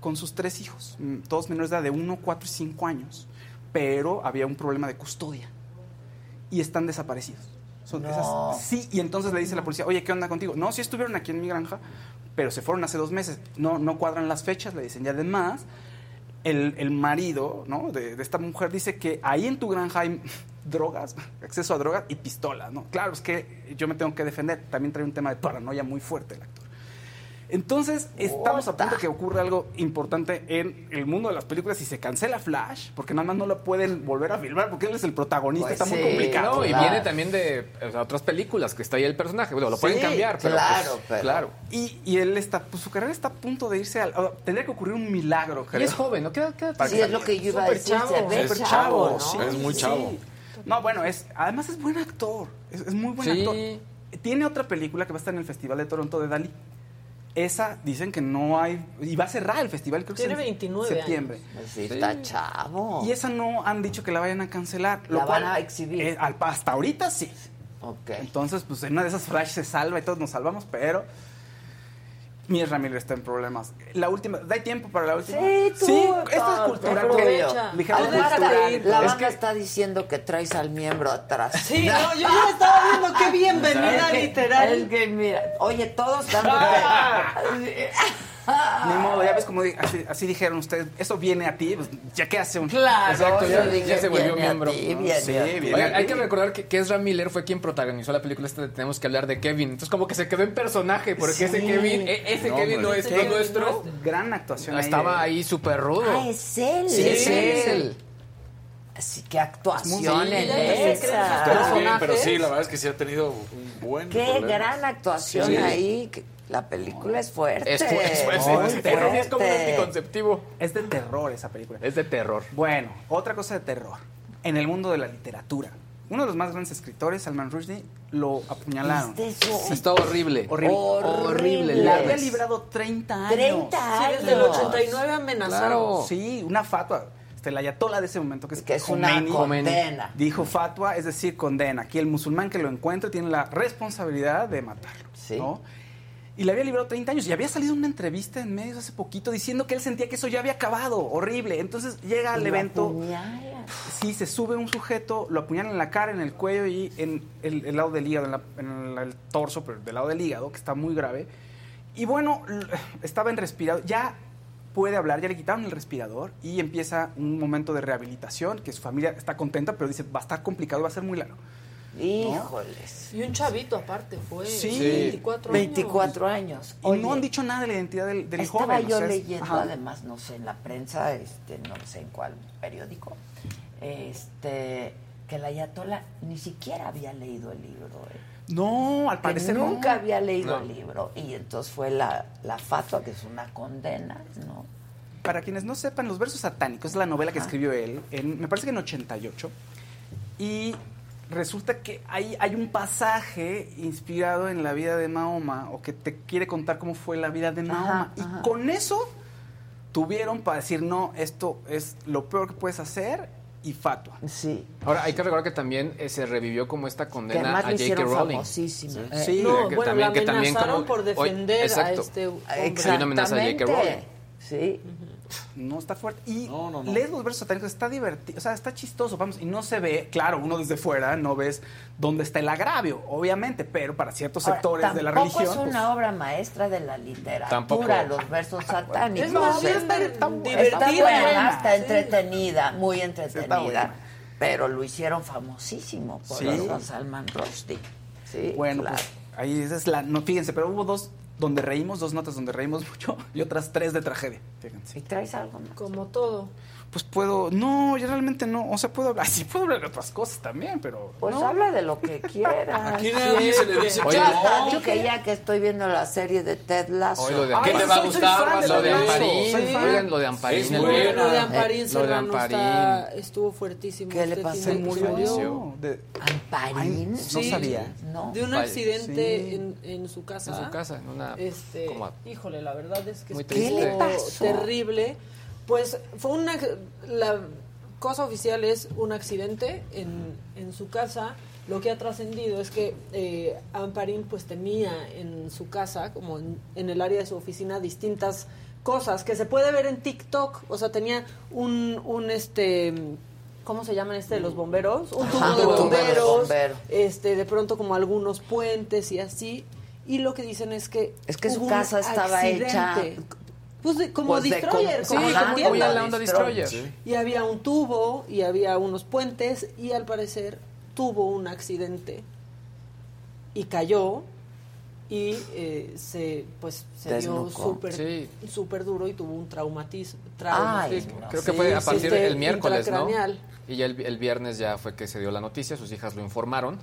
con sus tres hijos, mm, todos menores de edad de 1, 4 y 5 años, pero había un problema de custodia y están desaparecidos. Son No. esas- sí, y entonces le dice la policía, oye, ¿qué onda contigo? No, sí estuvieron aquí en mi granja, pero se fueron hace dos meses. No, no cuadran las fechas, le dicen. Y además, el, el marido ¿no? de, de esta mujer dice que ahí en tu granja hay [LAUGHS] drogas, [LAUGHS] acceso a drogas y pistolas, ¿no? Claro, es que yo me tengo que defender. También trae un tema de paranoia muy fuerte el actor. Entonces, estamos a punto de que ocurra algo importante en el mundo de las películas y se cancela Flash, porque nada más no lo pueden volver a filmar, porque él es el protagonista, Pues está muy complicado. No, y Claro. viene también de o sea, otras películas que está ahí el personaje. Bueno, lo pueden Sí, cambiar, pero. claro, pues, pero- Claro. Y, y él está, pues su carrera está a punto de irse al... tendría que ocurrir un milagro, Y creo. es joven, ¿no? ¿Qué edad- qué edad Para Sí, que es lo que yo iba a decir. Chavo. Es chavo, chavo, ¿no? sí, es muy chavo. No, bueno, es además es buen actor. Es, es muy buen Sí. actor. Tiene otra película que va a estar en el Festival de Toronto de Dalí. Esa dicen que no hay. Y va a cerrar el festival, creo que Tiene es en 29 septiembre. Pues sí, está chavo. Y esa no han dicho que la vayan a cancelar. Lo La cual, van a exhibir. eh, al- hasta ahorita sí. Ok. Entonces, pues en una de esas flash se salva y todos nos salvamos, pero. Mies Ramírez está en problemas. La última, ¿da tiempo para la última? Sí, tú, Sí, esta es cultural. La Es banda que- está diciendo que traes al miembro atrás. Sí, no, yo ya estaba viendo qué [LAUGHS] bienvenida literal. Es que mira, oye, todos [LAUGHS] están [LAUGHS] [LAUGHS] Ni modo, ya ves como di- así, así dijeron ustedes, eso viene a ti, pues ya qué hace un... Claro, Exacto, ya, yo dije, ya se volvió viene a miembro. ti, ¿no? viene Sí, a ti. viene Oiga, a ti. hay que recordar que, que Ezra Miller fue quien protagonizó la película esta de Tenemos que hablar de Kevin. Entonces como que se quedó en personaje, porque Sí. ese Kevin, e- ese No, Kevin no hombre. es Ese lo Kevin nuestro. gran actuación Estaba ahí súper rudo. Ah, es él. Sí, es es él. Así que actuación Sí, en ya esa. Pero bien, pero sí, la verdad es que sí ha tenido un buen Qué problema. gran actuación Sí. ahí. que La película es fuerte. Es, fu- es, fu- es- terror, es como un fuerte. anticonceptivo. Es de terror esa película. Es de terror. Bueno, otra cosa de terror. En el mundo de la literatura. Uno de los más grandes escritores, Salman Rushdie, lo apuñalaron. Sí. Está horrible. Horrible. Horrible. Le La había librado 30 años. 30 Sí, años. desde el 89 amenazaron. Claro. Sí, una fatua. Este, la ayatola de ese momento, que es, Que es una condena. Dijo fatua, es decir, condena. Aquí el musulmán que lo encuentre tiene la responsabilidad de matarlo. Sí. ¿no? Y le había librado 30 años. Y había salido una entrevista en medios hace poquito diciendo que él sentía que eso ya había acabado. Horrible. Entonces llega al evento. apuñalan. Sí, se sube un sujeto, lo apuñalan en la cara, en el cuello y en el, el lado del hígado, en, la- en el, el torso, pero del lado del hígado, que está muy grave. Y bueno, estaba en respirador, ya puede hablar, ya le quitaron el respirador y empieza un momento de rehabilitación, que su familia está contenta, pero dice, va a estar complicado, va a ser muy largo. Híjoles. Y un chavito aparte fue. Sí. 24 años. 24 años. Y Oye, no han dicho nada de la identidad del, del Estaba joven. o yo sea, leyendo, ajá. además, no sé, en la prensa, este, no sé en cuál periódico, este, que la Ayatola ni siquiera había leído el libro. ¿eh? No, al Que parecer no. nunca había leído No. el libro. Y entonces fue la, la fatua, que es una condena, ¿no? Para quienes no sepan, Los versos satánicos es la novela que escribió él, en, me parece que en 88. Y resulta que hay, hay un pasaje inspirado en la vida de Mahoma, o que te quiere contar cómo fue la vida de Mahoma. ajá. Y con eso tuvieron para decir, no, esto es lo peor que puedes hacer, y fatua. Sí. Ahora, hay que recordar que también eh, se revivió como esta condena a J.K. hicieron Rowling. famosísimo. Eh, Sí, No, que bueno, también- la que también amenazaron como- por defender a exacto. este hombre. Hay una amenaza a J.K. Rowling. Exactamente. Sí. No está fuerte. Y No, no, no. lees los versos satánicos, está divertido, o sea, está chistoso, vamos, y no se ve, claro, uno desde fuera no ves dónde está el agravio, obviamente, pero para ciertos Ahora, sectores de la tampoco religión. es pues, una obra maestra de la literatura, Tampoco. los versos satánicos. Es más está, está está divertida. buena, está Sí. entretenida, muy entretenida. Pero lo hicieron famosísimo por Sí. Salman Rushdie. Sí, Bueno, claro. pues ahí esa es la. No, fíjense, pero hubo dos donde reímos, dos notas donde reímos mucho [LAUGHS] y otras tres de tragedia. Fíjense. ¿Y traes algo más? Como todo. Pues puedo. No, yo realmente no. O sea, puedo hablar. [LAUGHS] Sí, puedo hablar de otras cosas también, pero. Pues no. habla de lo que quieras. [LAUGHS] Aquí nadie se le dice Yo Oye, no. dije ya que estoy viendo la serie de Ted Lasso. Oye, lo de Ay, ¿Qué te va a gustar? Lo de. Amparín. Oigan, lo de Amparín. Buena. video. Lo de Eh, Amparín lo de Serrano Amparín. está, estuvo fuertísimo. ¿Qué le este pasó? Se murió. De, ¿Amparín? Ay, no Sí. sabía. No. De un accidente sí. en, en su casa. En su casa, en una... Este, híjole, la verdad es que. ¿Qué le pasó? terrible. Pues fue una la cosa oficial es un accidente en, en su casa. Lo que ha trascendido es que eh, Amparín pues tenía en su casa, como en, en el área de su oficina, distintas cosas que se puede ver en TikTok. O sea, tenía un, un este ¿cómo se llaman este de los bomberos? Un tubo de bomberos, bombero. este, de pronto como algunos puentes y así. Y lo que dicen es que Es que su casa estaba hecha- accidente. Pues de- como Pues de destroyer, com- como sí, la como la onda Destroyer. Destroyer. Y había un tubo y había unos puentes y al parecer tuvo un accidente y cayó y eh, se pues se dio súper Sí. súper duro y tuvo un traumatismo. Ay, traumatismo. no. Creo que Sí, fue a sí, partir del miércoles, ¿no? Y ya el, el viernes ya fue que se dio la noticia, sus hijas lo informaron.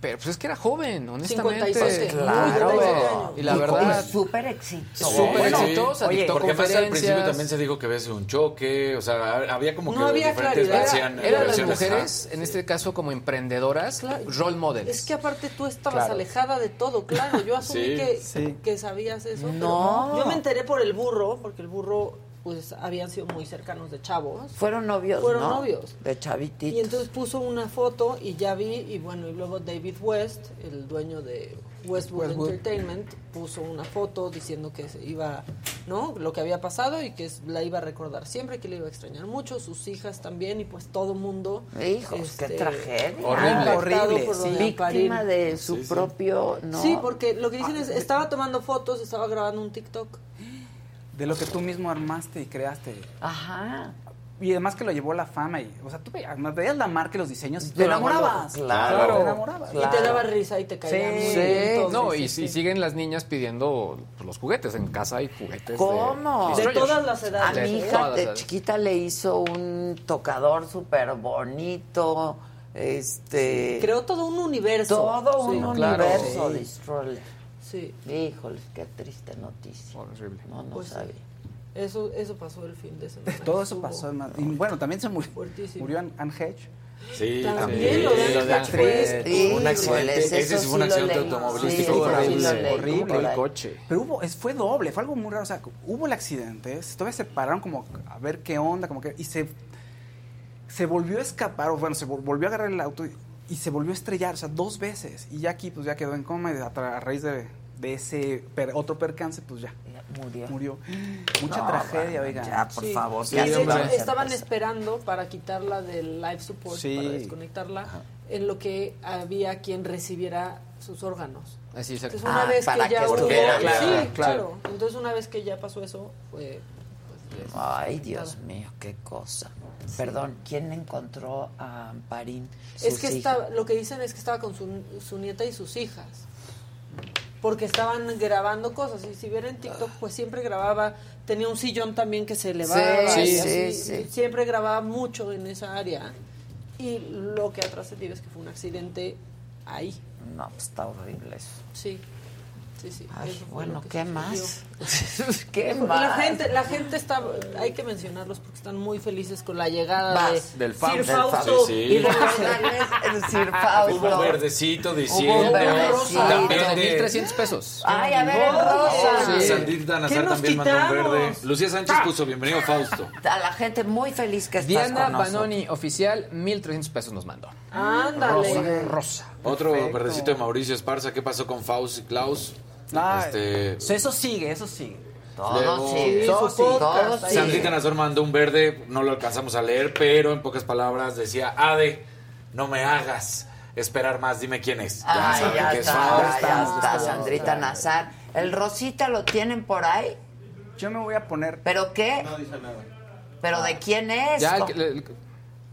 Pero pues es que era joven, honestamente. 57. Claro. Y la Y verdad. súper exitoso. Súper Bueno, exitosa, Oye, dictó porque además al principio también se dijo que había sido un choque, o sea, había como que No había diferentes claridad. versiones- Eran las mujeres, en este caso como emprendedoras, role models. Es que aparte tú estabas Claro. alejada de todo, claro. Yo asumí Sí, que, sí. que sabías eso. pero No. Yo me enteré por el burro, porque el burro, pues, habían sido muy cercanos de chavos. Fueron novios, Fueron ¿no? novios. De chavititos. Y entonces puso una foto y ya vi, y bueno, y luego David West, el dueño de Westwood, Westwood. Entertainment, puso una foto diciendo que se iba, ¿no? Lo que había pasado y que la iba a recordar siempre, que le iba a extrañar mucho, sus hijas también, y pues todo mundo. Hijos, este, qué tragedia. impactado Horrible, por lo sí. de Víctima de su propio, ¿no? Sí, porque lo que dicen es, estaba tomando fotos, estaba grabando un TikTok. De lo que tú mismo armaste y creaste. Ajá. Y además que lo llevó a la fama. Y, o sea, tú veías, veías la marca y los diseños y te enamorabas. claro. Te enamorabas. Y te daba risa y te caía muy Sí, bien. todo. no, Sí, y, sí, y sí. siguen las niñas pidiendo los juguetes. En casa hay juguetes. ¿Cómo? De, todas las A edades. mi De hija de chiquita le hizo un tocador súper bonito, este... Creó todo un universo. Todo un Sí, claro. universo Sí. de Stroller. Sí. Híjole, qué triste noticia. Horrible. No, no Pues sabía. Eso, eso pasó el fin de semana. Todo eso pasó. hermano. Y bueno, también se murió, Fuertísimo. murió Anne Hedge. Sí, También Sí, lo de Anne Hedge. Sí, un accidente, híjoles, ese eso sí fue un accidente automovilístico Sí, horrible, horrible. por ahí. coche. Pero hubo, fue doble, fue algo muy raro. O sea, hubo el accidente, todavía se pararon como a ver qué onda, como que. Y se, se volvió a escapar, o bueno, se vol- volvió a agarrar el auto y, y se volvió a estrellar, o sea, dos veces. Y ya aquí, pues ya quedó en coma y a, tra- a raíz de, de ese per- otro percance, pues ya. Murió. Murió. [GASPS] Mucha No, tragedia, bueno, oiga. Ya, por Sí. favor. Sí, de hecho, estaban esperando para quitarla del live support, Sí. para desconectarla, en lo que había quien recibiera sus órganos. Así es. Entonces una Ah, vez para que ya que hubo... estuviera sí, claro. Entonces una vez que ya pasó eso, fue... pues, Ay, Dios mío, qué cosa. Perdón, ¿quién encontró a Amparín? Es que estaba, lo que dicen es que estaba con su, su nieta y sus hijas. Porque estaban grabando cosas. Y si vieron TikTok, pues siempre grababa. Tenía un sillón también que se elevaba. Sí, y sí, así, sí. Siempre grababa mucho en esa área. Y lo que ha trascendido es que fue un accidente ahí. No, pues está horrible eso. Sí. Sí, sí. Ay, bueno, ¿qué sucedió. más? [LAUGHS] ¿Qué más? La gente, la gente está, hay que mencionarlos porque están muy felices con la llegada Vas. de Del Fausto. Sir Del Fausto. Sí, sí. Y recordarles el Sir Fausto. Hubo un verdecito Hubo un diciendo. verdecito. También de de. 1.300 pesos. Ay, a ver, el rosa. Sí. Sandrita ¿Qué Nazar nos también mandó un verde. Lucía Sánchez puso bienvenido Fausto. A la gente muy feliz que estás Diana con nosotros. Banoni, oficial, 1.300 pesos nos mandó. Ándale. Rosa. Rosa. Otro verdecito de Mauricio Esparza. ¿Qué pasó con Faust y Klaus? Ah, Este, Eso sigue, eso sigue. Todo sí, Todo sí. Sandrita Nazar mandó un verde, no lo alcanzamos a leer, pero en pocas palabras decía, Ade, no me hagas esperar más, dime quién es. Ay, saben ya que es está, ya está, Sandrita Nazar. ¿El Rosita lo tienen por ahí? Yo me voy a poner. ¿Pero qué? ¿Pero de quién es? Ya, ¿Cómo? que le-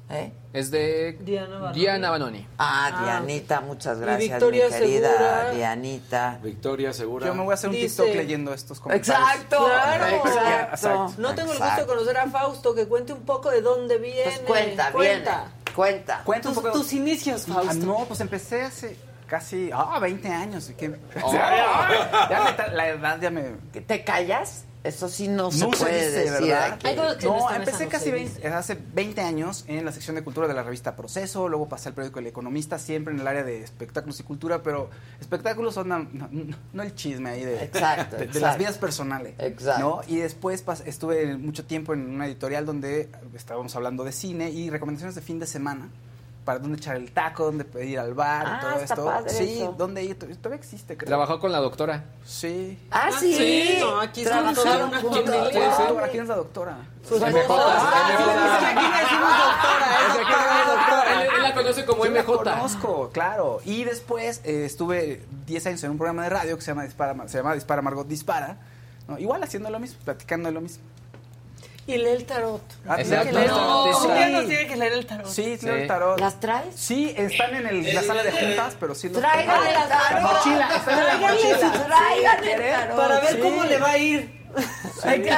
¿Eh? Es de Diana Banoni. Diana Banoni. Ah, Ah. Dianita, muchas gracias, Victoria mi querida Segura. Dianita. Victoria Segura. Yo me voy a hacer un Dice- TikTok leyendo estos comentarios. Exacto, Claro. exacto. Exacto. No tengo el gusto de conocer a Fausto, que cuente un poco de dónde viene. Pues cuenta, cuenta. viene, cuenta. Cuenta un Tus, poco. tus inicios, Ah, Fausto. no, pues empecé hace casi ah, 20 años. ¿qué? Oh. [LAUGHS] ya me ta- la edad ya me. ¿Te callas? Eso sí no, se No se puede dice, decir ¿verdad? aquí. En No, empecé casi se 20, hace 20 años en la sección de cultura de la revista Proceso, luego pasé al periódico El Economista, siempre en el área de espectáculos y cultura, pero espectáculos son no, no- no el chisme ahí de, Exacto, de, de exacto. las vidas personales. Exacto. ¿no? Y después pas- estuve mucho tiempo en una editorial donde estábamos hablando de cine y recomendaciones de fin de semana. Para dónde echar el taco, dónde ir al bar, Ah, y todo está esto. padre sí, eso. dónde ir. Todavía existe, creo. Trabajó con la doctora. Sí. Ah, sí. sí, no, aquí Trabajaron una juntos. ¿Quién es la doctora? ¿Quién es la doctora? Su MJ. esposa. Ah, sí, es que aquí le decimos doctora, es doctora, es doctora. Él, la conoce como Yo la MJ. conozco, claro. Y después eh, estuve 10 años en un programa de radio que se llama Dispara, se llama Dispara Margot Dispara. ¿no? Igual haciendo lo mismo, platicando de lo mismo. Y lee el tarot. Ah, Exacto. ¿tiene que leer? No, Sí. ¿Por qué nos tiene que leer el tarot? Sí, Sí. leo el tarot. ¿Las traes? Sí, están en el- la sala de juntas, pero sí los Tráiganle el tarot. La mochila, está en la Tráiganle su- mochila. Tráiganle el tarot. Para ver Sí. cómo le va a ir. Ir.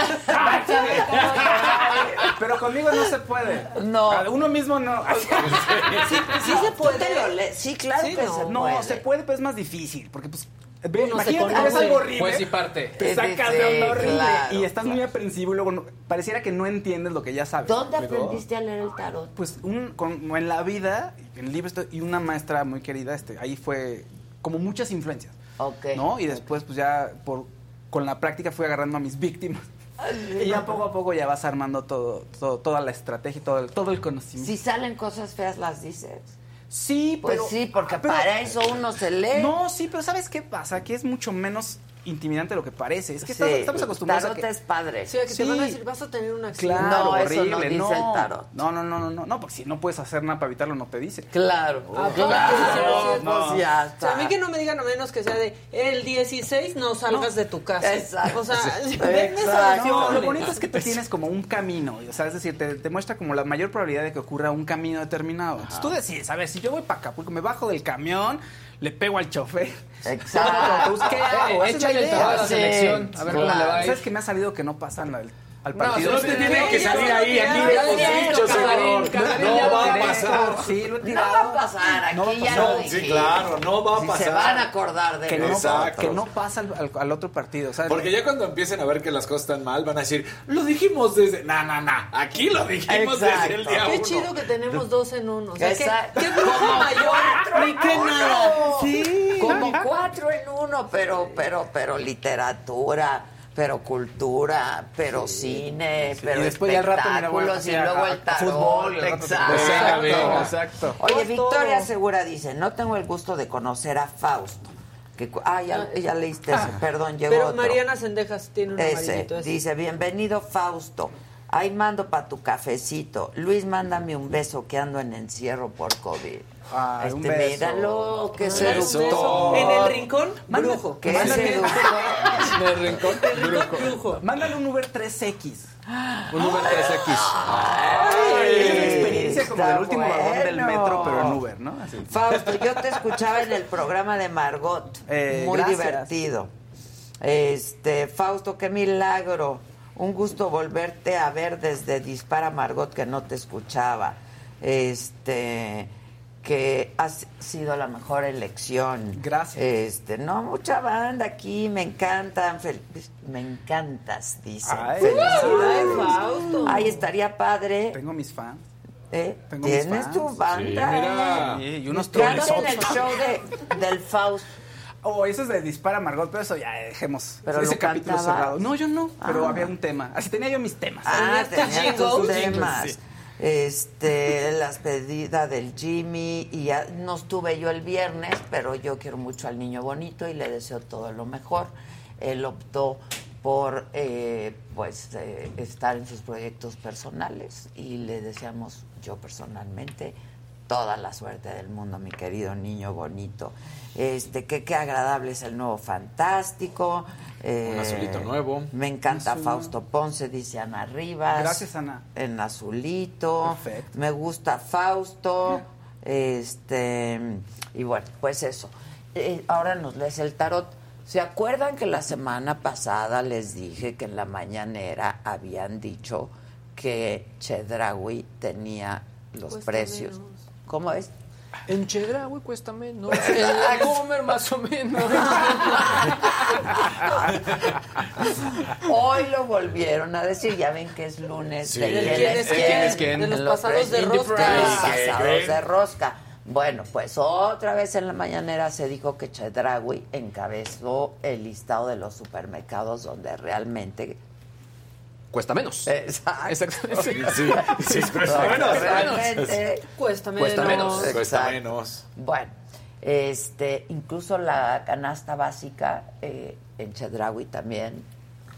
Pero conmigo no se puede. No. Uno mismo no. Sí, sí se Tú te puede. Sí, claro Sí, que no, se no, puede. se puede, pero es más difícil. Porque, pues, ve, Uno imagínate, algo horrible. Juez y parte. Te sacas de onda horrible. claro, y estás muy aprensivo y luego no- pareciera que no entiendes lo que ya sabes. ¿Dónde aprendiste a leer el tarot? Pues un, con- en la vida, en libros y una maestra muy querida, este, ahí fue como muchas influencias. Ok. ¿No? Y después, pues ya por, con la práctica fui agarrando a mis víctimas. [LAUGHS] Y ya poco a poco ya vas armando todo, todo toda la estrategia y todo el, todo el conocimiento. Si salen cosas feas, las dices. Sí, Pues pero- sí, porque pero- para eso uno se lee. No, sí, pero ¿sabes qué pasa? Que es mucho menos intimidante lo que parece. Es que Sí, estamos, estamos acostumbrados tarot a que... es padre. Sí, a que te van a decir, vas a tener un accidente. Claro, No, eso horrible. no dice no. el tarot. No, no, no, no, no, no, porque si no puedes hacer nada para evitarlo, no te dice. Claro, Ah, claro, sí, sí, pues ya O sea, a mí está. que no me digan a menos que sea de el 16 no salgas de tu casa. Exacto. O sea, [LAUGHS] Sí. Exacto. No, lo bonito es que tú tienes como un camino, o sea, es decir, te, te muestra como la mayor probabilidad de que ocurra un camino determinado. Entonces tú decides, a ver, si yo voy para Acapulco, me bajo del camión, le pego al chofer. Exacto. Pues, [LAUGHS] ¿Qué hago? Esa es Échale la el trabajo a la selección, a ver cómo le va. ¿Sabes que me ha salido que no pasan al, al No, partido? solo te tiene que salir ahí, aquí dicho, Casarín, señor. No va lo a pasar. Sí, lo he No va a pasar, aquí No ya pasar. lo Sí, dijiste. claro, no va a pasar. se van a acordar de Que no, Exacto. que no pasa al, al- al otro partido. ¿sabes? Porque ya cuando empiecen a ver que las cosas están mal, van a decir, lo dijimos desde... No, no, no, aquí lo dijimos Exacto. desde el día Qué uno. chido que tenemos dos en uno. O sea, ¿qué, Exacto. qué brujo mayor ni uno. nada. Sí. Como cuatro en uno, pero, pero, pero literatura, pero cultura, pero cine, pero y después ya al rato, mira, voy a espectáculos y luego el tarot. fútbol, exacto. Exacto, exacto. exacto. Oye, Pues Victoria. Segura dice, no tengo el gusto de conocer a Fausto. Que, cu- ah, ya, ya leíste ese, perdón, llegó Pero otro. Mariana Sendejas tiene un ese. dice, bienvenido Fausto. Ahí mando para tu cafecito. Luis, mándame un beso que ando en encierro por COVID. Ay, este, un beso. míralo, un seductor. beso. En el rincón, brujo. Qué. En el rincón. brujo. Mándale un Uber 3X. Un Uber 3X. Es una experiencia como del último vagón del metro, pero en Uber, ¿no? Así. Fausto, yo te escuchaba en el programa de Margot. Eh, Muy gracias. divertido. Este, Fausto, qué milagro. Un gusto volverte a ver desde Dispara Margot, que no te escuchaba. Este, que has sido la mejor elección. Gracias. Este, no, mucha banda aquí, me encantan. me encantas, dicen. Ay. Felicidades. Fausto. Ay, estaría padre. Tengo mis fans. ¿eh? tengo mis Tienes fans. tu banda. Sí, mira. Sí, y unos trolesotes. el show de, del Faust. [LAUGHS] Oh, eso es de Dispara Margot, pero eso ya dejemos. Pero ese lo capítulo cantabas. cerrado. No, yo no, pero Ah. había un tema. Así tenía yo mis temas. Ah, tenía tus temas. Sí. Este, las pedidas del Jimmy y ya no estuve yo el viernes, pero yo quiero mucho al niño bonito y le deseo todo lo mejor. Él optó por eh, pues eh, estar en sus proyectos personales y le deseamos yo personalmente toda la suerte del mundo, mi querido niño bonito. Este, que qué agradable es el nuevo fantástico. eh, Un azulito nuevo. Me encanta Azul. Fausto Ponce, dice Ana Rivas. Gracias, Ana. En azulito. Perfecto. Me gusta Fausto. Este, y bueno, pues eso. Eh, ahora nos lees el tarot. ¿Se acuerdan que la semana pasada les dije que en la mañanera habían dicho que Chedraui tenía los Cuesta precios? menos. ¿Cómo es? En Chedraui cuesta menos. [LAUGHS] En Comer más o menos. Hoy lo volvieron a decir, ya ven que es lunes. Sí. de ¿Del quién quién es es quién. quién? es quién? De los pasados de rosca. de los ¿Qué pasados de rosca. Bueno, pues otra vez en la mañanera se dijo que Chedraui encabezó el listado de los supermercados donde realmente... Cuesta menos. Exacto. Exactamente. [LAUGHS] Sí, sí, sí, cuesta menos. realmente Cuesta menos. Cuesta menos. Cuesta Exacto. menos. Bueno, este, incluso la canasta básica eh, en Chedraui también.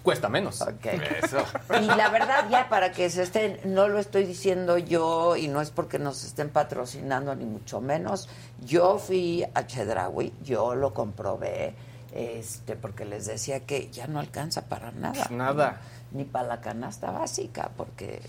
Cuesta menos. Ok. Eso. Y la verdad, ya para que se estén, no lo estoy diciendo yo y no es porque nos estén patrocinando ni mucho menos. Yo fui a Chedraui, yo lo comprobé, este, porque les decía que ya no alcanza para nada. Nada. Ni para la canasta básica, porque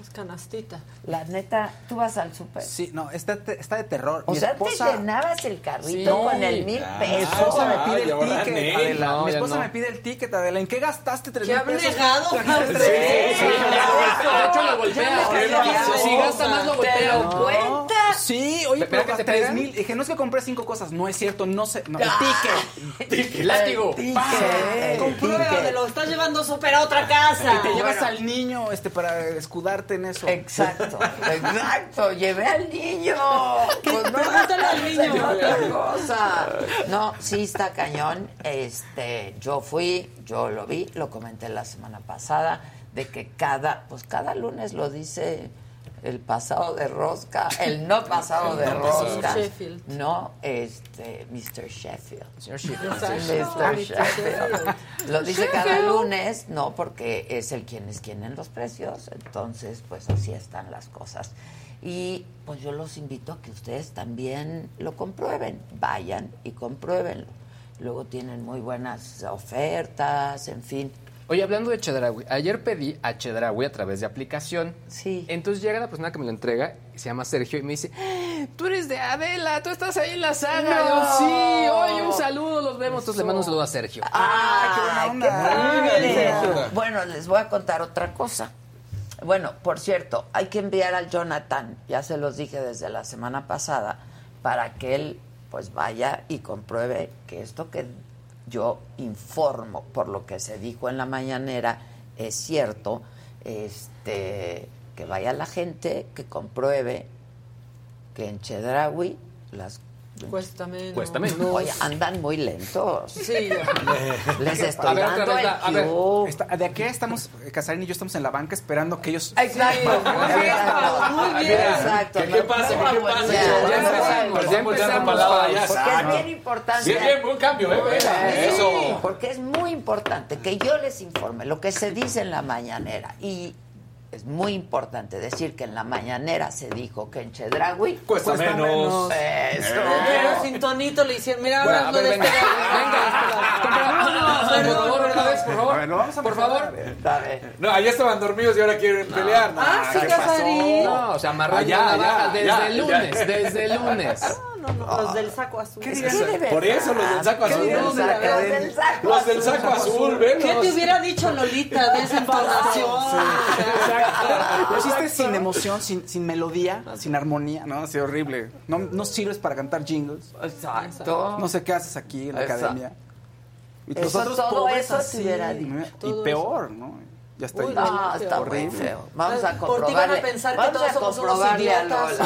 Es canastita. La neta, ¿tú vas al súper? Sí, no, está, está de terror. O Mi sea, esposa- te llenabas el carrito Sí. con el mil Mi pesos. esposa me pide el ticket. Adela. No, Mi esposa no. me pide el ticket, Adela. ¿En qué gastaste tres ¡Qué mil pesos? Trajiste José! tres Sí, mil. de hecho lo golpea. Si gasta más lo golpea. ¿Te lo cuentas? Sí, oye, ¿Espera pero que tres mil. Dije, no es que compré cinco cosas. No es cierto, no sé. No, el [LAUGHS] ticket. Látigo. Ticket, Compruébame, ticket. lo estás llevando súper a otra casa. Y te llevas al niño este, para escudarte en eso. Exacto, [LAUGHS] exacto. Llevé al niño. [LAUGHS] Pues no al [LAUGHS] niño. otra cosa. No, sí está cañón. Este, yo fui, yo lo vi, lo comenté la semana pasada, de que cada, pues cada lunes lo dice el pasado de rosca, el no pasado de no pasado. rosca. Sheffield. No, este, Mr. Sheffield. Schiff. Exacto. Mr. Mr. Sheffield. Lo dice cada lunes, no, porque es el quien es quien en los precios. Entonces, pues así están las cosas. Y pues yo los invito a que ustedes también lo comprueben. Vayan y compruébenlo. Luego tienen muy buenas ofertas, en fin. Oye, hablando de Chedraui, ayer pedí a Chedraui a través de aplicación. Sí. Entonces llega la persona que me lo entrega, y se llama Sergio, y me dice, "Ah, tú eres de Adela, tú estás ahí en la saga. No. Yo, sí, oye, un saludo, los vemos. Entonces le mando un saludo a Sergio. ¡Ah, qué buena onda! qué Muy bien, padre! Sergio. Bueno, les voy a contar otra cosa. Bueno, por cierto, hay que enviar al Jonathan, ya se los dije desde la semana pasada, para que él pues vaya y compruebe que esto que yo informo por lo que se dijo en la mañanera es cierto, este que vaya la gente que compruebe que en Chedraui las Cuesta menos. Cuesta menos. Oye, andan muy lentos. Sí, Les [LAUGHS] A estoy ver, otra dando vez, el a ver. Está- de aquí estamos, eh, Casarín y yo estamos en la banca esperando que ellos... Exacto. Exacto, muy bien. Exacto. ¿Qué- qué pasa? ¿Qué pasa? ya, Ya ya empezamos, ya empezamos. ya. Porque es bien importante. Bien, bien, buen cambio, ¿eh? Sí, Eso. Porque es muy importante que yo les informe lo que se dice en la mañanera. Y es muy importante decir que en la mañanera se dijo que en Chedraui Cuesta menos. Eso. Pero sin tonito le hicieron, mira, Bueno, hablando a ver, de venga, este venga, Por favor, otra vez, por favor. ver, lo vamos a Por favor. No, allá estaban dormidos y ahora quieren pelear. No, Ah, sí, ¿qué pasó? Casarín. No, o sea, amarró Allá, allá, desde ya, el ya. lunes, desde el lunes. No, no, los del saco azul. De verdad, Por eso los del saco ¿qué azul. los del saco- los del saco Los del azul. saco azul, ven. ¿Qué te hubiera dicho Lolita de esa entonación? Lo hiciste sin emoción, sin, sin melodía, sin armonía, ¿no? Así horrible. No, no sirves para cantar jingles. Exacto. No sé qué haces aquí en la Exacto. academia. Y Eso, nosotros todo pobres eso te así, Y peor, ¿no? Ya está Uy, no, No, está muy feo. Vamos a Por ti van a comprobarle. pensar que vamos todos a somos unos comprobarle idiotas. [LAUGHS]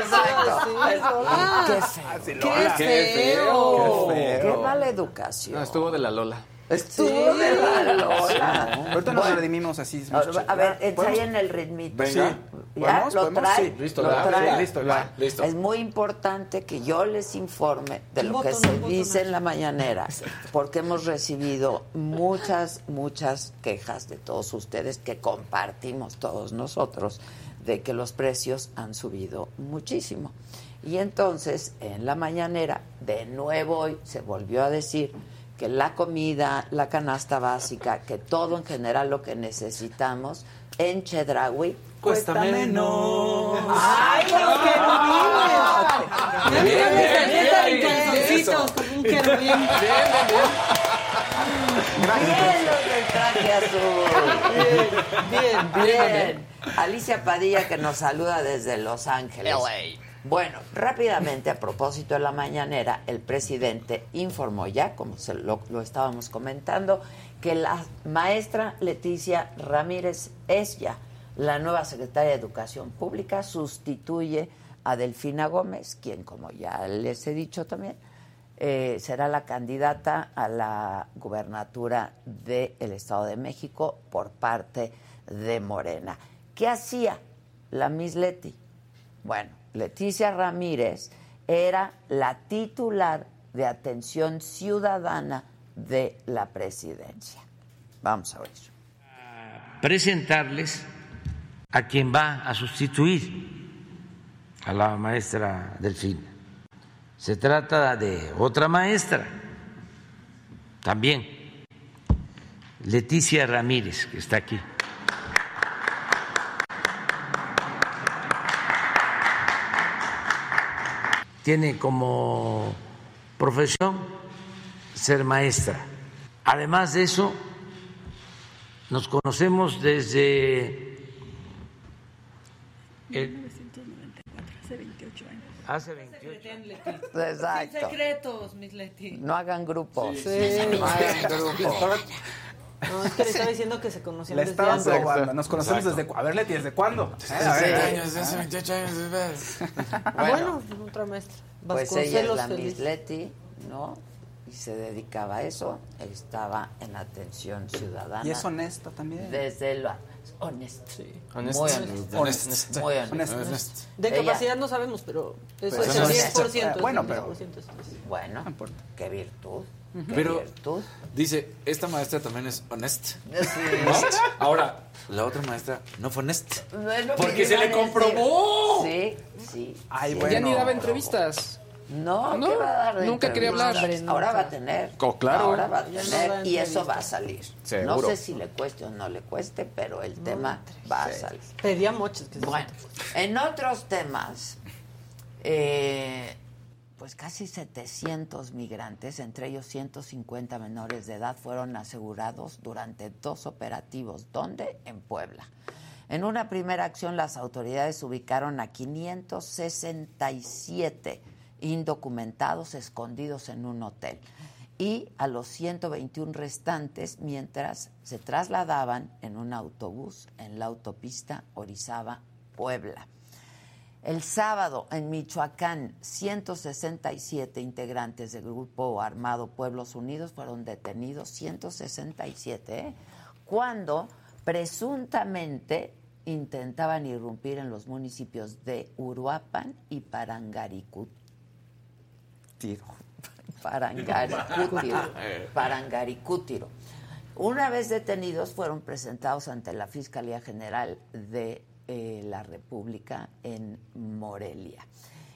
Exacto. Ah, Qué feo. ¡Qué Qué feo! Qué Qué mala educación. No, estuvo de la Lola. Estuvo de la Lola. Ahorita nos Bueno, redimimos así. A ver, ensayen el ritmito. Venga. ¿Ya? ¿Podemos? ¿Lo ¿Podemos? trae? Sí. Listo, ¿Lo trae? listo. Listo. Es muy importante que yo les informe de lo que se dice en la mañanera, porque hemos recibido muchas, muchas quejas de todos ustedes que compartimos todos nosotros de que los precios han subido muchísimo. Y entonces, en la mañanera, de nuevo hoy se volvió a decir que la comida, la canasta básica, que todo en general lo que necesitamos en Chedraui Cuesta menos. ¡Ay, los querubines! Bien, bien, bien, un querubín. Bien los del traje azul. Bien, Bien. Alicia Padilla que nos saluda desde Los Ángeles. Bueno, rápidamente a propósito de la mañanera, el presidente informó ya, como se lo, lo estábamos comentando, que la maestra Leticia Ramírez es ya la nueva secretaria de Educación Pública, sustituye a Delfina Gómez, quien, como ya les he dicho también, eh, será la candidata a la gubernatura del Estado de México por parte de Morena. ¿Qué hacía la Miss Leti? Bueno, Leticia Ramírez era la titular de atención ciudadana de la presidencia. Vamos a oír. Presentarles a quien va a sustituir a la maestra Delfina. Se trata de otra maestra, también, Leticia Ramírez, que está aquí. Tiene como profesión ser maestra. Además de eso, nos conocemos desde el- hace 28 años. hace 28 Exacto. Sin secretos, Miss Leti. No hagan grupos. Sí. No hagan [LAUGHS] grupos. No, es que le estaba diciendo que se conocían desde antes. Nos conocemos Exacto. desde... A ver, Leti, ¿desde cuándo? Eh, a Hace ver, años, hace 28 años. [LAUGHS] Bueno, otra maestra. Pues ella es Vasconcelos la. Miss Leti, ¿no? Y se dedicaba a eso. Estaba en atención ciudadana. Y es honesta también. Desde lo honesto. Honesto. Muy honesto. Honesto. Muy honesto. Honesto. De Ella- capacidad no sabemos, pero eso Pues es es el honesto. 10%. es Bueno, el pero- 10%, es- Bueno, qué virtud. Qué Pero virtud. dice, esta maestra también es honest. [LAUGHS] Sí. ¿no? Ahora, la otra maestra no fue honest. Es lo que Porque se le comprobó. Sí, sí. Ay, sí. Ya bueno. ni daba entrevistas. No, No, ¿qué va a dar de nunca quería hablar. Ahora va a tener. Oh, claro. Ahora va a tener y eso va a salir. Seguro. No sé si le cueste o no le cueste, pero el tema va a salir. Pedía moches. Que se Bueno, en otros temas, eh, pues casi 700 migrantes, entre ellos 150 menores de edad, fueron asegurados durante dos operativos. ¿Dónde? En Puebla. En una primera acción, las autoridades ubicaron a 567 indocumentados escondidos en un hotel y a los 121 restantes mientras se trasladaban en un autobús en la autopista Orizaba-Puebla. El sábado en Michoacán, 167 integrantes del grupo armado Pueblos Unidos fueron detenidos, 167, ¿eh? cuando presuntamente intentaban irrumpir en los municipios de Uruapan y [LAUGHS] Parangaricutiro. Parangaricútiro. Parangaricútiro. Una vez detenidos, fueron presentados ante la Fiscalía General de eh, la República en Morelia.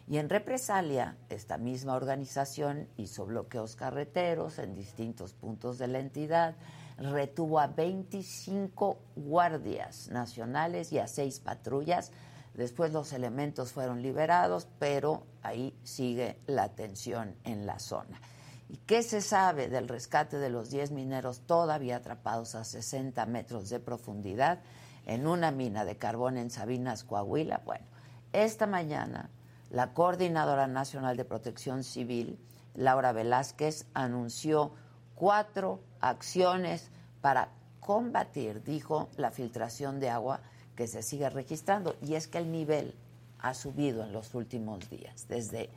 Y en represalia, esta misma organización hizo bloqueos carreteros en distintos puntos de la entidad, retuvo a 25 guardias nacionales y a seis patrullas. Después los elementos fueron liberados, pero ahí sigue la tensión en la zona. ¿Y qué se sabe del rescate de los 10 mineros todavía atrapados a 60 metros de profundidad en una mina de carbón en Sabinas, Coahuila? Bueno, esta mañana la Coordinadora Nacional de Protección Civil, Laura Velázquez, anunció cuatro acciones para combatir, dijo, la filtración de agua que se sigue registrando. Y es que el nivel ha subido en los últimos días, desde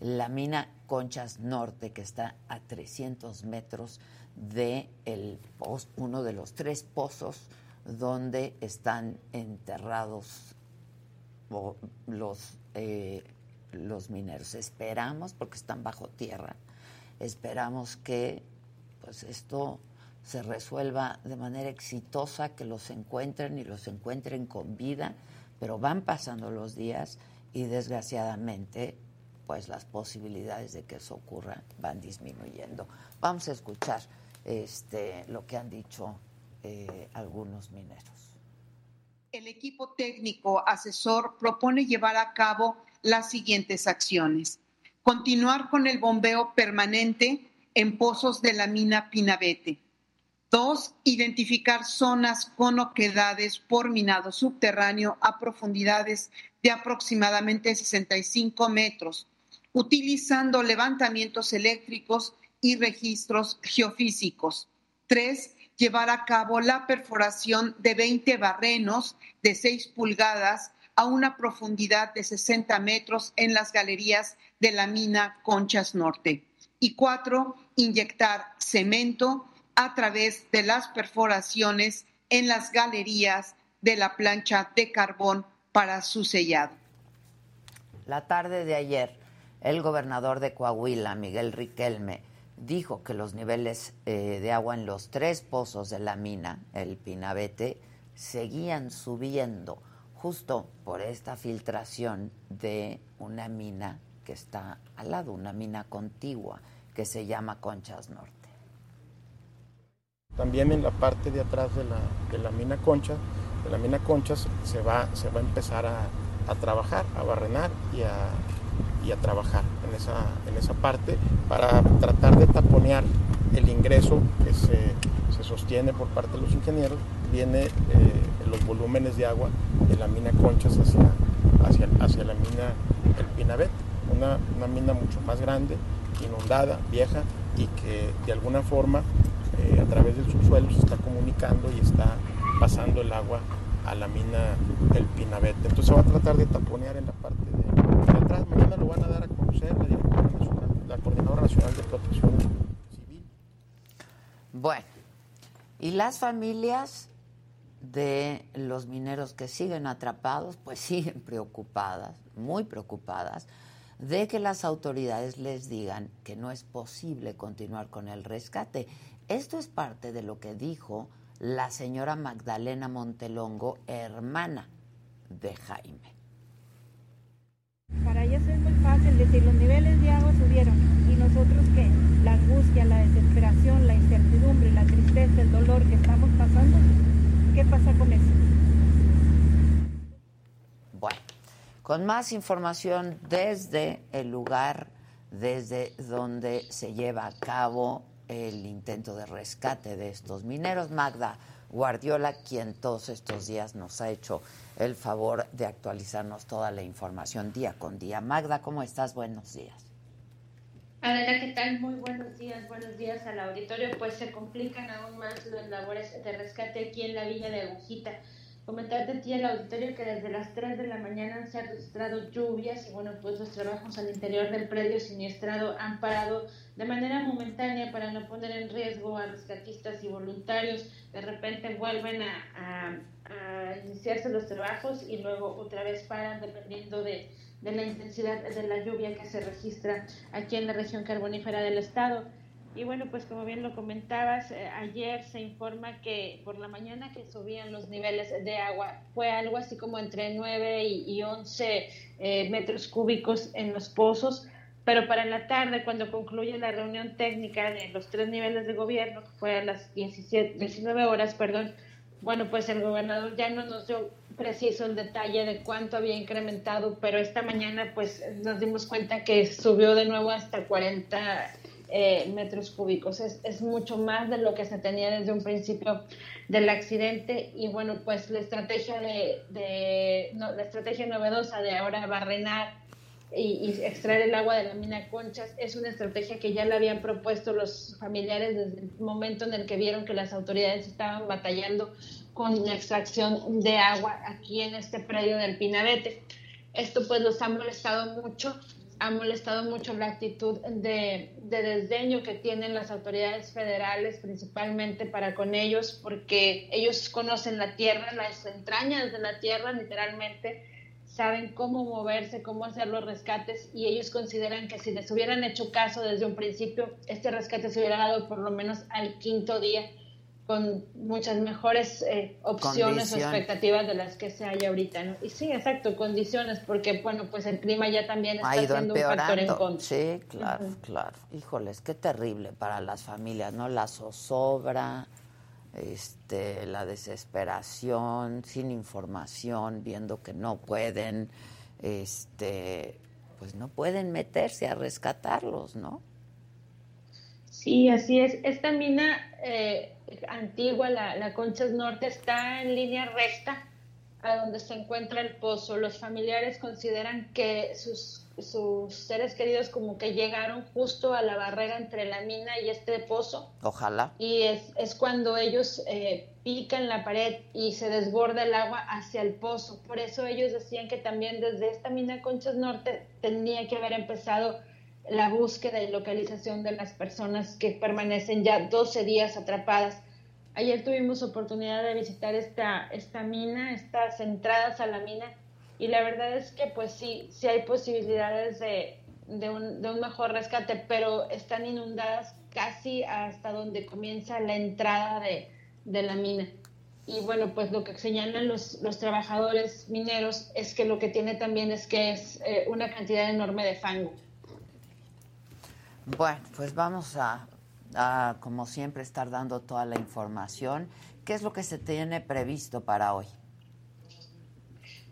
la mina Conchas Norte, que está a 300 metros de uno de los tres pozos donde están enterrados los, eh, los mineros. Esperamos, porque están bajo tierra, esperamos que pues esto se resuelva de manera exitosa, que los encuentren y los encuentren con vida, pero van pasando los días y desgraciadamente pues las posibilidades de que eso ocurra van disminuyendo. Vamos a escuchar este, lo que han dicho eh, algunos mineros. El equipo técnico asesor propone llevar a cabo las siguientes acciones. Continuar con el bombeo permanente en pozos de la mina Pinabete. Dos, identificar zonas con oquedades por minado subterráneo a profundidades de aproximadamente 65 metros, utilizando levantamientos eléctricos y registros geofísicos. Tres, llevar a cabo la perforación de 20 barrenos de 6 pulgadas a una profundidad de 60 metros en las galerías de la mina Conchas Norte. Y cuatro, inyectar cemento a través de las perforaciones en las galerías de la plancha de carbón para su sellado. La tarde de ayer, el gobernador de Coahuila, Miguel Riquelme, dijo que los niveles eh, de agua en los tres pozos de la mina, el Pinabete, seguían subiendo justo por esta filtración de una mina que está al lado, una mina contigua que se llama Conchas Norte. También en la parte de atrás de la, de la mina Concha, de la mina se va, se va a empezar a, a trabajar, a barrenar y a, y a trabajar en esa, en esa parte para tratar de taponear el ingreso que se, se sostiene por parte de los ingenieros, viene eh, los volúmenes de agua de la mina Conchas hacia, hacia, hacia la mina El Pinabet, una, una mina mucho más grande, inundada, vieja y que de alguna forma eh, a través del subsuelo se está comunicando y está pasando el agua a la mina El Pinabet. Entonces se va a tratar de taponear en la parte de, de atrás. Mañana lo van a dar a conocer la directora la coordinadora nacional de protección civil. Bueno, y las familias de los mineros que siguen atrapados, pues [LAUGHS] siguen preocupadas, muy preocupadas, de que las autoridades les digan que no es posible continuar con el rescate. Esto es parte de lo que dijo la señora Magdalena Montelongo, hermana de Jaime. Para ellos es muy fácil decir los niveles de agua subieron y nosotros qué, la angustia, la desesperación, la incertidumbre, la tristeza, el dolor que estamos pasando, ¿qué pasa con eso? Bueno, con más información desde el lugar, desde donde se lleva a cabo el intento de rescate de estos mineros, Magda Guardiola, quien todos estos días nos ha hecho el favor de actualizarnos toda la información día con día. Magda, ¿cómo estás? Buenos días. Adela, ¿qué tal? Muy buenos días, buenos días al auditorio. Pues se complican aún más las labores de rescate aquí en la villa de Agujita. Comentarte a ti al auditorio que desde las 3 de la mañana se han registrado lluvias y bueno, pues los trabajos al interior del predio siniestrado han parado de manera momentánea para no poner en riesgo a rescatistas y voluntarios. De repente vuelven a iniciarse los trabajos y luego otra vez paran dependiendo de, de la intensidad de la lluvia que se registra aquí en la región carbonífera del estado. Y bueno, pues como bien lo comentabas, eh, ayer se informa que por la mañana que subían los niveles de agua fue algo así como entre 9 y, y 11 eh, metros cúbicos en los pozos, pero para la tarde, cuando concluye la reunión técnica de los tres niveles de gobierno, que fue a las 17, 19 horas, perdón, bueno, pues el gobernador ya no nos dio preciso el detalle de cuánto había incrementado, pero esta mañana pues nos dimos cuenta que subió de nuevo hasta 40 eh, metros cúbicos. Es, es, mucho más de lo que se tenía desde un principio del accidente y bueno, pues la estrategia de, de no, la estrategia novedosa de ahora barrenar y, y, extraer el agua de la mina Conchas es una estrategia que ya le habían propuesto los familiares desde el momento en el que vieron que las autoridades estaban batallando con la extracción de agua aquí en este predio del Pinabete. Esto pues los ha molestado mucho ha molestado mucho la actitud de, de, desdeño que tienen las autoridades federales, principalmente para con ellos, porque ellos conocen la tierra, las entrañas de la tierra, literalmente, saben cómo moverse, cómo hacer los rescates, y ellos consideran que si les hubieran hecho caso desde un principio, este rescate se hubiera dado por lo menos al quinto día con muchas mejores eh, opciones Condición. o expectativas de las que se hay ahorita, ¿no? Y sí, exacto, condiciones, porque, bueno, pues el clima ya también está siendo un factor en contra. Sí, claro, uh -huh. claro. Híjoles, qué terrible para las familias, ¿no? La zozobra, este, la desesperación, sin información, viendo que no pueden, este, pues no pueden meterse a rescatarlos, ¿no? Sí, así es. Esta mina eh, antigua, la, la Conchas Norte, está en línea recta a donde se encuentra el pozo. Los familiares consideran que sus, sus seres queridos como que llegaron justo a la barrera entre la mina y este pozo. Ojalá. Y es, es cuando ellos eh, pican la pared y se desborda el agua hacia el pozo. Por eso ellos decían que también desde esta mina Conchas Norte tenía que haber empezado la búsqueda y localización de las personas que permanecen ya 12 días atrapadas. Ayer tuvimos oportunidad de visitar esta, esta mina, estas entradas a la mina, y la verdad es que pues sí, sí hay posibilidades de, de, un, de un mejor rescate, pero están inundadas casi hasta donde comienza la entrada de, de la mina. Y bueno, pues lo que señalan los, los, trabajadores mineros es que lo que tiene también es que es eh, una cantidad enorme de fango. Bueno, pues vamos a, como siempre, estar dando toda la información. ¿Qué es lo que se tiene previsto para hoy?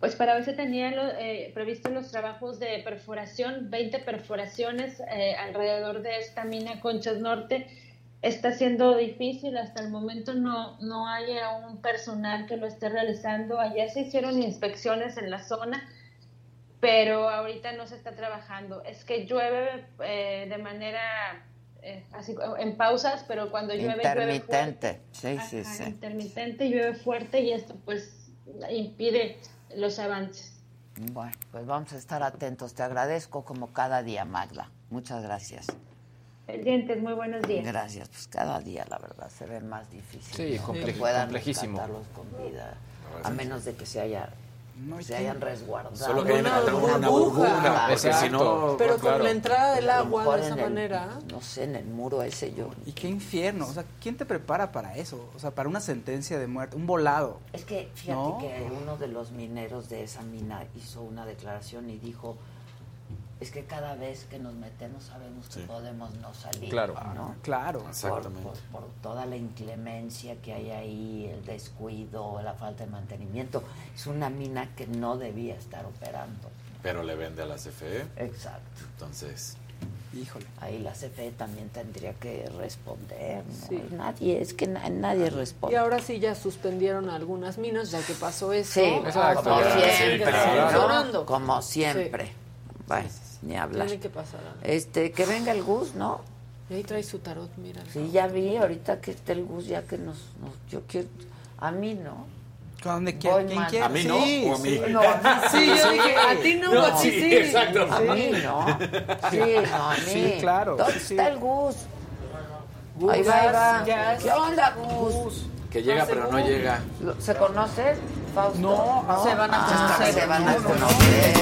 Pues para hoy se tenían eh, previstos los trabajos de perforación, 20 perforaciones eh, alrededor de esta mina Conchas Norte. Está siendo difícil, hasta el momento no, no hay aún personal que lo esté realizando. Ayer se hicieron inspecciones en la zona, pero ahorita no se está trabajando. Es que llueve eh, de manera eh, así en pausas, pero cuando llueve intermitente, llueve sí, sí, sí. intermitente, llueve fuerte y esto pues impide los avances. Bueno, pues vamos a estar atentos. Te agradezco como cada día, Magda. Muchas gracias. Pendientes, muy buenos días. Gracias. Pues cada día, la verdad, se ve más difícil. Sí, ¿no? comple- que puedan complejísimo. rescatarlos con vida, a menos de que se haya se hayan resguardado. Solo que una burbuja, porque si no... Pero claro. con la entrada del agua de esa el- manera. No sé, en el muro ese yo. Y qué infierno, o sea, ¿quién te prepara para eso? O sea, para una sentencia de muerte, un volado. Es que fíjate ¿No? que uno de los mineros de esa mina hizo una declaración y dijo, es que cada vez que nos metemos sabemos que podemos no salir. Claro. ¿no? Claro. Por, Exactamente. por- por toda la inclemencia que hay ahí, el descuido, la falta de mantenimiento. Es una mina que no debía estar operando. Pero le vende a la CFE. Exacto. Entonces... Híjole. Ahí la CFE también tendría que responder. ¿no? Sí. Y Nadie, es que na- nadie Y responde. ahora sí ya suspendieron algunas minas, ya que pasó eso. Sí, Exacto, como siempre, funcionando. Como siempre. Bueno, ni hablar. Tiene que pasar algo. Este, que venga el Gus, ¿no? Y ahí trae su tarot, mira. Sí, ya vi, ahorita que esté el Gus, ya que nos, nos yo quiero, a mí no. ¿Dónde Voy quiere? ¿Quién mal. quiere? ¿A mí no? Sí, ¿O a mí? sí. No, a mí Sí, yo dije, a ti no, [LAUGHS] a ti sí. exacto. A mí no. [LAUGHS] Sí, no, a mí. Sí, claro, ¿Dónde sí. está el Gus? Gus, ahí va, ahí va. ya. ¿Qué onda, Gus? Que llega, No, pero no llega. ¿Se conocen, Fausto? No, se van a Ah, conocer. se van a conocer.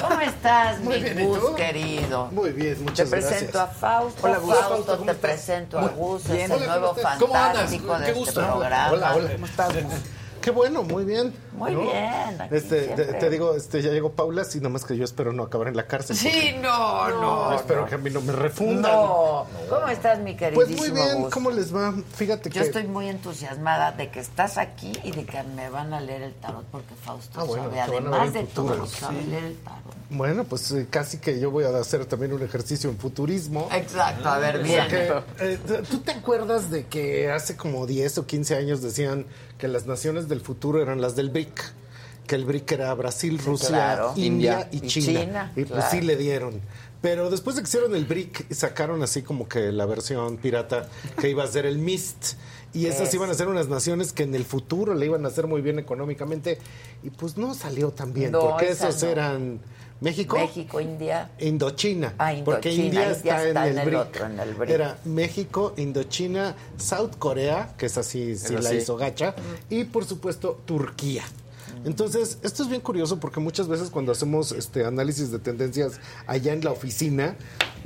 ¿Cómo estás, Muy mi bien, ¿y Gus, querido? Muy bien, muchas Te presento a gracias. Fausto. Hola, Gus. Fausto, ¿cómo te presento a Gus, es el nuevo fantástico de este programa. Hola, hola. ¿Cómo estás? Qué bueno, muy bien. Muy ¿no? bien, aquí Este, te, digo, este, ya llegó Paula, sí, nomás que yo espero no acabar en la cárcel. Sí, no, no. espero no. que a mí no me refundan. No. ¿Cómo estás, mi Pues queridísimo muy bien? ¿cómo les va? Fíjate Yo que... estoy muy entusiasmada de que estás aquí y de que me van a leer el tarot porque Fausto Ah, bueno, sabe, además de futuro. todo, sabe Sí. leer el tarot. Bueno, pues eh, casi que yo voy a hacer también un ejercicio en futurismo. Exacto, a ver, bien. Porque, eh, ¿Tú te acuerdas de que hace como 10 o 15 años decían que las naciones del futuro eran las del BRIC? Que el BRIC era Brasil, Rusia, claro. India y, Y China. China, Y pues claro. sí le dieron. Pero después de que hicieron el BRIC, sacaron así como que la versión pirata que iba a ser el MIST. Y esas Es. iban a ser unas naciones que en el futuro le iban a hacer muy bien económicamente. Y pues no salió tan bien, No, porque esos no. eran México, México, India. Indochina. Ah, Porque Indochina, India India está, está en, en el, el BRIC. otro, en el BRIC. Era México, Indochina, South Corea, que es así, sí la sí. hizo gacha, y por supuesto Turquía. Entonces, esto es bien curioso porque muchas veces cuando hacemos este análisis de tendencias allá en la oficina,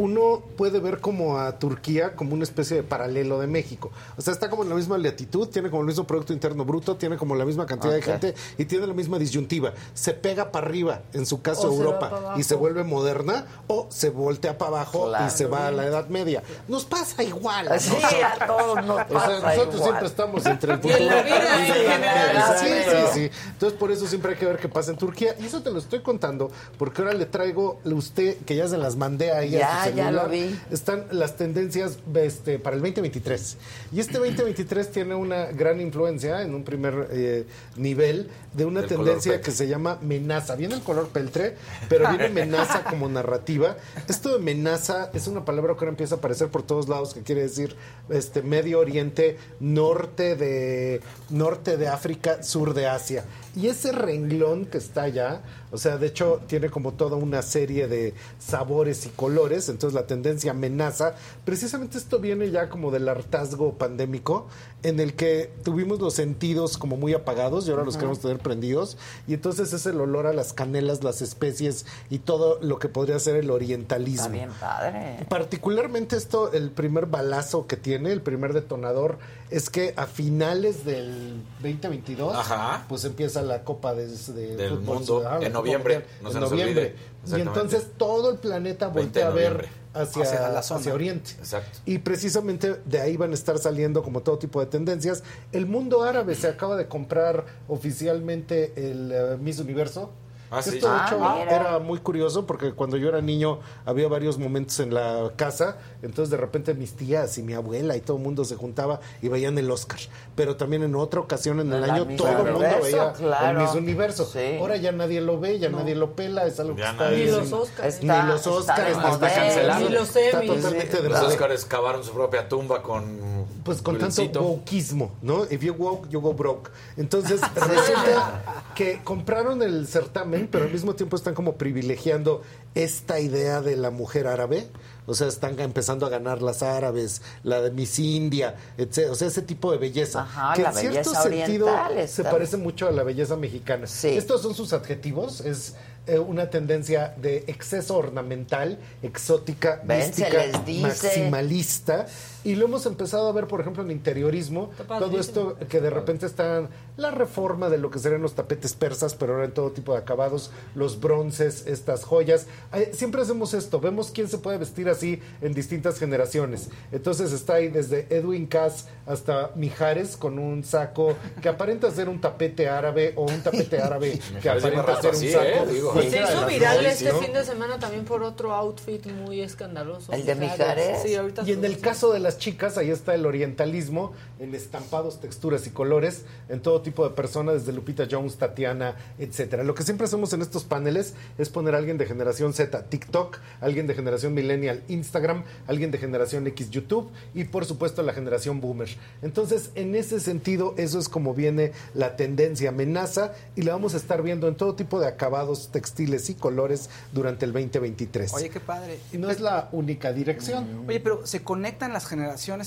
uno puede ver como a Turquía como una especie de paralelo de México. O sea, está como en la misma latitud, tiene como el mismo Producto Interno Bruto, tiene como la misma cantidad de gente y tiene la misma disyuntiva. Se pega para arriba, en su caso O Europa, y se vuelve moderna, o se voltea para abajo Claro. y se va a la Edad Media. Nos pasa igual. a Sí, nosotros. a todos nos O sea, pasa nosotros igual. siempre estamos entre el Y futuro la vida y la Media. Sí, sí, sí. Entonces, por eso siempre hay que ver qué pasa en Turquía. Y eso te lo estoy contando porque ahora le traigo a usted, que ya se las mandé ahí Ya, a ya lo vi. Están las tendencias este, para el 2023. Y este 2023 tiene una gran influencia en un primer eh, nivel de una tendencia que se llama menaza. Viene el color peltre, pero viene [LAUGHS] menaza como narrativa. Esto de menaza es una palabra que ahora empieza a aparecer por todos lados, que quiere decir este Medio Oriente, norte de, norte de África, sur de Asia. Y ese renglón que está allá, o sea, de hecho tiene como toda una serie de sabores y colores, entonces la tendencia amenaza. Precisamente esto viene ya como del hartazgo pandémico, en el que tuvimos los sentidos como muy apagados y ahora los queremos tener prendidos. Y entonces es el olor a las canelas, las especies y todo lo que podría ser el orientalismo. Está bien padre. Particularmente esto, el primer balazo que tiene, el primer detonador, es que a finales del 2022, Ajá. pues empieza la Copa de, de Del fútbol Mundo ciudadano, en noviembre, no en noviembre. Y entonces todo el planeta 20 de voltea a ver noviembre. Hacia, Hacia la hacia, zona. Oriente. Exacto. Y precisamente de ahí van a estar saliendo como todo tipo de tendencias. El mundo árabe se acaba de comprar oficialmente el eh, Miss Universo. Ah, sí. Esto de Ah, hecho era muy curioso porque cuando yo era niño había varios momentos en la casa, entonces de repente mis tías y mi abuela y todo el mundo se juntaba y veían el Oscar. Pero también en otra ocasión en el La año todo el mundo Universo, veía claro. el Miss Universo. Sí. Ahora ya nadie lo ve, ya nadie lo pela, es algo que Ya está nadie. Ni los Óscares. Ni Está- los está Oscars está cancelado. Ni los Está totalmente de Los. Oscars cavaron su propia tumba con. Pues con tanto wokeismo, ¿no? If you woke, you go broke. Entonces, [LAUGHS] resulta que compraron el certamen, pero al mismo tiempo están como privilegiando esta idea de la mujer árabe. O sea, están empezando a ganar las árabes, la de Miss India, etc. O sea, ese tipo de belleza. Ajá, que en cierto sentido se parece mucho a la belleza mexicana. Estos son sus adjetivos. Es eh, una tendencia de exceso ornamental, exótica, Ven, mística, maximalista. Y lo hemos empezado a ver, por ejemplo, en interiorismo. Todo esto que de repente está la reforma de lo que serían los tapetes persas, pero ahora en todo tipo de acabados, los bronces, estas joyas. Siempre hacemos esto, vemos quién se puede vestir así en distintas generaciones. Entonces está ahí desde Edwin Cass hasta Mijares con un saco que aparenta ser un tapete árabe o un tapete árabe [LAUGHS] que aparenta ser un saco. ¿eh? Digo, Se hizo viral este ¿no? fin de semana también por otro outfit muy escandaloso. ¿El de Mijares? Sí, ahorita Y en el caso de las chicas, ahí está el orientalismo en estampados, texturas y colores, en todo tipo de personas, desde Lupita Jones, Tatiana, etcétera. Lo que siempre hacemos en estos paneles es poner a alguien de generación Z, TikTok, alguien de generación millennial, Instagram, alguien de generación X, YouTube y por supuesto la generación boomer. Entonces, en ese sentido, eso es como viene la tendencia amenaza y la vamos a estar viendo en todo tipo de acabados textiles y colores durante el 2023. Oye, qué padre. y no es la única dirección. Oye, pero se conectan las generaciones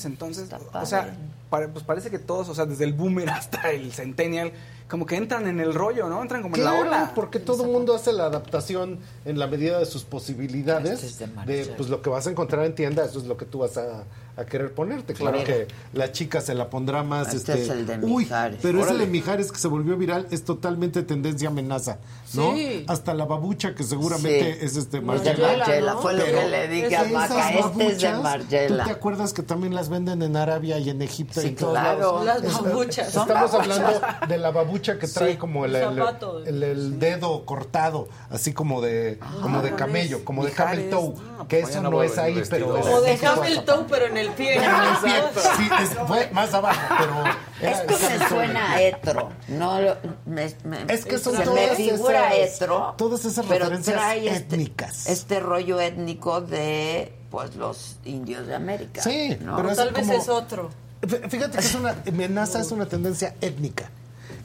entonces, o sea, pare- pues parece que todos, o sea, desde el boomer [LAUGHS] hasta el centennial, como que entran en el rollo, ¿no? Entran como en la Claro, ola. porque todo el mundo hace la adaptación en la medida de sus posibilidades. Este es de pues lo que vas a encontrar en tienda, eso es lo que tú vas a, a querer ponerte. Claro que la chica se la pondrá más. Este Este, es el de Uy, Mijares. pero ese Órale. de Mijares que se volvió viral es totalmente tendencia amenaza, ¿no? Sí. Hasta la babucha que seguramente Sí. es este Es de Margiela. Margiela, fue lo Pero que le dije a Maca, este es de Margiela. ¿Tú te acuerdas que también las venden en Arabia y en Egipto y Sí, en todos claro. lados? Las Es- babuchas. Estamos babuchas. hablando de la babucha que trae Sí. como el, el- zapato. el- el dedo cortado, así como de como de Ah, camello, como de toe, No, que pues eso no es ahí, pero es O ese de Hamilton, pero en el pie. Sí, es- fue más abajo, pero era Esto me suena a etro. No, lo- me, me- Es que son se me todas figura esas- etro. todas esas pero referencias trae este- étnicas. Este, rollo étnico de pues los indios de América. Sí, ¿no? pero es Tal vez como- es otro. Fí- Fíjate que es una amenaza, es una tendencia étnica.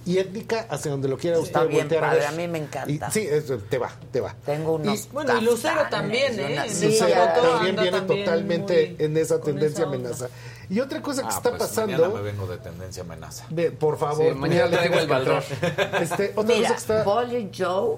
Y étnica hacia donde lo quiera Está usted bien voltear padre, ver. a mí me encanta. Y- sí, es- te va, te va. Tengo unos Bueno, y Lucero también, y ¿eh? Lucero foto también viene también totalmente en esa tendencia amenaza. Y otra cosa que Ah, está pues pasando, Mañana me vengo de tendencia amenaza. ve, por favor, Sí, mañana tú ya le traigo el entrar. Este, otra Mira, cosa que está, Paul y Joe,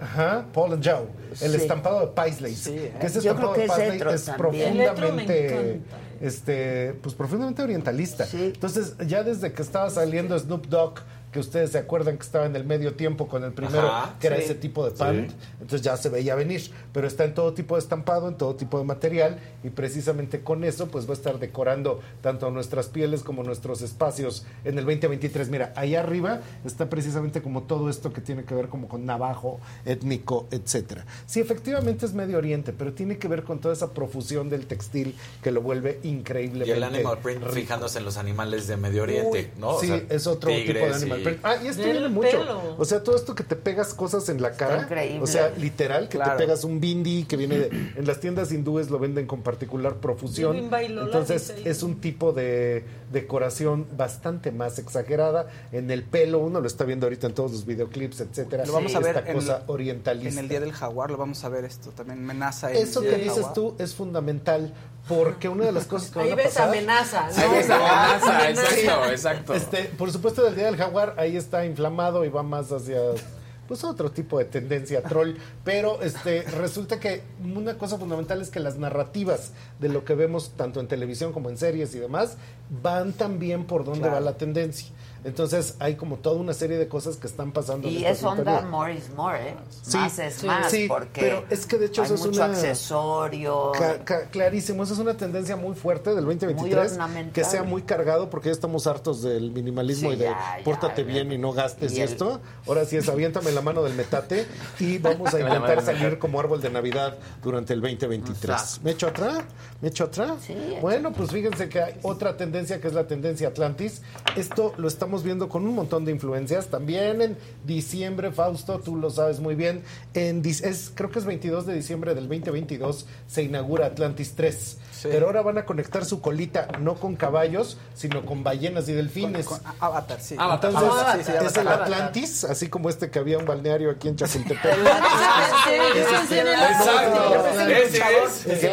ajá, Paul and Joe, el Sí. estampado de Paisley, ¿eh? que ese Yo estampado creo que de es Paisley es profundamente, este, pues profundamente orientalista. Sí. Entonces, ya desde que estaba saliendo Snoop Dogg que ustedes se acuerdan que estaba en el medio tiempo con el primero, Ajá, que era ese tipo de pan, Sí. entonces ya se veía venir, pero está en todo tipo de estampado, en todo tipo de material, y precisamente con eso pues va a estar decorando tanto nuestras pieles como nuestros espacios en el 2023. Mira, ahí arriba está precisamente como todo esto que tiene que ver como con navajo, étnico, etcétera. Sí, efectivamente es Medio Oriente, pero tiene que ver con toda esa profusión del textil que lo vuelve increíblemente Y el animal print rico. fijándose en los animales de Medio Oriente, ¿no? O Sí, sea, es otro tipo de animal Ah, y esto Del viene mucho. pelo. O sea, todo esto que te pegas cosas en la cara. increíble. O sea, literal, que Claro. te pegas un bindi que viene de. En las tiendas hindúes lo venden con particular profusión. Entonces, es un tipo de decoración bastante más exagerada. En el pelo, uno lo está viendo ahorita en todos los videoclips, etcétera. Lo vamos a ver Esta en, cosa orientalista. en el Día del Jaguar, lo vamos a ver esto también, amenaza. el Eso Día que del dices Jaguar. tú es fundamental porque una de las cosas que van Ahí a ves pasar amenaza. Ahí ¿no? ves amenaza, Amenaza. exacto, exacto. Este, por supuesto, del día del jaguar ahí está inflamado y va más hacia pues otro tipo de tendencia troll, pero este resulta que una cosa fundamental es que las narrativas de lo que vemos tanto en televisión como en series y demás van también por donde Claro. va la tendencia. Entonces hay como toda una serie de cosas que están pasando. Y esta es onda more is more, ¿eh? Sí, más es sí, más, sí, porque pero es que de hecho hay eso es una- accesorio. Ca- ca- clarísimo, esa es una tendencia muy fuerte del 2023 ornamental. que sea muy cargado porque ya estamos hartos del minimalismo Sí, y de ya, ya, pórtate ya. bien y no gastes Y el- esto. Ahora sí es aviéntame la mano del metate y vamos a [LAUGHS] intentar salir como árbol de Navidad durante el 2023. Exacto. ¿Me echo atrás? ¿Me echo atrás? bueno, pues fíjense que hay otra tendencia que es la tendencia Atlantis. Esto lo estamos viendo con un montón de influencias. También en diciembre, Fausto, tú lo sabes muy bien, en, es, creo que es 22 de diciembre del 2022 se inaugura Atlantis 3. Pero ahora van a conectar su colita no con caballos, sino con ballenas y delfines. Con- con Avatar, sí. Entonces, Avatar, sí, sí, es el Avatar. Atlantis, así como este que había un balneario aquí en Chapultepec. Ese es. Es el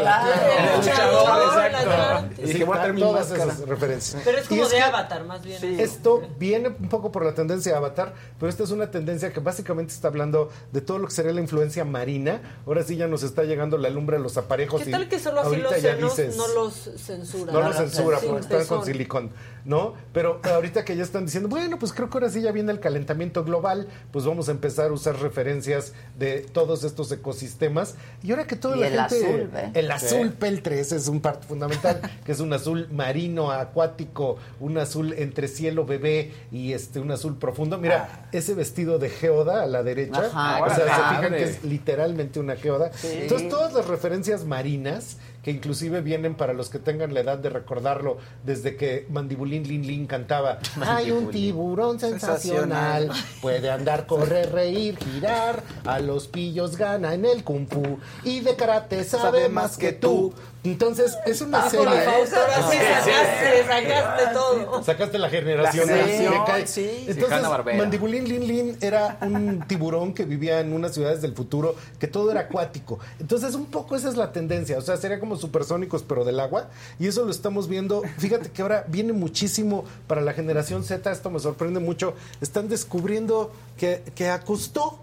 luchador. Sí, Dije, voy a todas máscara. esas referencias. Pero es Y como de que Avatar, más bien. Esto viene un poco por la tendencia de Avatar, pero esta es una tendencia que básicamente está hablando de todo lo que sería la influencia marina. Ahora sí ya nos está llegando la lumbre a los aparejos. ¿Qué y tal que solo así los senos dices- no los censura? no lo censura porque están con silicón, ¿no? Pero ahorita que ya están diciendo, bueno, pues creo que ahora sí ya viene el calentamiento global, pues vamos a empezar a usar referencias de todos estos ecosistemas. Y ahora que toda Y la el gente... azul, ¿ve? El Sí. azul peltre, ese es un parte fundamental, [LAUGHS] que es un azul marino, acuático, un azul entre cielo bebé y este un azul profundo. Mira, ese vestido de geoda a la derecha, Ajá, o sea, se fijan que es literalmente una geoda. Sí. Entonces, todas las referencias marinas que inclusive vienen para los que tengan la edad de recordarlo desde que Mandibulín Lin Lin cantaba. Hay un tiburón sensacional. Sensacional. puede andar correr reír girar. A los pillos gana en el kung fu. Y de karate sabe, más que tú entonces es una Ah, serie ahora sí sacaste, sacaste todo. Sacaste la generación. La generación, que cae. sí. Sí, Entonces. Mandibulín Lin Lin era un tiburón que vivía en unas ciudades del futuro, que todo era acuático. Entonces, un poco esa es la tendencia. O sea, sería como supersónicos, pero del agua. Y eso lo estamos viendo. Fíjate que ahora viene muchísimo para la generación Z. Esto me sorprende mucho. Están descubriendo que, que a Cousteau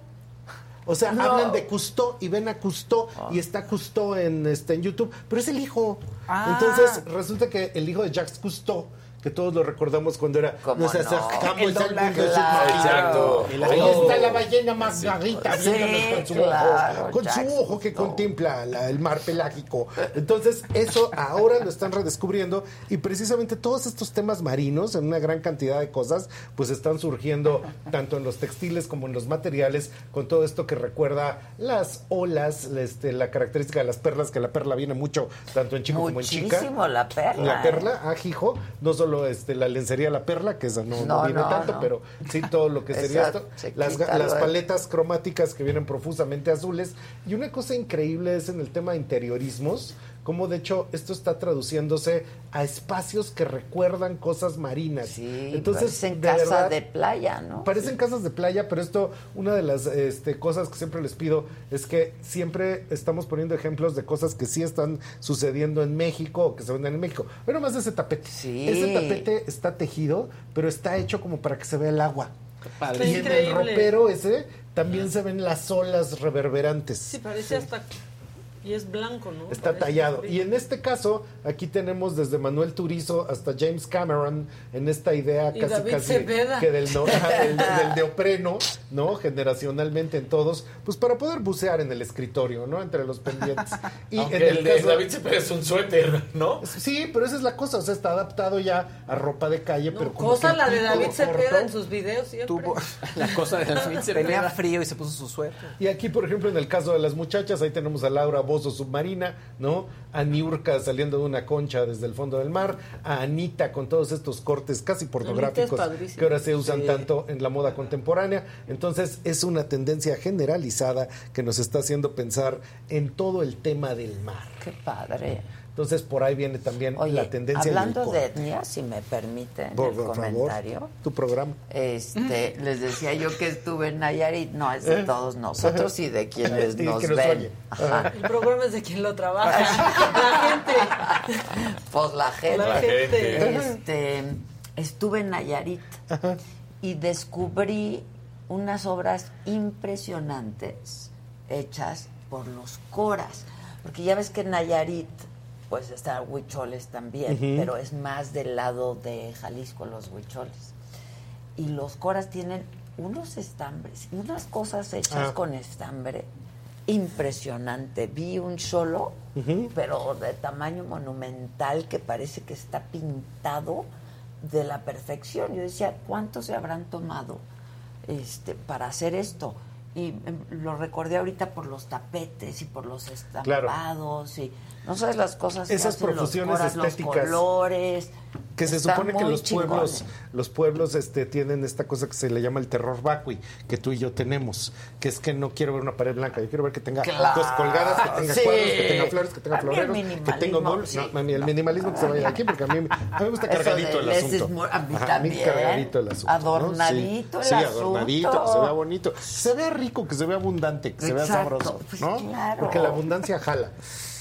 o sea, No. hablan de Cousteau y ven a Cousteau y está Cousteau en, este, en YouTube, pero es el hijo. Ah. Entonces, resulta que el hijo de Jacques Cousteau, que todos lo recordamos cuando era ¿Cómo nos no? El doblaje. submarino. Exacto. Ahí está la ballena margarita Sí, viéndonos con su ojo, con su ojo que contempla la- el mar pelágico. Entonces, eso ahora lo están redescubriendo y precisamente todos estos temas marinos, en una gran cantidad de cosas, pues están surgiendo tanto en los textiles como en los materiales, con todo esto que recuerda las olas, este, la característica de las perlas, que la perla viene mucho tanto en chico como en chica. Muchísimo la perla. La perla, ajijo, no solo este, la lencería La Perla, que esa no, no No, viene no, tanto, pero sí todo lo que [LAUGHS] sería Exacto, esto. se Las, las paletas cromáticas que vienen profusamente azules. Y una cosa increíble es en el tema de interiorismos, como de hecho esto está traduciéndose a espacios que recuerdan cosas marinas. Sí, Entonces, en de casa verdad, de playa, ¿no? Parecen casas de playa, pero esto, una de las este, cosas que siempre les pido es que siempre estamos poniendo ejemplos de cosas que sí están sucediendo en México o que se venden en México. Pero más de ese tapete. Sí. Ese tapete está tejido, pero está hecho como para que se vea el agua. padre. Y en el ropero ese también se ven las olas reverberantes. Sí, parece hasta... Y es blanco, ¿no? Está Parece tallado. Y en este caso, aquí tenemos desde Manuel Turizo hasta James Cameron en esta idea Y casi David casi Cepeda. que del, no- [LAUGHS] del, del neopreno, ¿no? Generacionalmente en todos, pues para poder bucear en el escritorio, ¿no? Entre los pendientes. Y Aunque en el, el de caso- David Cepeda es un suéter, ¿no? Sí, pero esa es la cosa, o sea, está adaptado ya a ropa de calle, No, pero como cosa la de David Cepeda corto. en sus videos siempre. Tuvo [LAUGHS] La cosa de David tenía Cepeda. frío y se puso su suéter. Y aquí, por ejemplo, en el caso de las muchachas, ahí tenemos a Laura Submarina, ¿no? A Niurka saliendo de una concha desde el fondo del mar, a Anita con todos estos cortes casi pornográficos que ahora se usan Sí. tanto en la moda contemporánea. Entonces, es una tendencia generalizada que nos está haciendo pensar en todo el tema del mar. Qué padre. Entonces, por ahí viene también Oye, la tendencia del hablando de etnia, si me permiten Por el comentario. tu programa. Este, [LAUGHS] les decía yo que estuve en Nayarit, no es de ¿Eh? todos nosotros y de [LAUGHS] quienes nos que nos ven. Ajá. El programa es de quien lo trabaja. [LAUGHS] La gente. Pues la gente. La gente. Este, estuve en Nayarit y descubrí unas obras impresionantes hechas por los coras. Porque ya ves que en Nayarit, pues están huicholes también, pero es más del lado de Jalisco los huicholes. y los coras tienen unos estambres y unas cosas hechas Ah. con estambre impresionante. Vi un solo, pero de tamaño monumental que parece que está pintado de la perfección. Yo decía, ¿cuántos se habrán tomado este para hacer esto? Y em, lo recordé ahorita por los tapetes y por los estampados y no sabes las cosas que Esas los profusiones los estéticas. colores. Que se Está supone que los chingón. pueblos, los pueblos este, tienen esta cosa que se le llama el terror vacui, que tú y yo tenemos, que es que no quiero ver una pared blanca, yo quiero ver que tenga Claro, cosas colgadas, que tenga sí. cuadros, que tenga flores, que tenga floreros, que tenga gol. sí. No, el minimalismo que se vaya de aquí, porque a mí, a mí me gusta cargadito el asunto. muy- a mí Ajá, también. cargadito el asunto. Adornadito sí, el sí, adornadito, que se asunto. vea bonito, que se vea rico, que se vea abundante, que se vea sabroso, pues ¿no? claro. Porque la abundancia jala.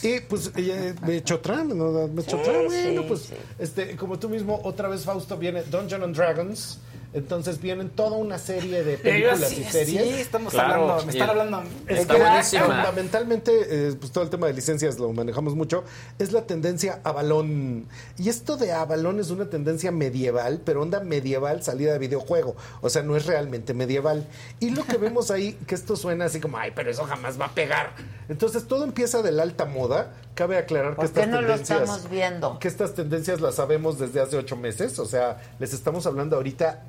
Y pues eh, me echó tram, ¿no? Me echó Sí, tram, bueno, sí, pues sí. este, como tú mismo, otra vez Fausto viene Dungeon and Dragons. Entonces vienen toda una serie de películas sí, y series. sí, estamos hablando, me están hablando Está que buenísima. fundamentalmente, eh, pues todo el tema de licencias lo manejamos mucho, es la tendencia Avalón. Y esto de Avalón es una tendencia medieval, pero onda medieval salida de videojuego. O sea, no es realmente medieval. Y lo que vemos ahí, [LAUGHS] que esto suena así como, ay, pero eso jamás va a pegar. Entonces todo empieza de la alta moda. Cabe aclarar que ¿Por qué estas no lo tendencias... estamos viendo? Que estas tendencias las sabemos desde hace ocho meses. O sea, les estamos hablando ahorita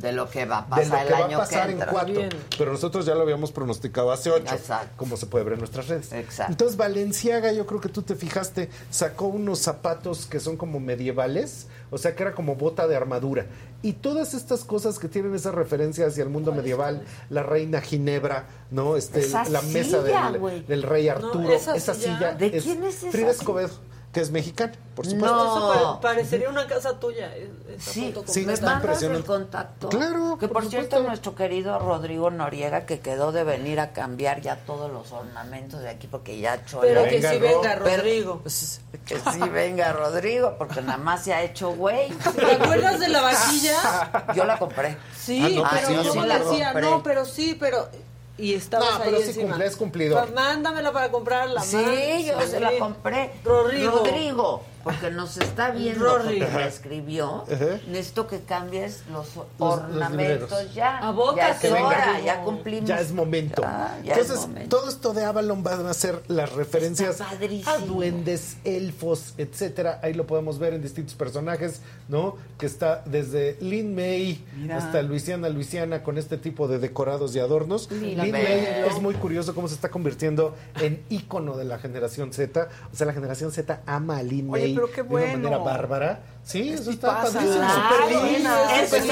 De lo que va a de lo pasar que el va año a pasar que en entra. cuatro. Pero nosotros ya lo habíamos pronosticado hace ocho, como se puede ver en nuestras redes. Exacto. Entonces Valenciaga, yo creo que tú te fijaste, sacó unos zapatos que son como medievales, o sea que era como bota de armadura. Y todas estas cosas que tienen esa referencia hacia el mundo medieval, la reina Ginebra, ¿no? Este, Esa la mesa del, rey No, Arturo, esa esa, silla- silla. ¿De quién es esa Frida silla? Escobedo, que es mexicana, por supuesto. Eso pare- parecería una casa tuya. e- esa Sí, sí, ¿me mandas el contacto? Claro, Que por por, cierto, nuestro querido Rodrigo Noriega, que quedó de venir a cambiar ya todos los ornamentos de aquí, porque ya chole. Pero que sí venga Pero- Rodrigo. que sí venga Rodrigo, porque nada más se ha hecho güey. ¿Te acuerdas de la vaquilla? Yo la compré. Sí, Ah, no, pues pero sí, yo yo me me acuerdo. decía, compré. no, pero sí, pero... Y estabas No, ahí pero sí encima. cumple, es cumplidor. Pues mándamela para comprarla. Sí, man. yo se la compré. Rodrigo. Rodrigo, porque nos está viendo, Rory. porque me escribió. Necesito que cambies los, los ornamentos ya. A boca ya es que venga. hora, ya cumplimos. Ya es momento. Ya, ya es Entonces, momento. todo esto de Avalon van a ser las referencias a duendes, elfos, etcétera. Ahí lo podemos ver en distintos personajes, ¿no? Que está desde Lin May Mira. hasta Luisiana, Luisiana, con este tipo de decorados y adornos. Lin Lin May. May es muy curioso cómo se está convirtiendo en ícono de la generación Z. O sea, la generación Z ama a Lin Oye, Pero qué de una manera bueno. bárbara. Sí, eso está padrísimo. Claro, es. Es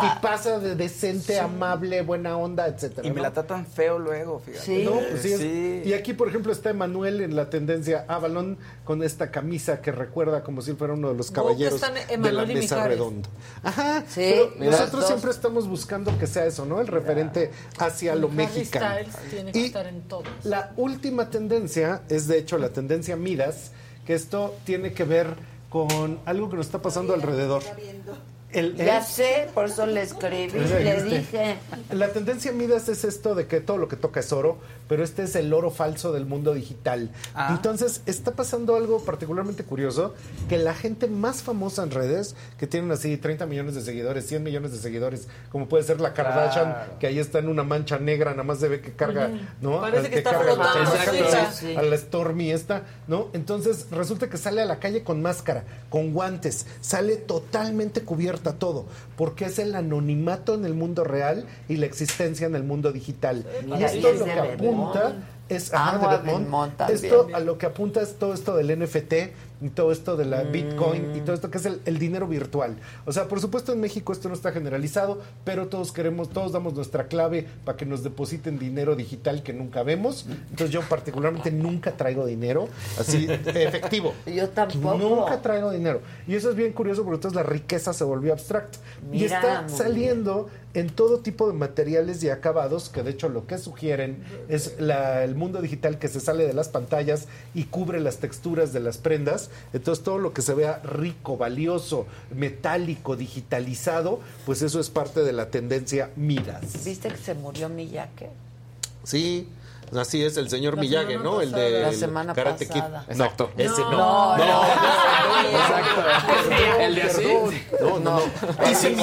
tipaza de decente, amable, buena onda, etcétera. Y me ¿no? la tratan feo luego, fíjate. Sí. No, pues sí, es-. Y aquí, por ejemplo, está Emanuel en la tendencia Avalon con esta camisa que recuerda como si fuera uno de los caballeros de la y mesa redonda. Ajá. Sí, pero mira, nosotros dos. siempre estamos buscando que sea eso, ¿no? El referente hacia lo mexicano. Styles tiene que Y estar en todos. la última tendencia es, de hecho, la tendencia Midas, que esto tiene que ver con algo que nos está pasando alrededor. El, Ya el- sé, por eso le escribí, ¿Ya le dije. La tendencia Midas es esto de que todo lo que toca es oro, pero este es el oro falso del mundo digital. Ah. Entonces, está pasando algo particularmente curioso, que la gente más famosa en redes, que tienen así 30 millones de seguidores, 100 millones de seguidores, como puede ser la Kardashian, Claro. que ahí está en una mancha negra, nada más se ve que carga, ¿no? Parece que está carga flotando, la- sí, Exacto, sí. a la Stormy esta, ¿no? Entonces resulta que sale a la calle con máscara, con guantes, sale totalmente todo, porque es el anonimato en el mundo real y la existencia en el mundo digital. Mira, esto es lo que apunta es Amo ajá, de también. Esto a lo que apunta es todo esto del NFT y todo esto de Mm. la Bitcoin y todo esto que es el, el dinero virtual. O sea, por supuesto en México esto no está generalizado, pero todos queremos, todos damos nuestra clave para que nos depositen dinero digital que nunca vemos. Entonces yo particularmente nunca traigo dinero así efectivo. [LAUGHS] Yo tampoco. Nunca traigo dinero. Y eso es bien curioso porque entonces la riqueza se volvió abstracta. y está saliendo en todo tipo de materiales y acabados, que de hecho lo que sugieren es la- el mundo digital que se sale de las pantallas y cubre las texturas de las prendas. Entonces todo lo que se vea rico, valioso, metálico, digitalizado, pues eso es parte de la tendencia Midas. ¿Viste que se murió Miyake? Sí, Así es, el señor semana ¿no? El de La semana Karate Kid. pasada. No, Exacto. ese no. No, No, no, El de así. No, no, no. Ise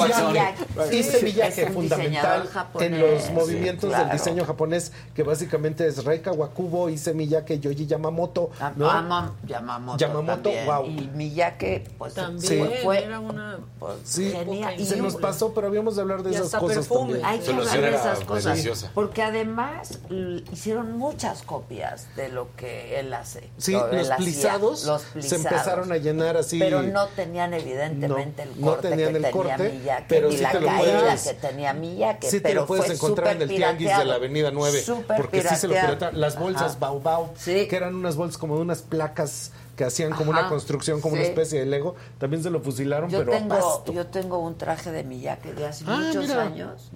sí, Ise un fundamental en los sí, movimientos claro. del diseño japonés, que básicamente es Rei Kawakubo, Ise Miyake, Yoji Yamamoto, ¿no? Ama- Yamamoto, Yamamoto, también. wow. Y Miyake, pues También fue, fue era una... pues, Sí, se nos pasó, pero habíamos de hablar de Y esas hasta cosas perfume. también. Hay que hablar de esas cosas. deliciosa. Porque además l- hicieron muchas copias de lo que él hace. Sí, Lo- los hacía, plisados, los se plisados. empezaron a llenar así. Pero no tenían evidentemente No, el no corte tenían que el tenía corte, Miyake, pero sí la te lo caída puedes- que tenía Miyake. Sí te pero lo puedes encontrar en el tianguis de la pirateado. Avenida 9, Súper porque sí se lo pirateado. Las bolsas. Baobao, Sí. que eran unas bolsas como de unas placas que hacían como Ajá, una construcción, como sí. una especie de Lego, también se lo fusilaron, Yo pero tengo, pasto. yo tengo un traje de Miyake de hace Ah, muchos mira. años.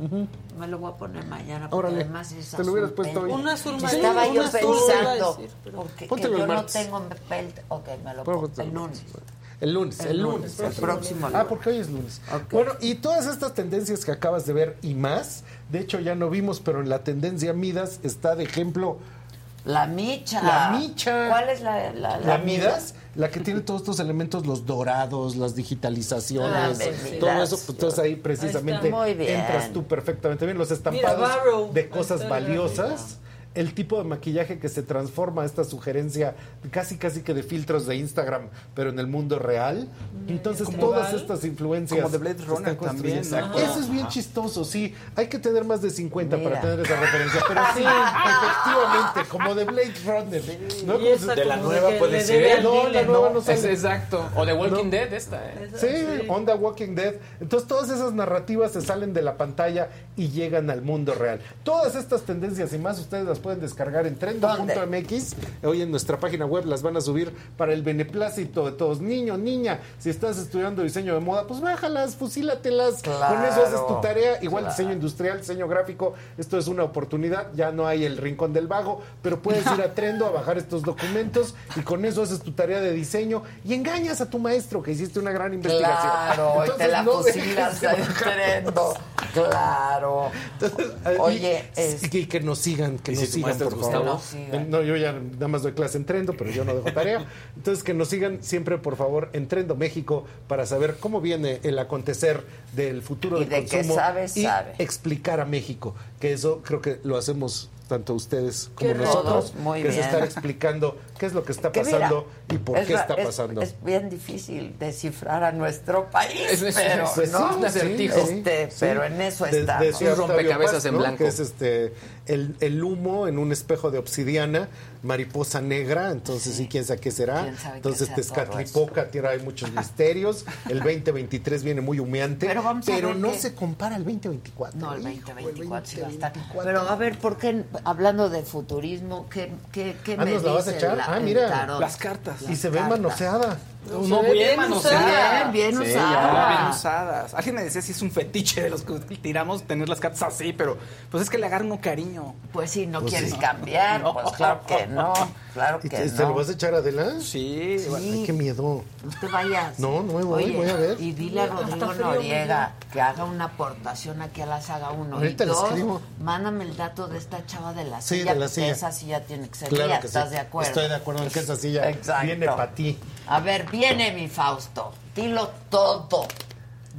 Me lo voy a poner mañana porque Órale. además es Te lo hubieras puesto hoy. Un azul Sí, marino, Estaba un yo pensando decir, pero- porque que yo no tengo pelt. Ok, me lo pongo el lunes. El lunes, el, El lunes. lunes, el próximo Ah, lunes. porque hoy es lunes. Bueno, y todas estas tendencias que acabas de ver y más, de hecho ya no vimos, pero en la tendencia Midas está de ejemplo La micha. La micha. ¿Cuál es la, la, la Midas, la que tiene todos estos elementos, los dorados, las digitalizaciones, Ah, sí, todo eso, pues entonces ahí precisamente entras tú perfectamente bien. Los Mira, estampados Barrow. de cosas valiosas. El tipo de maquillaje que se transforma, esta sugerencia casi casi que de filtros de Instagram, pero en el mundo real. Entonces Como todas Val, estas influencias como de Blade Runner también, ¿no? Eso es bien chistoso, sí. Hay que tener más de 50 Mira. para tener esa referencia, pero sí, efectivamente, como de Blade Runner. ¿no? Esa se- De la nueva puede ser. No, la nueva no sale. exacto. O The Walking Dead, esta, ¿eh? Sí, Onda Walking Dead. Entonces todas esas narrativas se salen de la pantalla y llegan al mundo real. Todas estas tendencias y más ustedes las pueden descargar en trendo.mx. Hoy en nuestra página web las van a subir para el beneplácito de todos. Niño, niña, si estás estudiando diseño de moda, pues bájalas, fusílatelas. Claro, Con eso haces tu tarea. Igual claro. diseño industrial, diseño gráfico. Esto es una oportunidad. Ya no hay el rincón del vago, pero puedes ir a [LAUGHS] Trendo a bajar estos documentos y con eso haces tu tarea de diseño y engañas a tu maestro que hiciste una gran investigación. Claro, y te Entonces, la no fusilas bajar trendo. Claro. Entonces, Oye, y, es- que, que nos sigan, que ¿Y nos si sigan, por es favor. Sigan. No, yo ya nada más doy clase en Trendo, pero yo no dejo tarea. [LAUGHS] Entonces, que nos sigan siempre, por favor, en Trendo México para saber cómo viene el acontecer del futuro Y del de que consumo sabe, y sabe. explicar a México, que eso creo que lo hacemos tanto ustedes como nosotros, todos, muy que es bien. estar explicando qué es lo que está Que mira, pasando y por es qué está es- pasando. Es, bien difícil descifrar a nuestro país, Es- es- pero, pues es un acertijo. Este, Sí. pero en eso De- decía Un Octavio rompecabezas Paz, en ¿no? blanco. Que es este el, el humo en un espejo de obsidiana, mariposa negra, entonces sí, quién sabe qué será. Quién sabe entonces Tezcatlipoca tierra hay muchos misterios. El 2023 viene muy humeante, Pero vamos a ver no se compara al 2024. No, el Hijo, 2024 sí va a estar. 2024. Pero a ver, ¿por qué hablando de futurismo, qué, qué, qué Ah, me ¿nos la vas a dice echar? la- Ah, mira. Las cartas. Y se ve manoseada. No, ve bien bien manoseada. Bien, bien Sí, usada. ya, bien usadas. Alguien me decía si es un fetiche de los que tiramos tener las cartas así, pero pues es que le agarran uno cariño. Pues sí, no Pues quieres sí. cambiar, No. pues claro que no, claro ¿Y que te, no. te lo vas a echar Adela? Sí, Sí. Ay, qué miedo. No te vayas. No, no me voy, Oye, voy a ver. Y dile a Rodrigo Noriega que haga una aportación aquí a la saga 1. Ahorita y le dos, escribo. mándame el dato de esta chava de la Sí, silla, de la porque silla. esa silla tiene que ser Claro mía, que ¿estás sí. de acuerdo? Estoy de acuerdo en que esa silla Exacto. viene para ti. A ver, viene mi Fausto, dilo todo.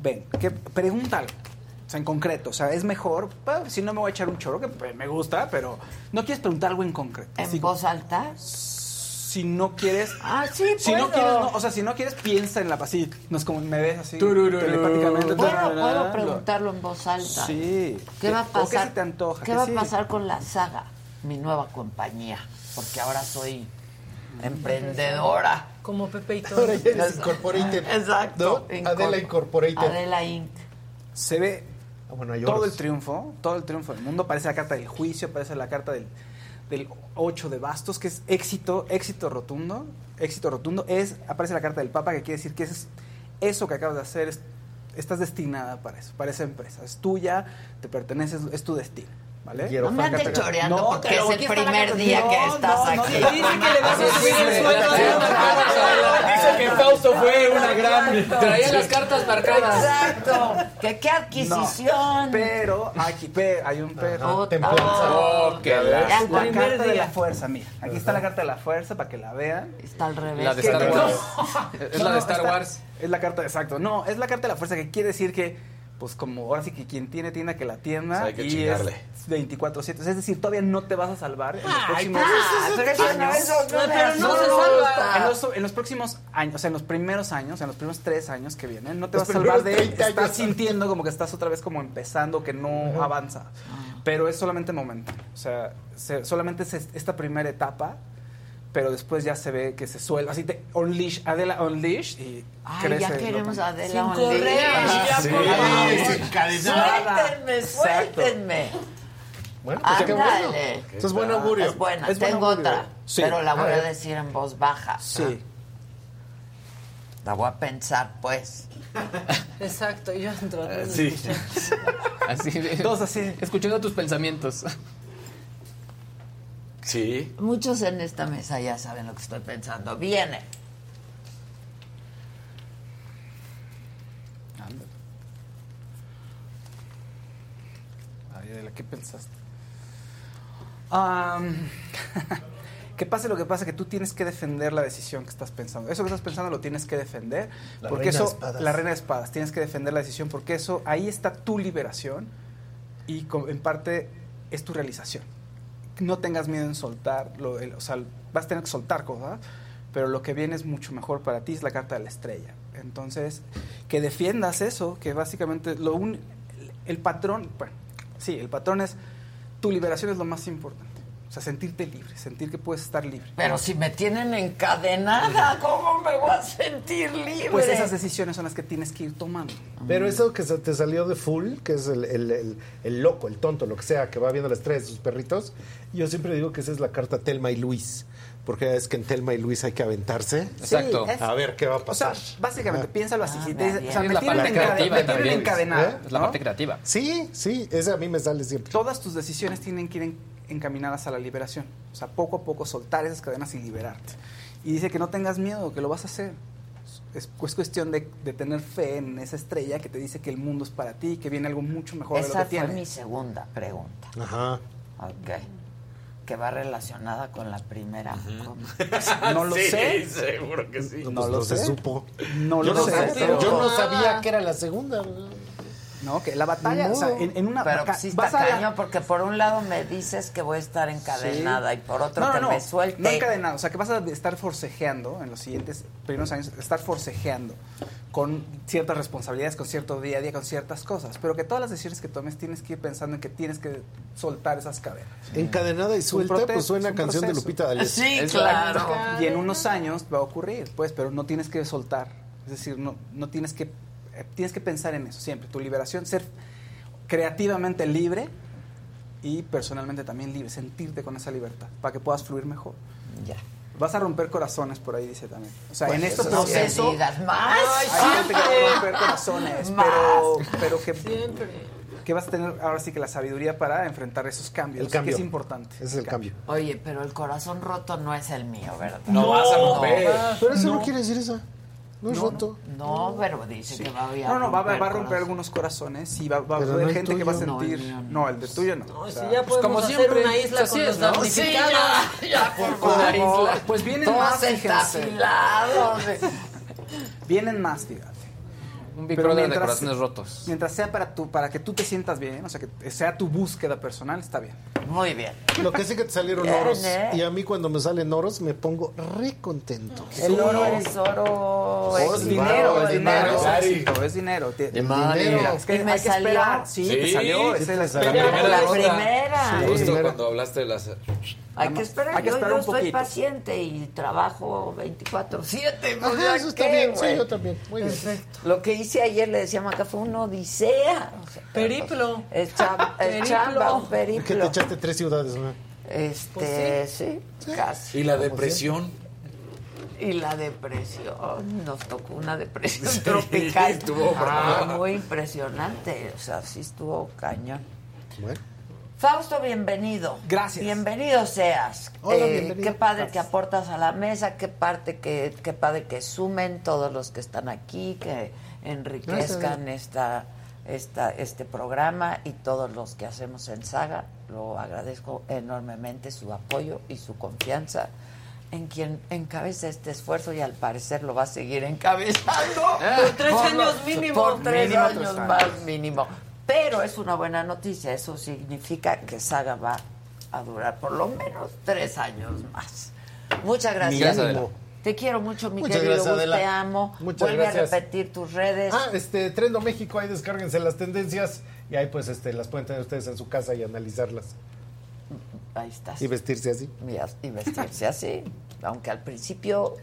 Ven, que pregúntalo. O sea, en concreto, o sea, es mejor, pa, si no me voy a echar un choro, que pues, me gusta, pero no quieres preguntar algo en concreto. ¿En Si- voz alta? Si no quieres... Ah, sí, Si no puedo. quieres, no, o sea, si no quieres, piensa en la así, no es como me ves así Turururu. telepáticamente. ¿Puedo, turururu. puedo preguntarlo en voz alta? Sí. ¿Qué va a ¿O qué pasar? se te antoja? ¿Qué ¿Qué va a sí? pasar con la saga, mi nueva compañía? Porque ahora soy emprendedora. Como Pepe y todo. Ahora ya eres Incorporated. Exacto. ¿no? Adela Incorporated. Adela Inc. Se ve Ah, bueno, hay todo el triunfo, todo el triunfo del mundo. Parece la carta del juicio, parece la carta del, del 8 de bastos, que es éxito, éxito rotundo. Éxito rotundo es, aparece la carta del Papa, que quiere decir que es, eso que acabas de hacer, es- estás destinada para eso, para esa empresa. Es tuya, te pertenece, es tu destino. ¿Vale? No me andes choreando No, porque es el primer día que estás no, no, aquí. dice que le vas a subir el sueldo Dice que Fausto fue una gran... Traía las cartas marcadas. Exacto. Que qué adquisición. No, pero aquí hay un pero. Oh, Oh, que la, la- carta de la fuerza, mira. Aquí está la carta de la fuerza para que la vean. Está al revés. La de Star Wars. Es la de Star Wars. Es la carta, exacto. No, es la carta de la fuerza que quiere decir que, pues como ahora sí que quien tiene tienda que la tienda. O sea, hay que y chingarle. es 24-7. Es decir, todavía no te vas a salvar en los próximos años. En los, próximos años, o sea, en los primeros años, en los primeros tres años que vienen, no te Los vas a salvar de primeros 30 estar sintiendo como que estás otra vez como empezando, que no avanza. Pero es solamente momento. O sea, se- solamente es- esta primera etapa, pero después ya se ve que se suelva. Así te unleash, Adela unleash y Ay, crece. ya queremos a Adela Sin Unleash. correa, ya, Sí. Suéltenme, suéltenme. Bueno, pues qué bueno. Eso es buen augurio. Es buena. Es Tengo augurio. otra, Sí. pero la voy a decir en voz baja. Sí. La voy a pensar, pues. [LAUGHS] Exacto, yo entro. Sí. [LAUGHS] Así Todos así. Escuchando tus pensamientos. Sí. Muchos en esta mesa ya saben lo que estoy pensando. Viene. Ándale. Ay, Adela, ¿qué pensaste? Am, [LAUGHS] que pase lo que pase, que tú tienes que defender la decisión que estás pensando. Eso que estás pensando lo tienes que defender. La porque reina de eso, espadas. la reina de espadas, tienes que defender la decisión porque eso, ahí está tu liberación y en parte es tu realización. No tengas miedo en soltar, lo- el- o sea, vas a tener que soltar cosas, pero lo que viene es mucho mejor para ti, es la carta de la estrella. Entonces, que defiendas eso, que básicamente lo un, el patrón, bueno, sí, el patrón es, tu liberación es lo más importante. O sea, sentirte libre, sentir que puedes estar libre. Pero si me tienen encadenada, ¿cómo me voy a sentir libre? Pues esas decisiones son las que tienes que ir tomando. Pero eso que se te salió de full, que es el, el- el- el loco, el tonto, lo que sea, que va viendo las estrellas de sus perritos, yo siempre digo que esa es la carta Telma y Luis. Porque es que en Telma y Luis hay que aventarse. Exacto. es- A ver qué va a O sea, pasar. básicamente, Ah. piénsalo así. Ah, si me te- o sea, me Es la tienen, encadenado. Es la ¿no? parte creativa. Sí, sí, ese a mí me sale siempre. Todas tus decisiones tienen que ir en- encaminadas a la liberación. O sea, poco a poco soltar esas cadenas y liberarte. Y dice que no tengas miedo, que lo vas a hacer. Es, es cuestión de, de tener fe en esa estrella que te dice que el mundo es para ti, que viene algo mucho mejor de Esa lo que fue tienes. mi segunda pregunta. Ajá. Ok. Que va relacionada con la primera. [LAUGHS] No lo Sí, sé. seguro que sí. No pues lo se sé. supo. No Yo lo no, sé. sé, pero- yo no sabía que era la segunda. No, que la batalla, o sea, en, en una... Pero acá- sí está vas a la- cañón, porque por un lado me dices que voy a estar encadenada y por otro que me suelte. No encadenado, o sea, que vas a estar forcejeando en los siguientes primeros años, estar forcejeando con ciertas responsabilidades, con cierto día a día, con ciertas cosas, pero que todas las decisiones que tomes tienes que ir pensando en que tienes que soltar esas cadenas. Encadenada y suelta, pues suena canción de. Lupita D'Alessio. Sí, claro. Y en unos años va a ocurrir, pues, pero no tienes que soltar. Es decir, no, no tienes que tienes que pensar en eso siempre. Tu liberación, ser creativamente libre y personalmente también libre, sentirte con esa libertad para que puedas fluir mejor. Ya. Vas a romper corazones por ahí, dice también. O sea, Pues en este no proceso digas más. hay gente que va a romper corazones, Más. pero, pero que, Siempre. que vas a tener ahora sí que la sabiduría para enfrentar esos cambios, El cambio. que es importante. Ese es el cambio. Oye, pero el corazón roto no es el mío, ¿verdad? No vas a romper. Pero eso no, quiere decir eso. No es roto. No, pero dice que va a No, no, va, a- va a romper algunos corazones y va, va a haber gente que va a tuyo. No, el sentir. mío No, no. el de tuyo no. No, O si ya podemos como hacer siempre, una isla con es, los. Sí, ya, ya, por Una favor. isla. Pues vienen más, fíjense. Vienen más, fíjate. Un Big Pero Brother de mientras- corazones rotos. Mientras sea para, tu, para que tú te sientas bien, o sea, que sea tu búsqueda personal, está bien. Muy bien. Lo que sí que te salieron Bien, oros. ¿eh? Y a mí cuando me salen oros me pongo re contento. El oro es oro. Es es dinero, es dinero, es éxito, es dinero. Dinero. Es que ¿Y me hay que salió? esperar. Sí, Sí, te salió. sí es la salió. primera La primera. Justo primera. cuando hablaste de las... Hay que esperar. hay que yo esperar yo un soy poquito. paciente y trabajo 24-7. pues, Ajá, ¿ya eso está qué, bien. Sí, yo también. Muy bien. Lo que hice ayer, le decía a Maca, fue una odisea. O sea, Periplo. Es, cham- [LAUGHS] es Periplo. chamba, un Que periplo. te echaste tres ciudades, ¿no? Este, sí, casi. Y la depresión. Y la depresión, nos tocó una depresión [LAUGHS] tropical. estuvo Ah, muy impresionante, o sea, sí estuvo cañón. Bueno. Fausto, bienvenido. Gracias. Bienvenido seas. Hola, Eh, bienvenido. Qué padre Gracias. que aportas a la mesa, qué parte que qué padre que sumen todos los que están aquí, que enriquezcan esta, esta este programa y todos los que hacemos en Saga. Lo agradezco enormemente su apoyo y su confianza en quien encabeza este esfuerzo y al parecer lo va a seguir encabezando. [LAUGHS] Por tres Por años lo- mínimo. Por tres Mínimo años tres años. más mínimo. Pero es una buena noticia. Eso significa que Saga va a durar por lo menos tres años más. Muchas gracias. Te quiero mucho, mi Muchas querido gracias. Te amo. Muchas Vuelve gracias. a repetir tus redes. Ah, este, Trendo México, ahí descárguense las tendencias y ahí pues este, las pueden tener ustedes en su casa y analizarlas. Ahí estás. Y vestirse así. Y, y vestirse así. Aunque al principio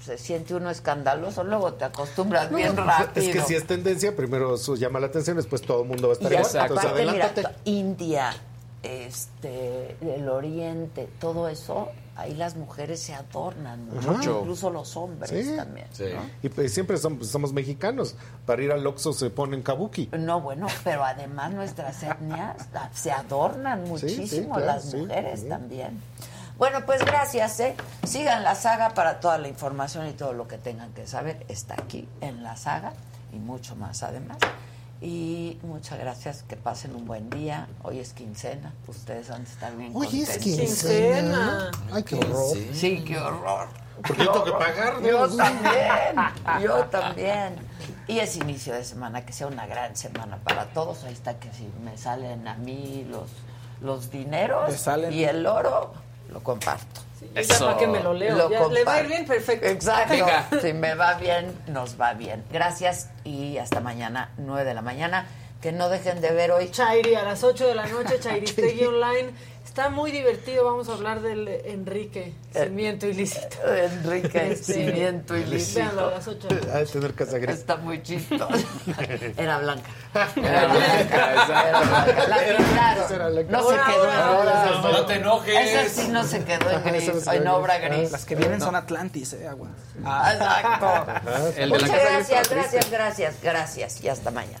se siente uno escandaloso, luego te acostumbras No, bien pues, rápido. Es que si es tendencia, primero eso llama la atención, después todo el mundo va a estar Y. Entonces, mira, adelántate. India, este, el Oriente, todo eso, ahí las mujeres se adornan mucho, Ajá. incluso los hombres Sí. también. ¿no? Y pues, siempre somos, somos mexicanos. Para ir al Oxxo se ponen kabuki. No, bueno, pero además nuestras etnias se adornan Sí, sí, muchísimo, claro, las mujeres sí. también. Bueno, pues gracias, ¿eh? Sigan la saga para toda la información y todo lo que tengan que saber. Está aquí en la saga y mucho más además. Y muchas gracias, que pasen un buen día. Hoy es quincena, ustedes van a estar bien Hoy es quincena. Ay, qué horror. Sí, qué horror. Porque yo tengo que pagar, Yo también, yo también. Y es inicio de semana, que sea una gran semana para todos. Ahí está que si me salen a mí los, los dineros y el oro, lo comparto. Ya para que me lo leo. Ya, le va a ir bien perfecto. Exacto. Venga. Si me va bien, nos va bien. Gracias y hasta mañana, 9 de la mañana. Que no dejen de ver hoy. Chairi, a las 8 de la noche, Chairistegui [LAUGHS] Online. Está muy divertido. Vamos a hablar del Enrique, cimiento ilícito. Enrique, Este, cimiento ilícito. Véanlo a las 8 de la noche. Tener casa gris. Está muy chistoso. [LAUGHS] Era blanca. Era blanca. Era blanca. La pintaron. No se quedó en obra. No te enojes. Esa sí no se quedó en gris, en obra gris. Las que vienen son Atlantis, eh, agua. Exacto. El de la Muchas gracias, gracias, gracias, gracias. Y hasta mañana.